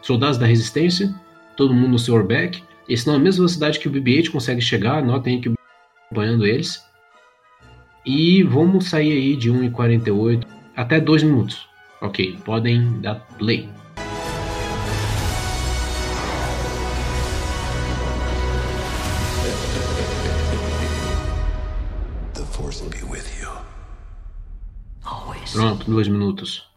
soldados da resistência, todo mundo no seu Orbeck. Eles estão na mesma velocidade que o BB-8 consegue chegar. Notem que o acompanhando eles. E vamos sair aí de 1,48 até 2 minutos. Ok, podem dar play. The Force will be with you. Always. Pronto, dois minutos.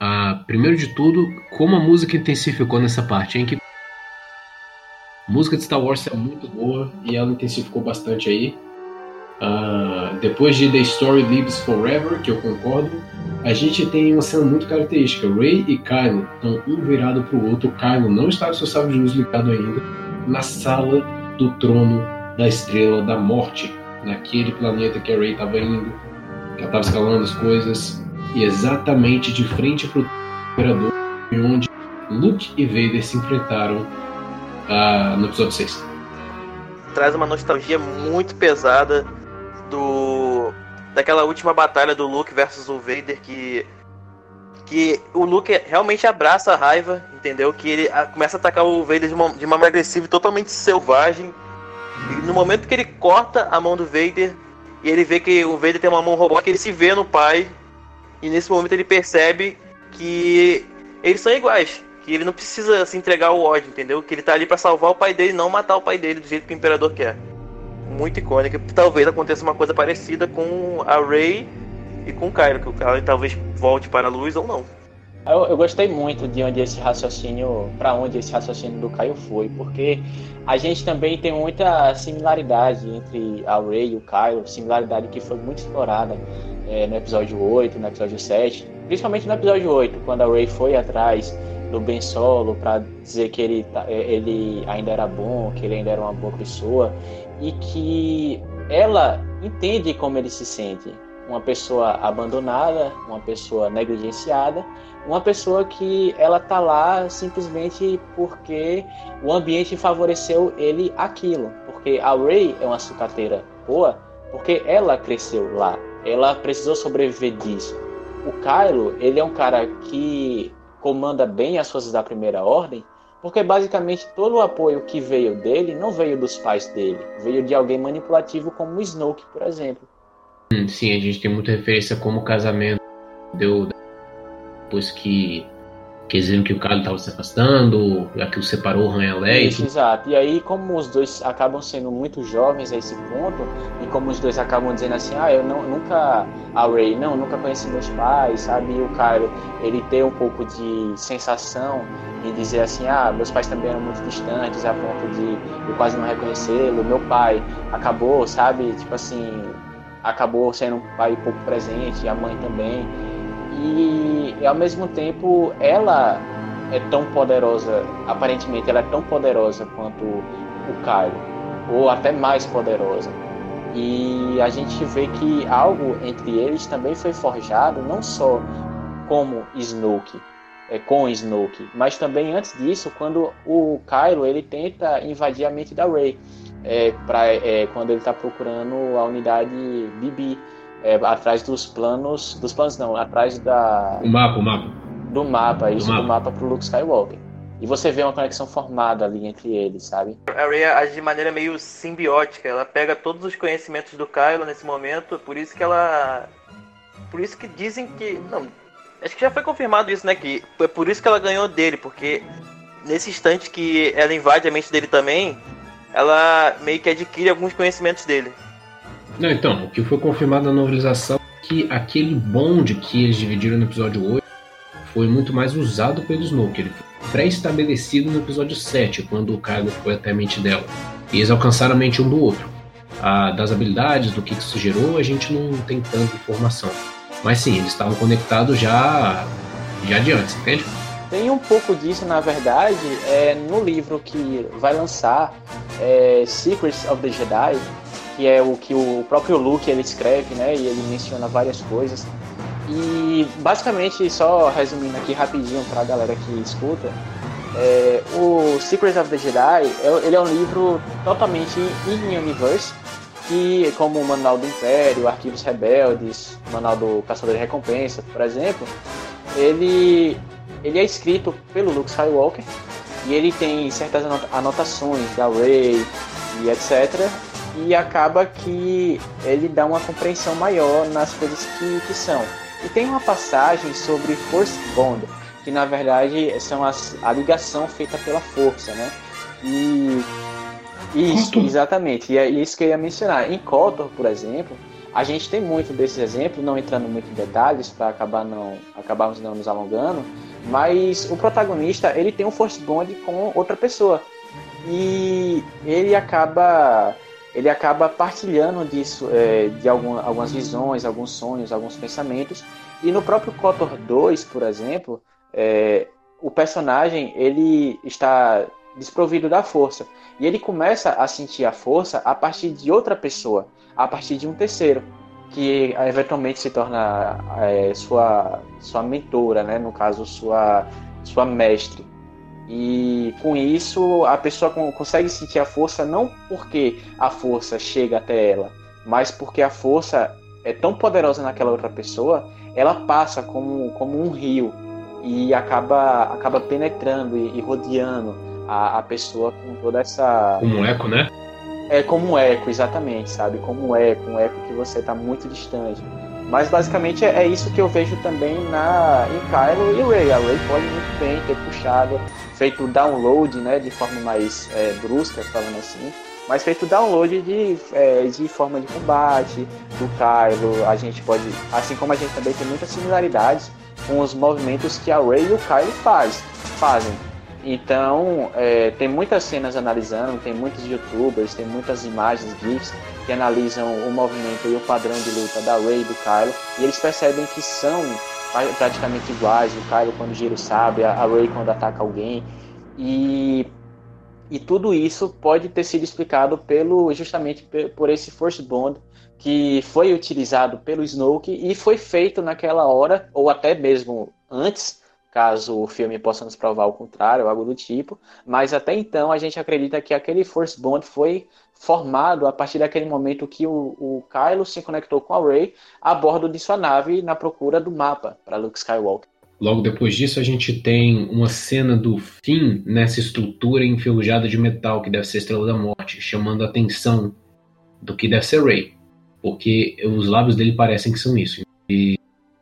Ah, primeiro de tudo, como a música intensificou nessa parte, hein? Que... A música de Star Wars é muito boa e ela intensificou bastante aí. Ah, depois de The Story Lives Forever, que eu concordo, a gente tem uma cena muito característica. Rey e Kylo estão um virado outro. O Kylo não está com seu sábio de luz ligado ainda, na sala do trono da Estrela da Morte, naquele planeta que a Rey estava indo, que ela estava escalando as coisas e exatamente de frente pro Imperador, onde Luke e Vader se enfrentaram ah, no episódio 6. Traz uma nostalgia muito pesada do daquela última batalha do Luke versus o Vader que que o Luke realmente abraça a raiva, entendeu? Que ele começa a atacar o Vader de uma, de uma maneira agressiva e totalmente selvagem. E no momento que ele corta a mão do Vader e ele vê que o Vader tem uma mão robótica, ele se vê no pai. E nesse momento ele percebe que eles são iguais. Que ele não precisa se entregar ao ódio, entendeu? Que ele tá ali pra salvar o pai dele e não matar o pai dele do jeito que o Imperador quer. Muito icônica. Talvez aconteça uma coisa parecida com a Rey e com o Kylo. Que o Kylo talvez volte para a luz ou não. Eu, eu gostei muito de onde esse raciocínio, para onde esse raciocínio do Caio foi, porque a gente também tem muita similaridade entre a Rey e o Kylo, similaridade que foi muito explorada é, no episódio 8, no episódio 7, principalmente no episódio 8, quando a Rey foi atrás do Ben Solo para dizer que ele, tá- é, ele ainda era bom, que ele ainda era uma boa pessoa e que ela entende como ele se sente. uma pessoa abandonada, uma pessoa negligenciada, uma pessoa que ela tá lá simplesmente porque o ambiente favoreceu ele aquilo, porque a Ray é uma sucateira boa, porque ela cresceu lá, ela precisou sobreviver disso. O Kylo, ele é um cara que comanda bem as forças da primeira ordem, porque basicamente todo o apoio que veio dele não veio dos pais dele, veio de alguém manipulativo como o Snoke, por exemplo. Hum, sim, a gente tem muita referência como o casamento deu depois que que eles viram que o Kylo estava se afastando, aquilo separou o Han e a Leia. Isso, exato. E aí, como os dois acabam sendo muito jovens a esse ponto, e como os dois acabam dizendo assim, ah, eu não, nunca, a Rey, não, nunca conheci meus pais, sabe? E o Kylo, ele tem um pouco de sensação e dizer assim, ah, meus pais também eram muito distantes, a ponto de eu quase não reconhecê-lo, meu pai acabou, sabe? Tipo assim, acabou sendo um pai pouco presente, a mãe também e, e ao mesmo tempo ela é tão poderosa, aparentemente ela é tão poderosa quanto o Kylo, ou até mais poderosa. E a gente vê que algo entre eles também foi forjado, não só como Snoke, é, com Snoke, mas também antes disso, quando o Kylo ele tenta invadir a mente da Rey, é, pra, é, quando ele está procurando a unidade BB é, atrás dos planos, dos planos não, atrás da o mapa, o mapa do mapa, isso do mapa, do mapa pro Luke Skywalker. E você vê uma conexão formada ali entre eles, sabe? A Rey age de maneira meio simbiótica. Ela pega todos os conhecimentos do Kylo nesse momento, por isso que ela. Por isso que dizem que. Não. Acho que já foi confirmado isso, né? Que é por isso que ela ganhou dele, porque nesse instante que ela invade a mente dele também, ela meio que adquire alguns conhecimentos dele. Não, então, o que foi confirmado na novelização é que aquele bonde que eles dividiram no episódio 8 foi muito mais usado pelo Snoke. Ele foi pré-estabelecido no episódio 7, quando o Kylo foi até a mente dela. E eles alcançaram a mente um do outro. Ah, das habilidades, do que isso gerou, a gente não tem tanta informação. Mas sim, eles estavam conectados já, já de antes, entende? Tem um pouco disso, na verdade, é, no livro que vai lançar, é, Secrets of the Jedi, que é o que o próprio Luke ele escreve, né? E ele menciona várias coisas. E basicamente, só resumindo aqui rapidinho para a galera que escuta, é, o Secrets of the Jedi é, ele é um livro totalmente in universe que como o Manual do Império, Arquivos Rebeldes, Manual do Caçador de Recompensa, por exemplo, ele ele é escrito pelo Luke Skywalker e ele tem certas anotações da Rey e etc e acaba que ele dá uma compreensão maior nas coisas que, que são. E tem uma passagem sobre Force Bond, que na verdade são as, a ligação feita pela força, né? E isso, exatamente. E é isso que eu ia mencionar. Em Kotor, por exemplo, a gente tem muito desses exemplos, não entrando muito em detalhes para acabar não acabarmos não nos alongando, mas o protagonista ele tem um force bond com outra pessoa e ele acaba ele acaba partilhando disso, é, de algum, algumas visões, alguns sonhos, alguns pensamentos. E no próprio Kotor 2, por exemplo, é, o personagem ele está desprovido da força. E ele começa a sentir a força a partir de outra pessoa, a partir de um terceiro, que eventualmente se torna é, sua, sua mentora, né? no caso, sua, sua mestre. E com isso a pessoa consegue sentir a força não porque a força chega até ela, mas porque a força é tão poderosa naquela outra pessoa, ela passa como, como um rio e acaba, acaba penetrando e, e rodeando a, a pessoa com toda essa. Como um eco, né? É como um eco, exatamente, sabe? Como um eco, um eco que você está muito distante. Mas basicamente é, é, isso que eu vejo também na, em Kylo e Rey. A Rey pode muito bem ter puxado feito download, né, de forma mais é, brusca, falando assim, mas feito download de, é, de forma de combate do Kylo. A gente pode, assim como a gente também tem muitas similaridades com os movimentos que a Rey e o Kylo faz, fazem. Então, é, tem muitas cenas analisando, tem muitos youtubers, tem muitas imagens, GIFs, que analisam o movimento e o padrão de luta da Rey e do Kylo, e eles percebem que são praticamente iguais, o Kylo quando gira o sabre, a Rey quando ataca alguém. E E tudo isso pode ter sido explicado pelo justamente por esse Force Bond que foi utilizado pelo Snoke e foi feito naquela hora, ou até mesmo antes, caso o filme possa nos provar o contrário, algo do tipo. Mas até então a gente acredita que aquele Force Bond foi formado a partir daquele momento que o, o Kylo se conectou com a Rey a bordo de sua nave na procura do mapa para Luke Skywalker. Logo depois disso, a gente tem uma cena do Finn nessa estrutura enferrujada de metal que deve ser a Estrela da Morte, chamando a atenção do que deve ser Rey porque os lábios dele parecem que são isso. E,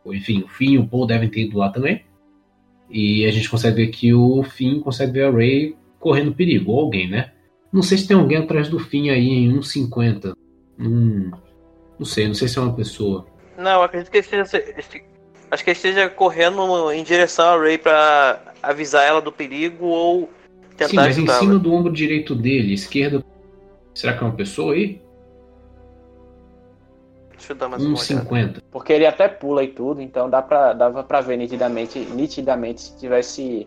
enfim, o Finn e o Paul devem ter ido lá também. E a gente consegue ver que o Finn consegue ver a Ray correndo perigo, ou alguém, né? Não sei se tem alguém atrás do Finn aí em 1,50. Hum, não sei, não sei se é uma pessoa. Não, acredito que ele esteja, acho que ele esteja correndo em direção a Ray para avisar ela do perigo ou tentar Sim, mas em cima do ombro direito dele, esquerda, será que é uma pessoa aí? Deixa eu dar mais 1,50. Porque ele até pula e tudo, então dá pra, dava pra ver nitidamente, nitidamente se tivesse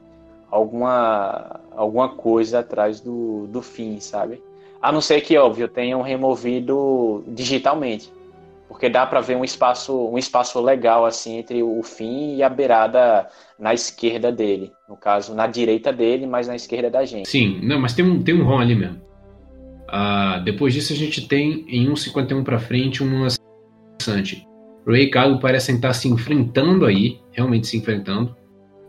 alguma, alguma coisa atrás do, do fim, sabe? A não ser que, óbvio, tenham removido digitalmente. Porque dá para ver um espaço, um espaço legal assim entre o fim e a beirada na esquerda dele. No caso, na direita dele, mas na esquerda da gente. Sim, não, mas tem um, tem um ROM ali mesmo. Uh, depois disso a gente tem em 1,51 para frente umas interessante. Ray e Kylo parecem estar se enfrentando aí, realmente se enfrentando.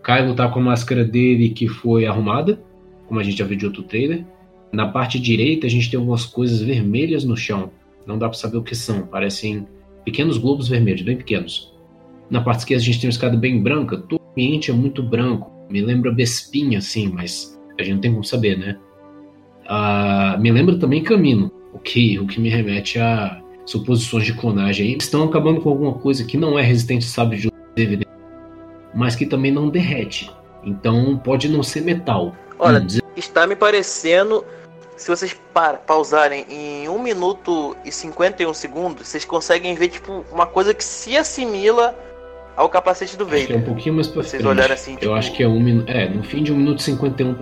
Kylo tá com a máscara dele que foi arrumada, como a gente já viu de outro trailer. Na parte direita a gente tem algumas coisas vermelhas no chão. Não dá para saber o que são, parecem pequenos globos vermelhos, bem pequenos. Na parte esquerda a gente tem uma escada bem branca, todo o ambiente é muito branco. Me lembra Bespinha, assim, mas a gente não tem como saber, né? Uh, me lembra também Camino, o que, o que me remete a suposições de clonagem aí, estão acabando com alguma coisa que não é resistente, sabe, de DVD, mas que também não derrete. Então pode não ser metal. Olha, hum, está me parecendo. Se vocês pa pausarem em 1 minuto e 51 segundos, vocês conseguem ver tipo uma coisa que se assimila ao capacete do Vader. é um pouquinho mais pra vocês olharem assim, tipo... Eu acho que é um minuto. É, no fim de 1 minuto e 51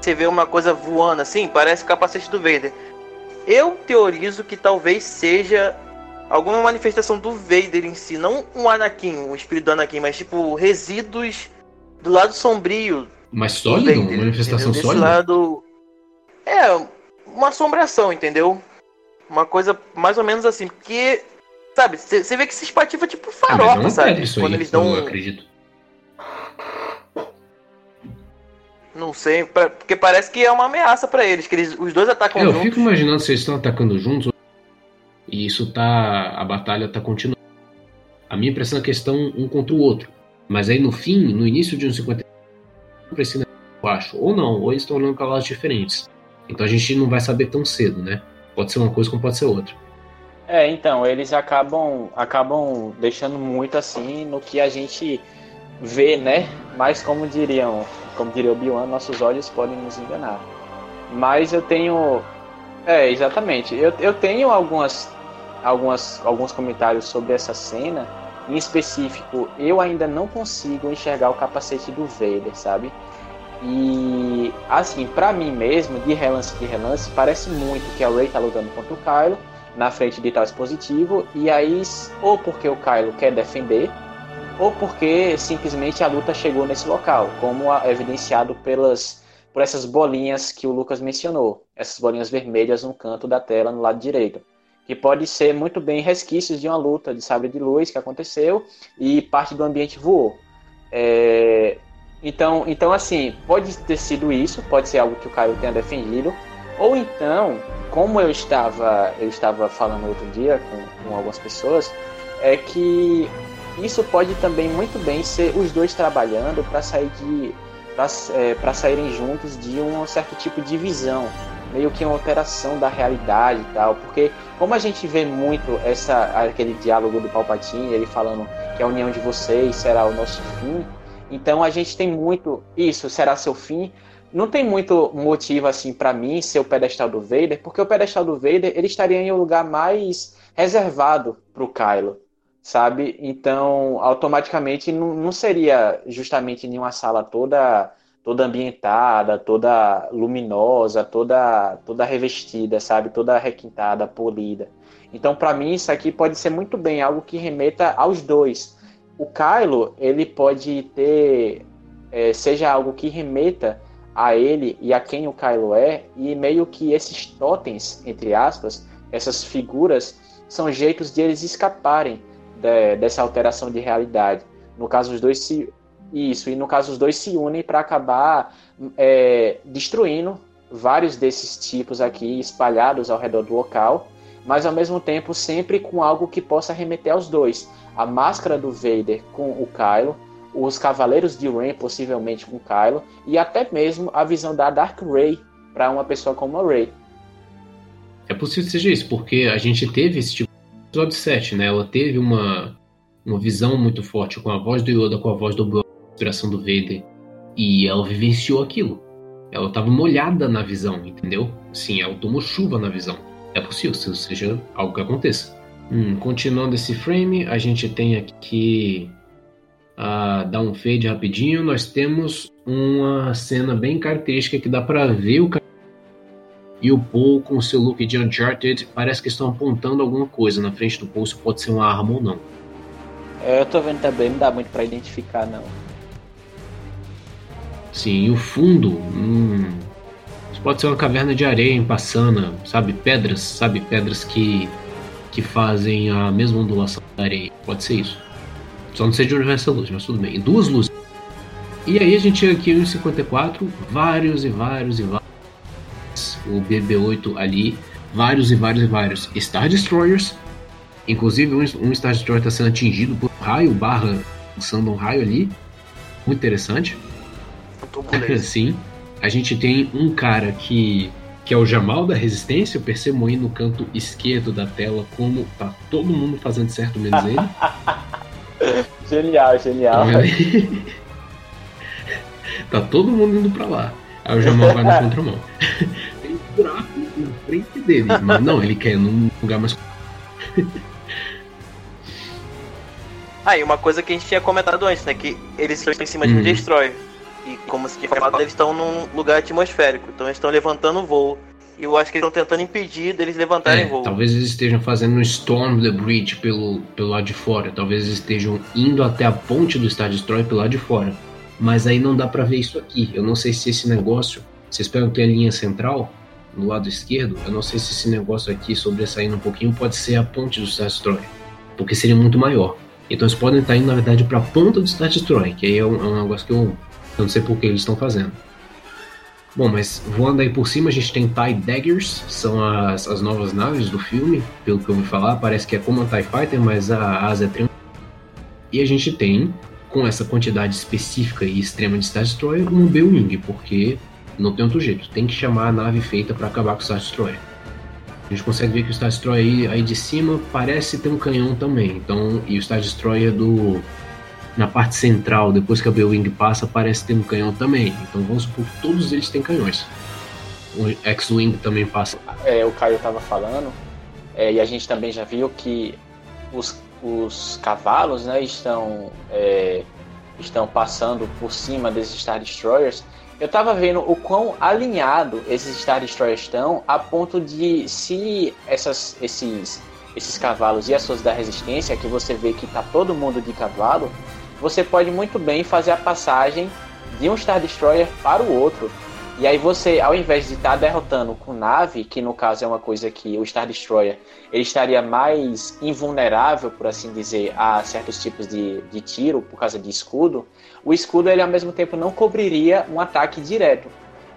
Você vê uma coisa voando assim, parece o capacete do Vader. Eu teorizo que talvez seja alguma manifestação do Vader em si, não um Anakin, o espírito do Anakin, mas tipo resíduos do lado sombrio. Mas sólido? Vader, uma manifestação entendeu? sólida? lado é uma assombração, entendeu? Uma coisa mais ou menos assim, porque sabe, você vê que se espatifa tipo farofa, ah, sabe? Quando aí, eles dão eu acredito. Não sei, pra, porque parece que é uma ameaça para eles, que eles, os dois atacam é, juntos. Eu fico imaginando se eles estão atacando juntos e isso tá. A batalha tá continuando. A minha impressão é que estão um contra o outro. Mas aí no fim, no início de um 50, precisa, eu acho. Ou não, ou eles estão olhando para lados diferentes. Então a gente não vai saber tão cedo, né? Pode ser uma coisa como pode ser outra. É, então, eles acabam acabam deixando muito assim no que a gente vê, né? Mas como diriam como diria o Biwan, nossos olhos podem nos enganar. Mas eu tenho. É, exatamente. Eu, eu tenho algumas, algumas, alguns comentários sobre essa cena. Em específico, eu ainda não consigo enxergar o capacete do Vader, sabe? E assim, para mim mesmo, de relance de relance, parece muito que a Rey tá lutando contra o Kylo na frente de tal dispositivo, e aí, ou porque o Kylo quer defender, ou porque simplesmente a luta chegou nesse local, como evidenciado pelas por essas bolinhas que o Lucas mencionou, essas bolinhas vermelhas no canto da tela no lado direito, que pode ser muito bem resquícios de uma luta de sabre de luz que aconteceu e parte do ambiente voou. É... Então, então assim, pode ter sido isso, pode ser algo que o Caio tenha defendido, ou então, como eu estava eu estava falando outro dia com, com algumas pessoas, é que isso pode também muito bem ser os dois trabalhando para sair de para é, saírem juntos de um certo tipo de visão, meio que uma alteração da realidade e tal, porque como a gente vê muito essa aquele diálogo do Palpatine, ele falando que a união de vocês será o nosso fim, então a gente tem muito isso será seu fim. Não tem muito motivo assim para mim ser o pedestal do Vader, porque o pedestal do Vader ele estaria em um lugar mais reservado para o Kylo sabe? Então, automaticamente não, não seria justamente em uma sala toda toda ambientada, toda luminosa, toda toda revestida, sabe, toda requintada, polida. Então, para mim, isso aqui pode ser muito bem algo que remeta aos dois. O Kylo, ele pode ter, é, seja algo que remeta a ele e a quem o Kylo é, e meio que esses totens, entre aspas, essas figuras, são jeitos de eles escaparem de, dessa alteração de realidade. No caso, os dois se. Isso, e no caso, os dois se unem para acabar é, destruindo vários desses tipos aqui espalhados ao redor do local mas ao mesmo tempo sempre com algo que possa remeter aos dois. A máscara do Vader com o Kylo, os Cavaleiros de Ren possivelmente com Kylo e até mesmo a visão da Dark Ray para uma pessoa como a Ray. É possível que seja isso, porque a gente teve esse tipo de episódio 7, né? Ela teve uma, uma visão muito forte com a voz do Yoda, com a voz do Obi-Wan, inspiração do Vader, e ela vivenciou aquilo. Ela estava molhada na visão, entendeu? Sim, ela tomou chuva na visão é possível, se seja algo que aconteça. Hum, continuando esse frame, a gente tem aqui a dar um fade rapidinho. Nós temos uma cena bem característica que dá para ver o e o Paul com seu look de Uncharted parece que estão apontando alguma coisa na frente do Paul, se pode ser uma arma ou não. Eu tô vendo também, não dá muito para identificar não. Sim, e o fundo, hum, Pode ser uma caverna de areia em Passana, sabe? Pedras, sabe? Pedras que, que fazem a mesma ondulação da areia. Pode ser isso. Só não sei de onde vem essa luz, mas tudo bem. duas luzes. E aí a gente chega aqui em 54, vários e vários e vários. O BB-8 ali, vários e vários e vários Star Destroyers. Inclusive um, Star Destroyer está sendo atingido por um raio, barra lançando um raio ali. Muito interessante. Sim a gente tem um cara que que é o Jamal da Resistência, eu percebo aí no canto esquerdo da tela como tá todo mundo fazendo certo, menos ele. genial, genial. tá todo mundo indo pra lá. Aí o Jamal vai na contramão. Tem um buraco na frente dele, mas não, ele quer num lugar mais. Ah, e uma coisa que a gente tinha comentado antes, né? Que eles estão em cima de um uhum. Destroyer. E como se tinha falado, eles estão num lugar atmosférico. Então eles estão levantando o voo. E eu acho que eles estão tentando impedir deles levantarem é, voo. Talvez eles estejam fazendo um Storm the Bridge pelo, pelo lado de fora. Talvez eles estejam indo até a ponte do Star Destroyer pelo lado de fora. Mas aí não dá para ver isso aqui. Eu não sei se esse negócio. Vocês pegam que tem a linha central no lado esquerdo. Eu não sei se esse negócio aqui sobressaindo um pouquinho pode ser a ponte do Star Destroyer. Porque seria muito maior. Então eles podem estar indo, na verdade, para a ponta do Star Destroyer. Que aí é um, é um negócio que eu eu não sei por que eles estão fazendo. Bom, mas voando aí por cima a gente tem TIE Daggers, são as, as novas naves do filme, pelo que eu ouvi falar, parece que é como a TIE Fighter, mas a asa é triangular. E a gente tem, com essa quantidade específica e extrema de Star Destroyer, um B-Wing, porque não tem outro jeito, tem que chamar a nave feita para acabar com o Star Destroyer. A gente consegue ver que o Star Destroyer aí, aí de cima parece ter um canhão também, então, e o Star Destroyer do na parte central, depois que a B-Wing passa, parece ter um canhão também. Então vamos supor que todos eles têm canhões. O X-Wing também passa. É, o Caio estava falando, é, e a gente também já viu que os, os cavalos né, estão, é, estão passando por cima desses Star Destroyers. Eu estava vendo o quão alinhado esses Star Destroyers estão, a ponto de se essas, esses, esses cavalos e as suas da resistência, que você vê que tá todo mundo de cavalo, você pode muito bem fazer a passagem de um Star Destroyer para o outro. E aí você, ao invés de estar tá derrotando com nave, que no caso é uma coisa que o Star Destroyer ele estaria mais invulnerável, por assim dizer, a certos tipos de, de tiro por causa de escudo, o escudo ele ao mesmo tempo não cobriria um ataque direto.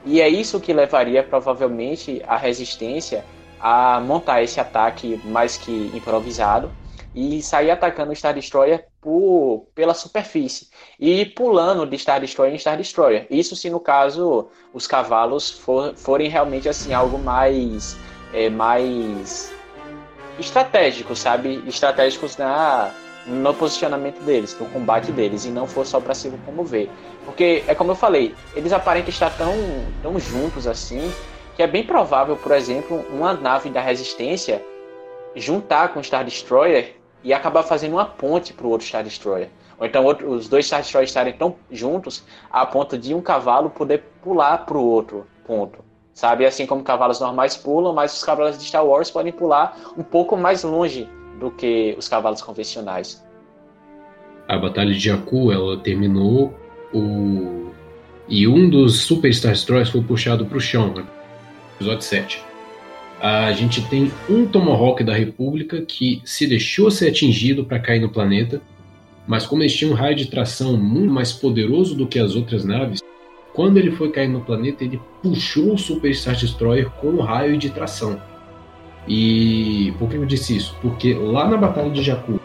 E é isso que levaria provavelmente a resistência a montar esse ataque mais que improvisado e sair atacando o Star Destroyer por, pela superfície e pulando de Star Destroyer em Star Destroyer. Isso se no caso os cavalos for, forem realmente assim algo mais é, mais estratégico, sabe? Estratégicos na no posicionamento deles, no combate deles e não for só para se locomover. Porque é como eu falei, eles aparentam estar tão tão juntos assim que é bem provável, por exemplo, uma nave da resistência juntar com o Star Destroyer e acabar fazendo uma ponte para o outro Star Destroyer. Ou então outro, os dois Star Destroyers estarem tão juntos a ponto de um cavalo poder pular para o outro ponto. Sabe? Assim como cavalos normais pulam, mas os cavalos de Star Wars podem pular um pouco mais longe do que os cavalos convencionais. A Batalha de Jakku, ela terminou o... e um dos Super Star Destroyers foi puxado para o chão, né? episódio 7. A gente tem um Tomahawk da República que se deixou ser atingido para cair no planeta, mas como eles tinham um raio de tração muito mais poderoso do que as outras naves, quando ele foi cair no planeta, ele puxou o Super Star Destroyer com o raio de tração. E por que eu disse isso? Porque lá na Batalha de Jakku,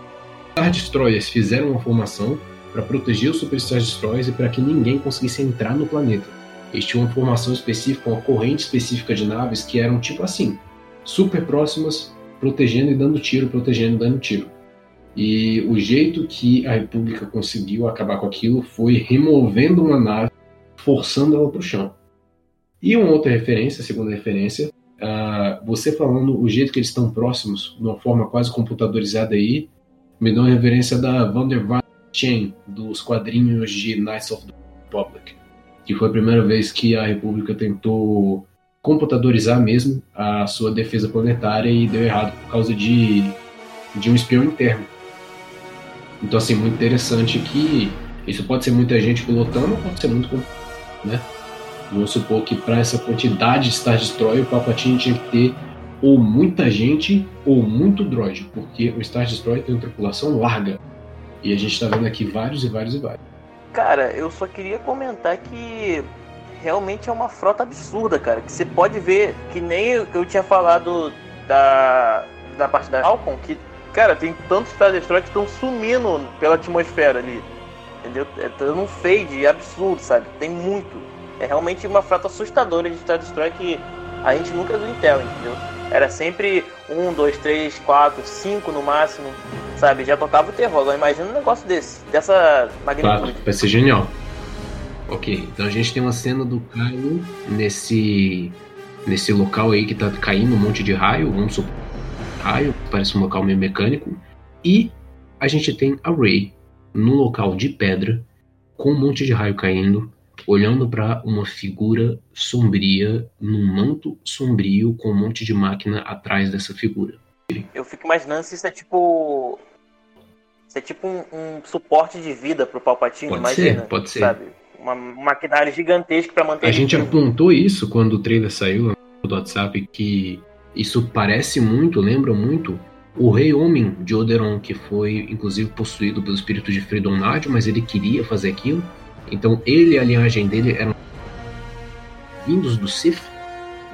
Star Destroyers fizeram uma formação para proteger os Super Star Destroyers e para que ninguém conseguisse entrar no planeta. Eles tinham uma formação específica, uma corrente específica de naves que eram tipo assim, super próximas, protegendo e dando tiro, protegendo e dando tiro. E o jeito que a República conseguiu acabar com aquilo foi removendo uma nave, forçando ela para o chão. E uma outra referência, segunda referência, uh, você falando o jeito que eles estão próximos, de uma forma quase computadorizada aí, me dá uma referência da Van der Chain, dos quadrinhos de Knights of the Republic que foi a primeira vez que a República tentou computadorizar mesmo a sua defesa planetária e deu errado por causa de, de um espião interno. Então, assim, muito interessante que isso pode ser muita gente pilotando, pode ser muito, né? Vamos supor que para essa quantidade de Star Destroyer, o Palpatine tinha que ter ou muita gente ou muito droid, porque o Star Destroyer tem uma tripulação larga. E a gente está vendo aqui vários e vários e vários. Cara, eu só queria comentar que realmente é uma frota absurda, cara. Que você pode ver, que nem eu tinha falado da, da parte da Falcon, que, cara, tem tantos Star Destroyer que estão sumindo pela atmosfera ali. Entendeu? É dando um fade absurdo, sabe? Tem muito. É realmente uma frota assustadora de Star Destroyer que a gente nunca viu em tela, entendeu? Era sempre um, dois, três, quatro, cinco no máximo sabe? Já tocava o terror. Agora imagina um negócio desse, dessa magnitude. Claro, vai ser genial. Ok, então a gente tem uma cena do Kylo nesse nesse local aí que tá caindo um monte de raio, vamos supor, raio, parece um local meio mecânico, e a gente tem a Rey no local de pedra com um monte de raio caindo, olhando para uma figura sombria num manto sombrio com um monte de máquina atrás dessa figura. Eu fico imaginando se isso é tipo ser tipo um, um, suporte de vida pro Palpatine, pode imagina. Ser, pode ser. Sabe? Uma, um maquinário gigantesco para manter. A gente apontou isso quando o trailer saiu do WhatsApp que isso parece muito, lembra muito o Rei Homem de Oderon, que foi inclusive possuído pelo espírito de Freedom Nadio, mas ele queria fazer aquilo. Então ele e a linhagem dele eram vindos do Sith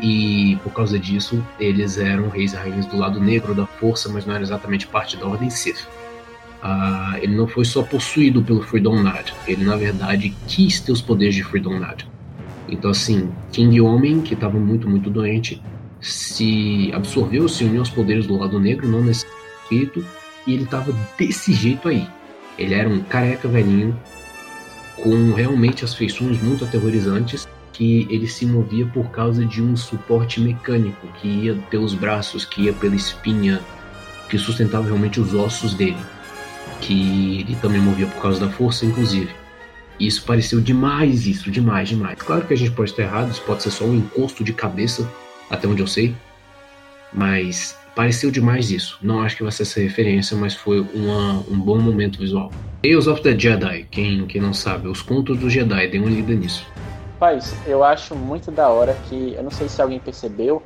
e por causa disso eles eram reis e rainhas do lado negro da força, mas não eram exatamente parte da ordem Sith. Uh, ele não foi só possuído pelo Freedom Nad, ele na verdade quis ter os poderes de Freedom Nad. Então, assim, King Homem, que estava muito, muito doente, se absorveu, se uniu aos poderes do lado negro, não nesse espírito, e ele estava desse jeito aí. Ele era um careca velhinho, com realmente as feições muito aterrorizantes, que ele se movia por causa de um suporte mecânico que ia pelos braços, que ia pela espinha, que sustentava realmente os ossos dele que ele também movia por causa da força, inclusive. Isso pareceu demais, isso, demais, demais. Claro que a gente pode estar errado, isso pode ser só um encosto de cabeça, até onde eu sei, mas pareceu demais isso. Não acho que vai ser essa referência, mas foi uma, um bom momento visual. Tales of the Jedi, quem, quem não sabe, os contos do Jedi, dê uma lida nisso. Rapaz, eu acho muito da hora que, eu não sei se alguém percebeu,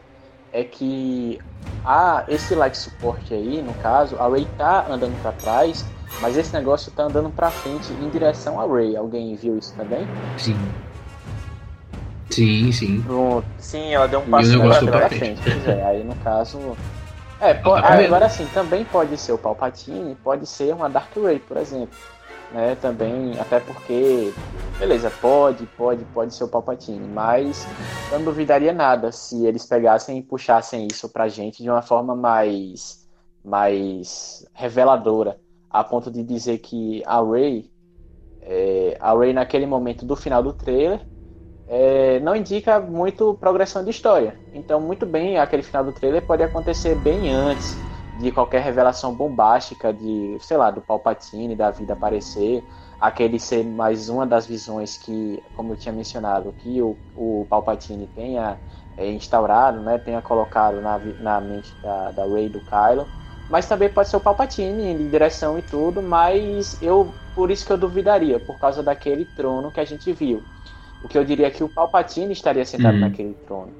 é que ah, esse light suporte aí, no caso, a Ray tá andando para trás mas esse negócio tá andando pra frente em direção a Ray. Alguém viu isso também? Sim. Sim, sim. Pronto. Sim, ela deu um passo pra, pra frente. Pois é, aí no caso. É, pô, tá agora sim, também pode ser o Palpatine, pode ser uma Dark Ray, por exemplo. Né, também, até porque, beleza, pode, pode, pode ser o Palpatine, mas eu não duvidaria nada se eles pegassem e puxassem isso pra gente de uma forma mais, mais reveladora a ponto de dizer que a Ray, é, a Ray naquele momento do final do trailer, é, não indica muito progressão de história. Então, muito bem, aquele final do trailer pode acontecer bem antes de qualquer revelação bombástica de, sei lá, do Palpatine, da vida aparecer, aquele ser mais uma das visões que, como eu tinha mencionado, que o, o Palpatine tenha é, instaurado, né, tenha colocado na, na mente da, da Rey do Kylo, mas também pode ser o Palpatine em direção e tudo, mas eu por isso que eu duvidaria, por causa daquele trono que a gente viu. O que eu diria é que o Palpatine estaria sentado uhum. naquele trono.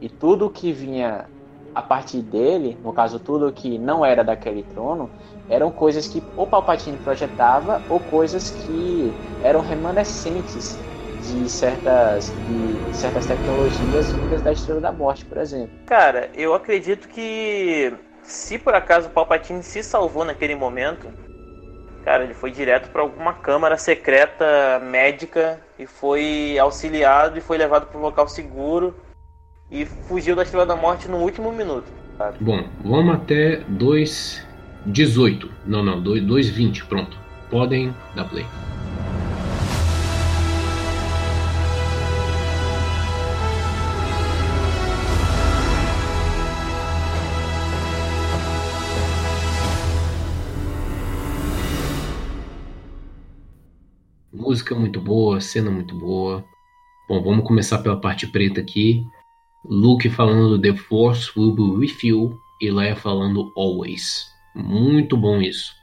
E tudo que vinha a partir dele, no caso tudo que não era daquele trono, eram coisas que o Palpatine projetava ou coisas que eram remanescentes de certas, de certas tecnologias vindas da Estrela da Morte, por exemplo. Cara, eu acredito que se por acaso o Palpatine se salvou naquele momento, cara, ele foi direto para alguma câmara secreta médica e foi auxiliado e foi levado para um local seguro e fugiu da Estrela da Morte no último minuto. Sabe? Bom, vamos até 2.18. Não, não, 2.20, pronto. Podem dar play. Música muito boa, cena muito boa. Bom, vamos começar pela parte preta aqui. Luke falando The Force will be with you e Leia falando Always. Muito bom isso.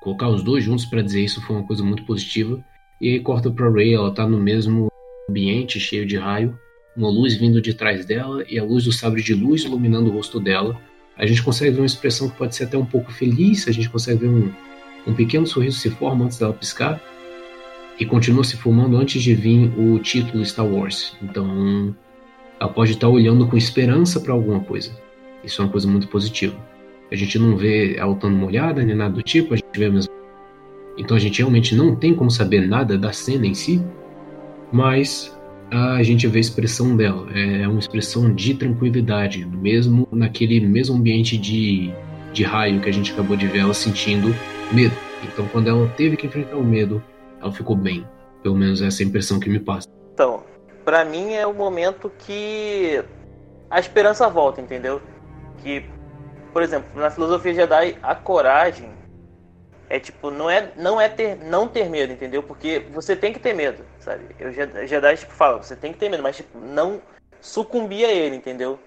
Colocar os dois juntos para dizer isso foi uma coisa muito positiva. E aí corta pra Rey, ela tá no mesmo ambiente cheio de raio, uma luz vindo de trás dela e a luz do sabre de luz iluminando o rosto dela. A gente consegue ver uma expressão que pode ser até um pouco feliz, a gente consegue ver um, um pequeno sorriso se forma antes dela piscar e continua se formando antes de vir o título Star Wars. Então, ela pode estar olhando com esperança para alguma coisa. Isso é uma coisa muito positiva. A gente não vê ela estando molhada nem nada do tipo, a gente vê mesmo. Então a gente realmente não tem como saber nada da cena em si, mas a gente vê a expressão dela. É uma expressão de tranquilidade, mesmo naquele mesmo ambiente de, de raio que a gente acabou de ver ela sentindo medo. Então quando ela teve que enfrentar o medo, ela ficou bem. Pelo menos essa é a impressão que me passa. Então, para mim é o momento que a esperança volta, entendeu? Que, por exemplo, na filosofia Jedi, a coragem é tipo, não é, não é ter, não ter medo, entendeu? Porque você tem que ter medo, sabe? Eu Jedi tipo fala, você tem que ter medo, mas tipo, não sucumbir a ele, entendeu?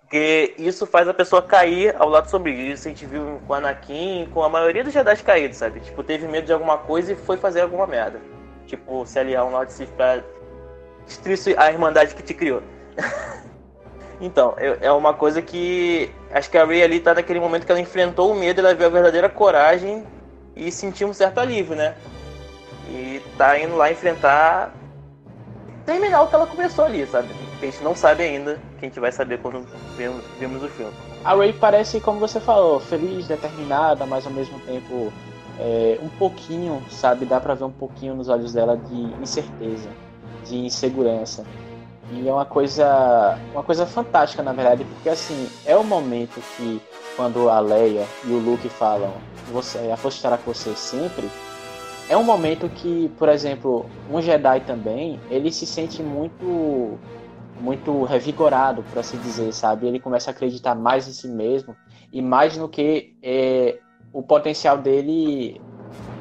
Porque isso faz a pessoa cair ao lado sombrio. Isso a gente viu com Anakin, com a maioria dos Jedi caídos, sabe? Tipo, teve medo de alguma coisa e foi fazer alguma merda. Tipo, se aliar um Lord Sith pra destruir a Irmandade que te criou. então, é uma coisa que. Acho que a Rey ali tá naquele momento que ela enfrentou o medo, ela viu a verdadeira coragem e sentiu um certo alívio, né? E tá indo lá enfrentar. Terminar o que ela começou ali, sabe? A gente não sabe ainda, que a gente vai saber quando vemos, vemos o filme. A Ray parece, como você falou, feliz, determinada, mas ao mesmo tempo é, um pouquinho, sabe? Dá pra ver um pouquinho nos olhos dela de incerteza de insegurança. E é uma coisa, uma coisa fantástica, na verdade, porque assim, é o momento que quando a Leia e o Luke falam, você, a força estará com você sempre, é um momento que, por exemplo, um Jedi também, ele se sente muito muito revigorado, por assim dizer, sabe? Ele começa a acreditar mais em si mesmo e mais no que é, o potencial dele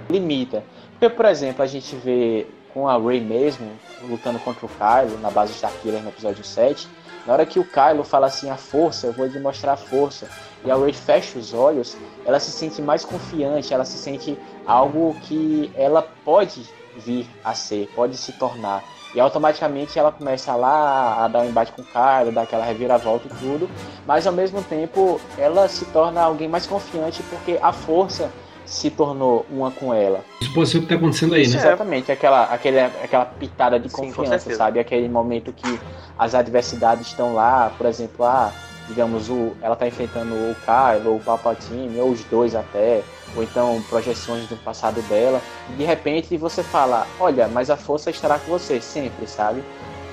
limita. Porque, por exemplo, a gente vê com a Rey mesmo, lutando contra o Kylo na base de Starkiller no episódio 7, na hora que o Kylo fala assim, a força, eu vou lhe mostrar a força, e a Rey fecha os olhos, ela se sente mais confiante, ela se sente algo que ela pode vir a ser, pode se tornar. E automaticamente ela começa lá a dar um embate com o Kylo, dar aquela reviravolta e tudo, mas ao mesmo tempo ela se torna alguém mais confiante porque a força se tornou uma com ela. Isso pode ser o que está acontecendo aí, Isso, né? Exatamente, aquela, aquele, aquela pitada de confiança, Sim, sabe? Aquele momento que as adversidades estão lá, por exemplo, ah, digamos, o, ela está enfrentando o Kylo, ou o Palpatine, ou os dois até, ou então projeções do passado dela, e de repente você fala, olha, mas a força estará com você sempre, sabe?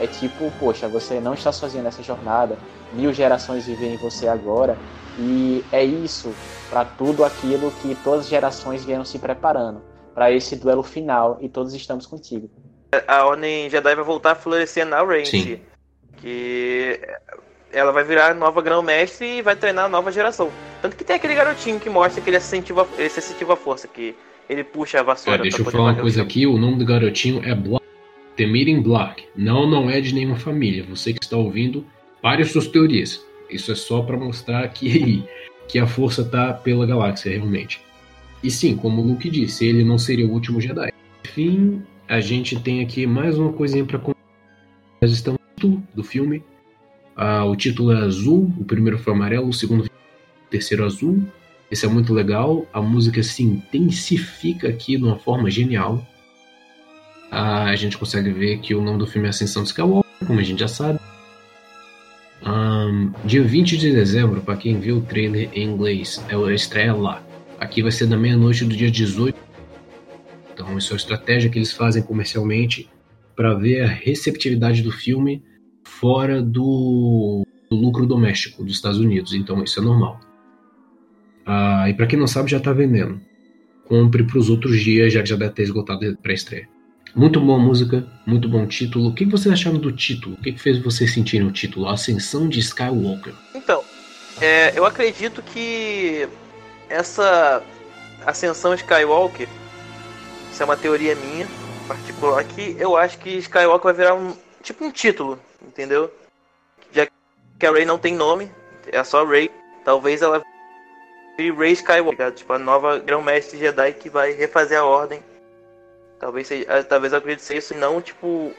É tipo, poxa, você não está sozinho nessa jornada, mil gerações vivem em você agora, e é isso para tudo aquilo que todas as gerações vieram se preparando para esse duelo final e todos estamos contigo. A Ordem Jedi vai voltar a florescer na Range, que ela vai virar nova grão-mestre e vai treinar a nova geração. Tanto que tem aquele garotinho que mostra que ele é sensitivo a, ele é sensitivo à força, que ele puxa a vassoura. Ah, deixa eu falar uma coisa aqui, o nome do garotinho é Black. The Meeting Black. Não, não é de nenhuma família. Você que está ouvindo, pare as suas teorias. Isso é só para mostrar que, que a força tá pela galáxia, realmente. E sim, como o Luke disse, ele não seria o último Jedi. Enfim, a gente tem aqui mais uma coisinha para Nós estamos no do filme. Ah, o título é azul, o primeiro foi amarelo, o segundo o terceiro azul. Esse é muito legal. A música se intensifica aqui de uma forma genial. Ah, a gente consegue ver que o nome do filme é Ascensão de Skywalker, como a gente já sabe. Dia 20 de dezembro, para quem viu o trailer em inglês, é a estreia lá. Aqui vai ser da meia-noite do dia 18. Então, isso é uma estratégia que eles fazem comercialmente para ver a receptividade do filme fora do, do lucro doméstico dos Estados Unidos. Então, isso é normal. Ah, e para quem não sabe, já tá vendendo. Compre para os outros dias, já já deve ter esgotado para estreia. Muito boa música, muito bom título. O que vocês acharam do título? O que fez vocês sentirem o título? Ascensão de Skywalker. Então, é, eu acredito que essa ascensão Skywalker, isso é uma teoria minha particular, que eu acho que Skywalker vai virar um tipo um título, entendeu? Já que a Rey não tem nome, é só Rey, talvez ela vire Rey Skywalker, tipo a nova grão-mestre Jedi que vai refazer a ordem. Talvez seja, eh, talvez eu acredite ser isso e não tipo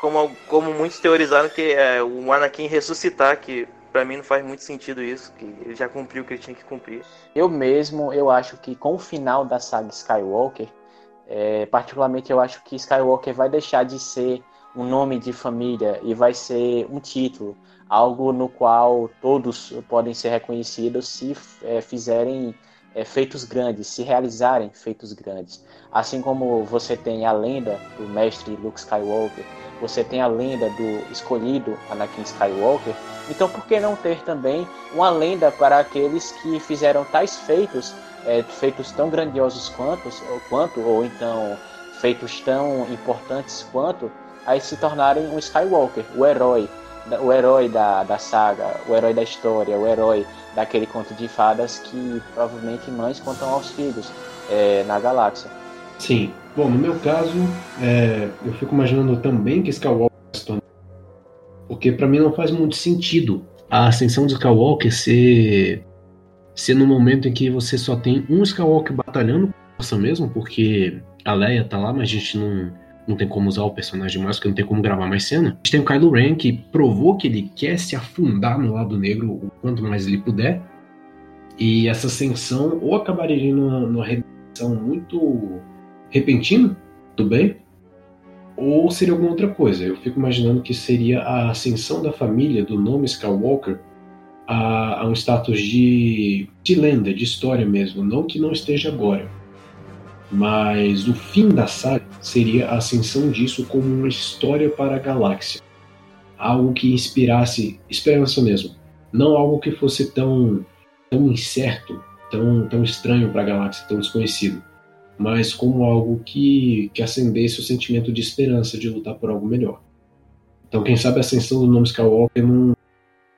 como, como muitos teorizaram que é o Anakin ressuscitar, que pra mim não faz muito sentido isso, que ele já cumpriu o que ele tinha que cumprir. Eu mesmo, eu acho que com o final da saga Skywalker, é, particularmente eu acho que Skywalker vai deixar de ser um nome de família e vai ser um título, algo no qual todos podem ser reconhecidos se é, fizerem é, feitos grandes, se realizarem feitos grandes. Assim como você tem a lenda do mestre Luke Skywalker, você tem a lenda do escolhido Anakin Skywalker, então por que não ter também uma lenda para aqueles que fizeram tais feitos, é, feitos tão grandiosos quanto, ou, quanto, ou então feitos tão importantes quanto, aí se tornarem um Skywalker, o herói, o herói da, da saga, o herói da história, o herói daquele conto de fadas que provavelmente mães contam aos filhos é, na galáxia. Sim. Bom, no meu caso, é, eu fico imaginando também que Skywalker se torna. Porque pra mim não faz muito sentido a ascensão de Skywalker ser. ser no momento em que você só tem um Skywalker batalhando com força mesmo, porque a Leia tá lá, mas a gente não, não tem como usar o personagem mais, porque não tem como gravar mais cena. A gente tem o Kylo Ren, que provou que ele quer se afundar no lado negro o quanto mais ele puder. E essa ascensão ou acabaria numa, numa redenção muito repentina do bem, ou seria alguma outra coisa. Eu fico imaginando que seria a ascensão da família do nome Skywalker a, a um status de, de lenda, de história mesmo. Não que não esteja agora. Mas o fim da saga seria a ascensão disso como uma história para a galáxia. Algo que inspirasse esperança mesmo. Não algo que fosse tão, tão incerto, tão, tão estranho para a galáxia, tão desconhecido mas como algo que, que acendesse o sentimento de esperança de lutar por algo melhor. Então, quem sabe a ascensão do nome Skywalker num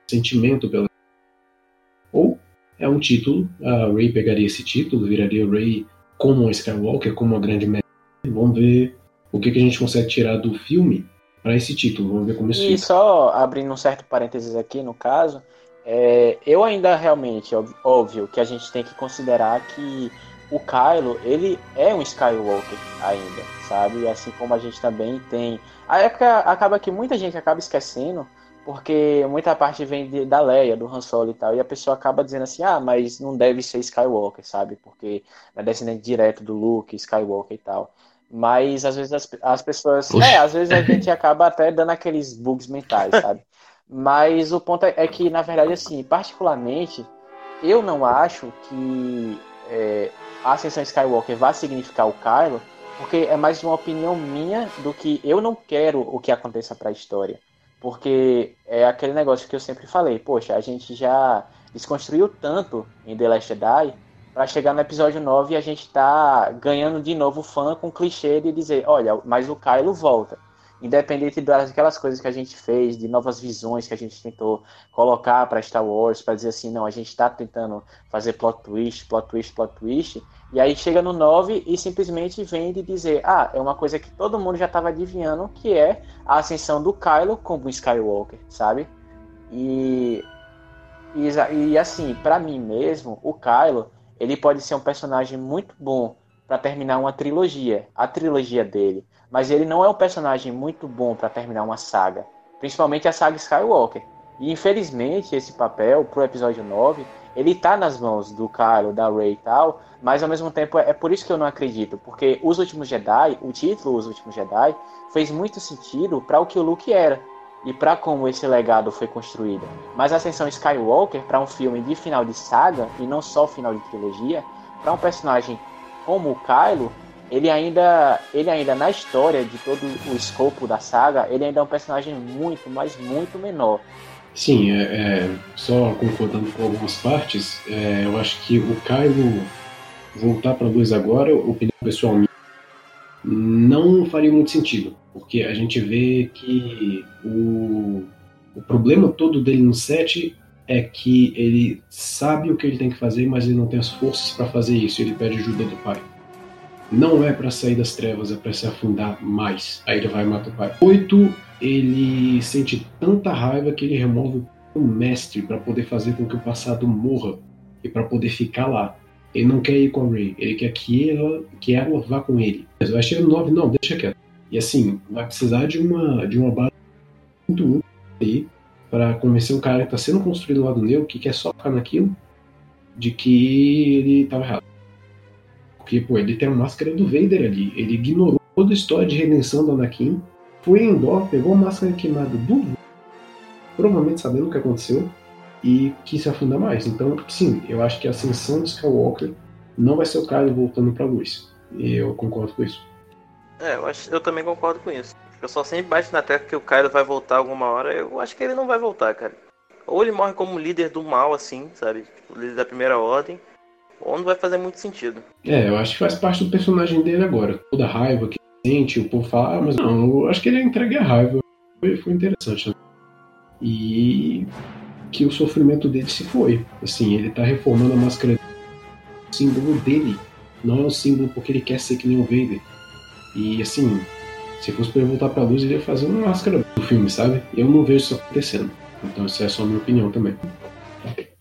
sentimento pela. Ou é um título, a Rey pegaria esse título, viraria Rey como uma Skywalker, como uma grande mestre. Vamos ver o que, que a gente consegue tirar do filme para esse título. Vamos ver como isso E fica. só abrindo um certo parênteses aqui no caso, é, eu ainda realmente, óbvio, que a gente tem que considerar que o Kylo, ele é um Skywalker ainda, sabe? Assim como a gente também tem. A época acaba que muita gente acaba esquecendo, porque muita parte vem de- da Leia, do Han Solo e tal, e a pessoa acaba dizendo assim, ah, mas não deve ser Skywalker, sabe? Porque é descendente direto do Luke, Skywalker e tal. Mas às vezes as, as pessoas. Poxa. É, às vezes a gente acaba até dando aqueles bugs mentais, sabe? Mas o ponto é é que, na verdade, assim, particularmente, eu não acho que é, a Ascensão Skywalker vai significar o Kylo, porque é mais uma opinião minha do que eu não quero o que aconteça para a história. Porque é aquele negócio que eu sempre falei, poxa, a gente já desconstruiu tanto em The Last Jedi para chegar no episódio 9 e a gente tá ganhando de novo fã com o clichê de dizer, olha, mas o Kylo volta. independente daquelas coisas que a gente fez, de novas visões que a gente tentou colocar para Star Wars, para dizer assim, não, a gente está tentando fazer plot twist, plot twist, plot twist, e aí chega no 9 e simplesmente vem de dizer, ah, é uma coisa que todo mundo já estava adivinhando, que é a ascensão do Kylo como Skywalker, sabe? E, e, e assim, para mim mesmo, o Kylo, ele pode ser um personagem muito bom para terminar uma trilogia, a trilogia dele, mas ele não é um personagem muito bom para terminar uma saga, principalmente a saga Skywalker. E infelizmente esse papel pro episódio 9, ele tá nas mãos do Kylo, da Rey e tal, mas ao mesmo tempo é, é por isso que eu não acredito, porque Os Últimos Jedi, o título Os Últimos Jedi, fez muito sentido para o que o Luke era e para como esse legado foi construído. Mas a Ascensão Skywalker para um filme de final de saga e não só final de trilogia, para um personagem como o Kylo, ele ainda, ele ainda na história de todo o escopo da saga, ele ainda é um personagem muito, mas muito menor. Sim, é, é só concordando com algumas partes, é, eu acho que o Kylo voltar para a luz agora, opinião pessoal minha, não faria muito sentido, porque a gente vê que o, o problema todo dele no set é que ele sabe o que ele tem que fazer, mas ele não tem as forças para fazer isso. Ele pede ajuda do pai. Não é para sair das trevas, é para se afundar mais. Aí ele vai e mata o pai. Oito, ele sente tanta raiva que ele remove o mestre para poder fazer com que o passado morra e para poder ficar lá. Ele não quer ir com a Ray, ele quer que ela, que ela vá com ele. Mas vai chegar no 9, não, deixa quieto. E assim, vai precisar de uma, de uma base muito útil aí para convencer um cara que está sendo construído lá do Neo, que quer só ficar naquilo, de que ele estava errado. Porque, pô, ele tem a máscara do Vader ali. Ele ignorou toda a história de redenção do Anakin, foi em Endor, pegou a máscara queimada do provavelmente sabendo o que aconteceu, e quis se afundar mais. Então, sim, eu acho que a ascensão de Skywalker não vai ser o cara voltando pra luz. E eu concordo com isso. É, eu, acho, eu também concordo com isso. Eu só sempre baixo na tecla que o Kylo vai voltar alguma hora. Eu acho que ele não vai voltar, cara. Ou ele morre como líder do mal, assim, sabe? Tipo, líder da primeira ordem. Ou não vai fazer muito sentido. É, eu acho que faz parte do personagem dele agora. Toda a raiva que o povo fala, ah, mas não, eu acho que ele entregue a raiva. Foi, foi interessante. Né? E que o sofrimento dele se foi. Assim, ele tá reformando a máscara o símbolo dele. Não é um símbolo porque ele quer ser que nem o Vader. E assim, se fosse pra ele voltar pra luz, ele ia fazer uma máscara do filme, sabe? Eu não vejo isso acontecendo. Então, essa é só a minha opinião também.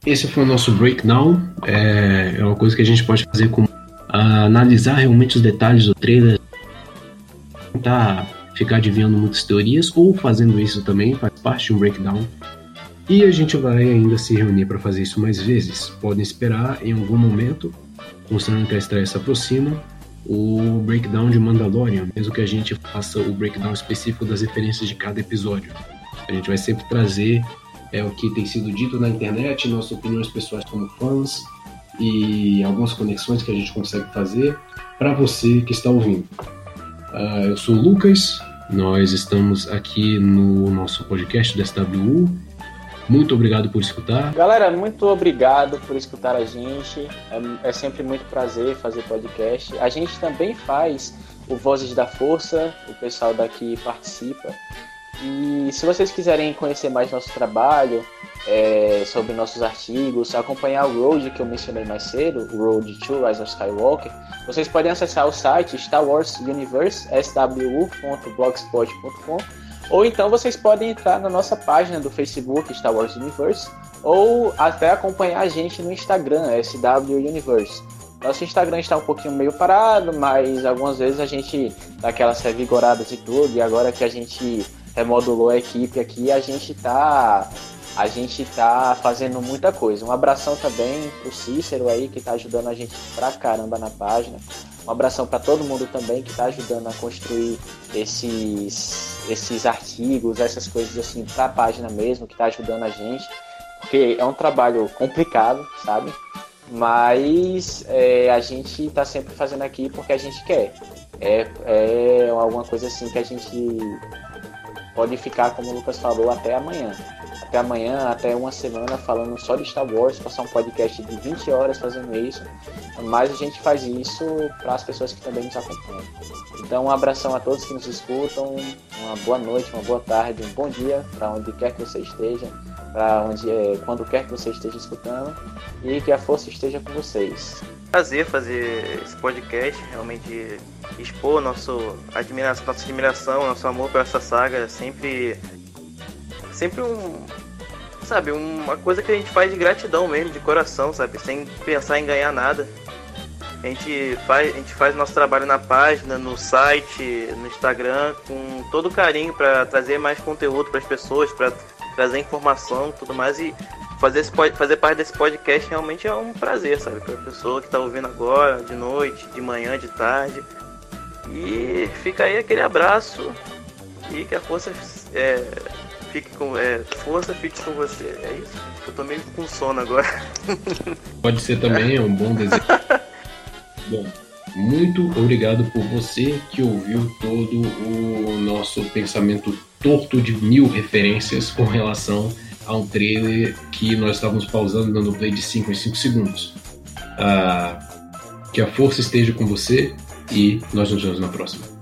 Esse foi o nosso breakdown. É, é uma coisa que a gente pode fazer com analisar realmente os detalhes do trailer, tentar ficar adivinhando muitas teorias ou fazendo isso também faz parte de um breakdown. E a gente vai ainda se reunir para fazer isso mais vezes. Podem esperar em algum momento, considerando que a estreia se aproxima, o breakdown de Mandalorian, mesmo que a gente faça o breakdown específico das referências de cada episódio. A gente vai sempre trazer é, o que tem sido dito na internet, nossas opiniões pessoais como fãs e algumas conexões que a gente consegue fazer para você que está ouvindo. Uh, eu sou o Lucas, nós estamos aqui no nosso podcast do SWU muito obrigado por escutar. Galera, muito obrigado por escutar a gente. É, é, sempre muito prazer fazer podcast. A gente também faz o Vozes da Força, o pessoal daqui participa. E se vocês quiserem conhecer mais nosso trabalho, é, sobre nossos artigos, acompanhar o Road que eu mencionei mais cedo, o Road to Rise of Skywalker, vocês podem acessar o site Star Wars Universe, swu.blogspot.com ou então vocês podem entrar na nossa página do Facebook Star Wars Universe ou até acompanhar a gente no Instagram, SW Universe. Nosso Instagram está um pouquinho meio parado, mas algumas vezes a gente dá aquelas revigoradas e tudo, e agora que a gente remodulou a equipe aqui, a gente tá a gente tá fazendo muita coisa. Um abração também pro Cícero aí que tá ajudando a gente pra caramba na página. Um abração para todo mundo também que está ajudando a construir esses, esses artigos, essas coisas assim para a página mesmo, que está ajudando a gente, porque é um trabalho complicado, sabe? Mas é, a gente está sempre fazendo aqui porque a gente quer. É, é alguma coisa assim que a gente pode ficar, como o Lucas falou, até amanhã. Até amanhã, até uma semana falando só de Star Wars, passar um podcast de 20 horas fazendo isso. Mas a gente faz isso para as pessoas que também nos acompanham. Então, um abração a todos que nos escutam, uma boa noite, uma boa tarde, um bom dia para onde quer que você esteja, para onde é, quando quer que você esteja escutando e que a força esteja com vocês. Prazer fazer esse podcast, realmente expor nosso admiração, nossa admiração, nosso amor por essa saga, sempre sempre um sabe, uma coisa que a gente faz de gratidão mesmo, de coração, sabe, sem pensar em ganhar nada. A gente faz, a gente faz nosso trabalho na página, no site, no Instagram, com todo carinho para trazer mais conteúdo para as pessoas, para trazer informação, tudo mais e fazer esse, fazer parte desse podcast realmente é um prazer, sabe, para a pessoa que está ouvindo agora, de noite, de manhã, de tarde. E fica aí aquele abraço e que a força é, fique com é, força fique com você. É isso. Eu tô meio com sono agora. Pode ser também, é um bom desejo. bom, muito obrigado por você que ouviu todo o nosso pensamento torto de mil referências com relação a um trailer que nós estávamos pausando dando play de 5 em 5 segundos. Ah, que a força esteja com você e nós nos vemos na próxima.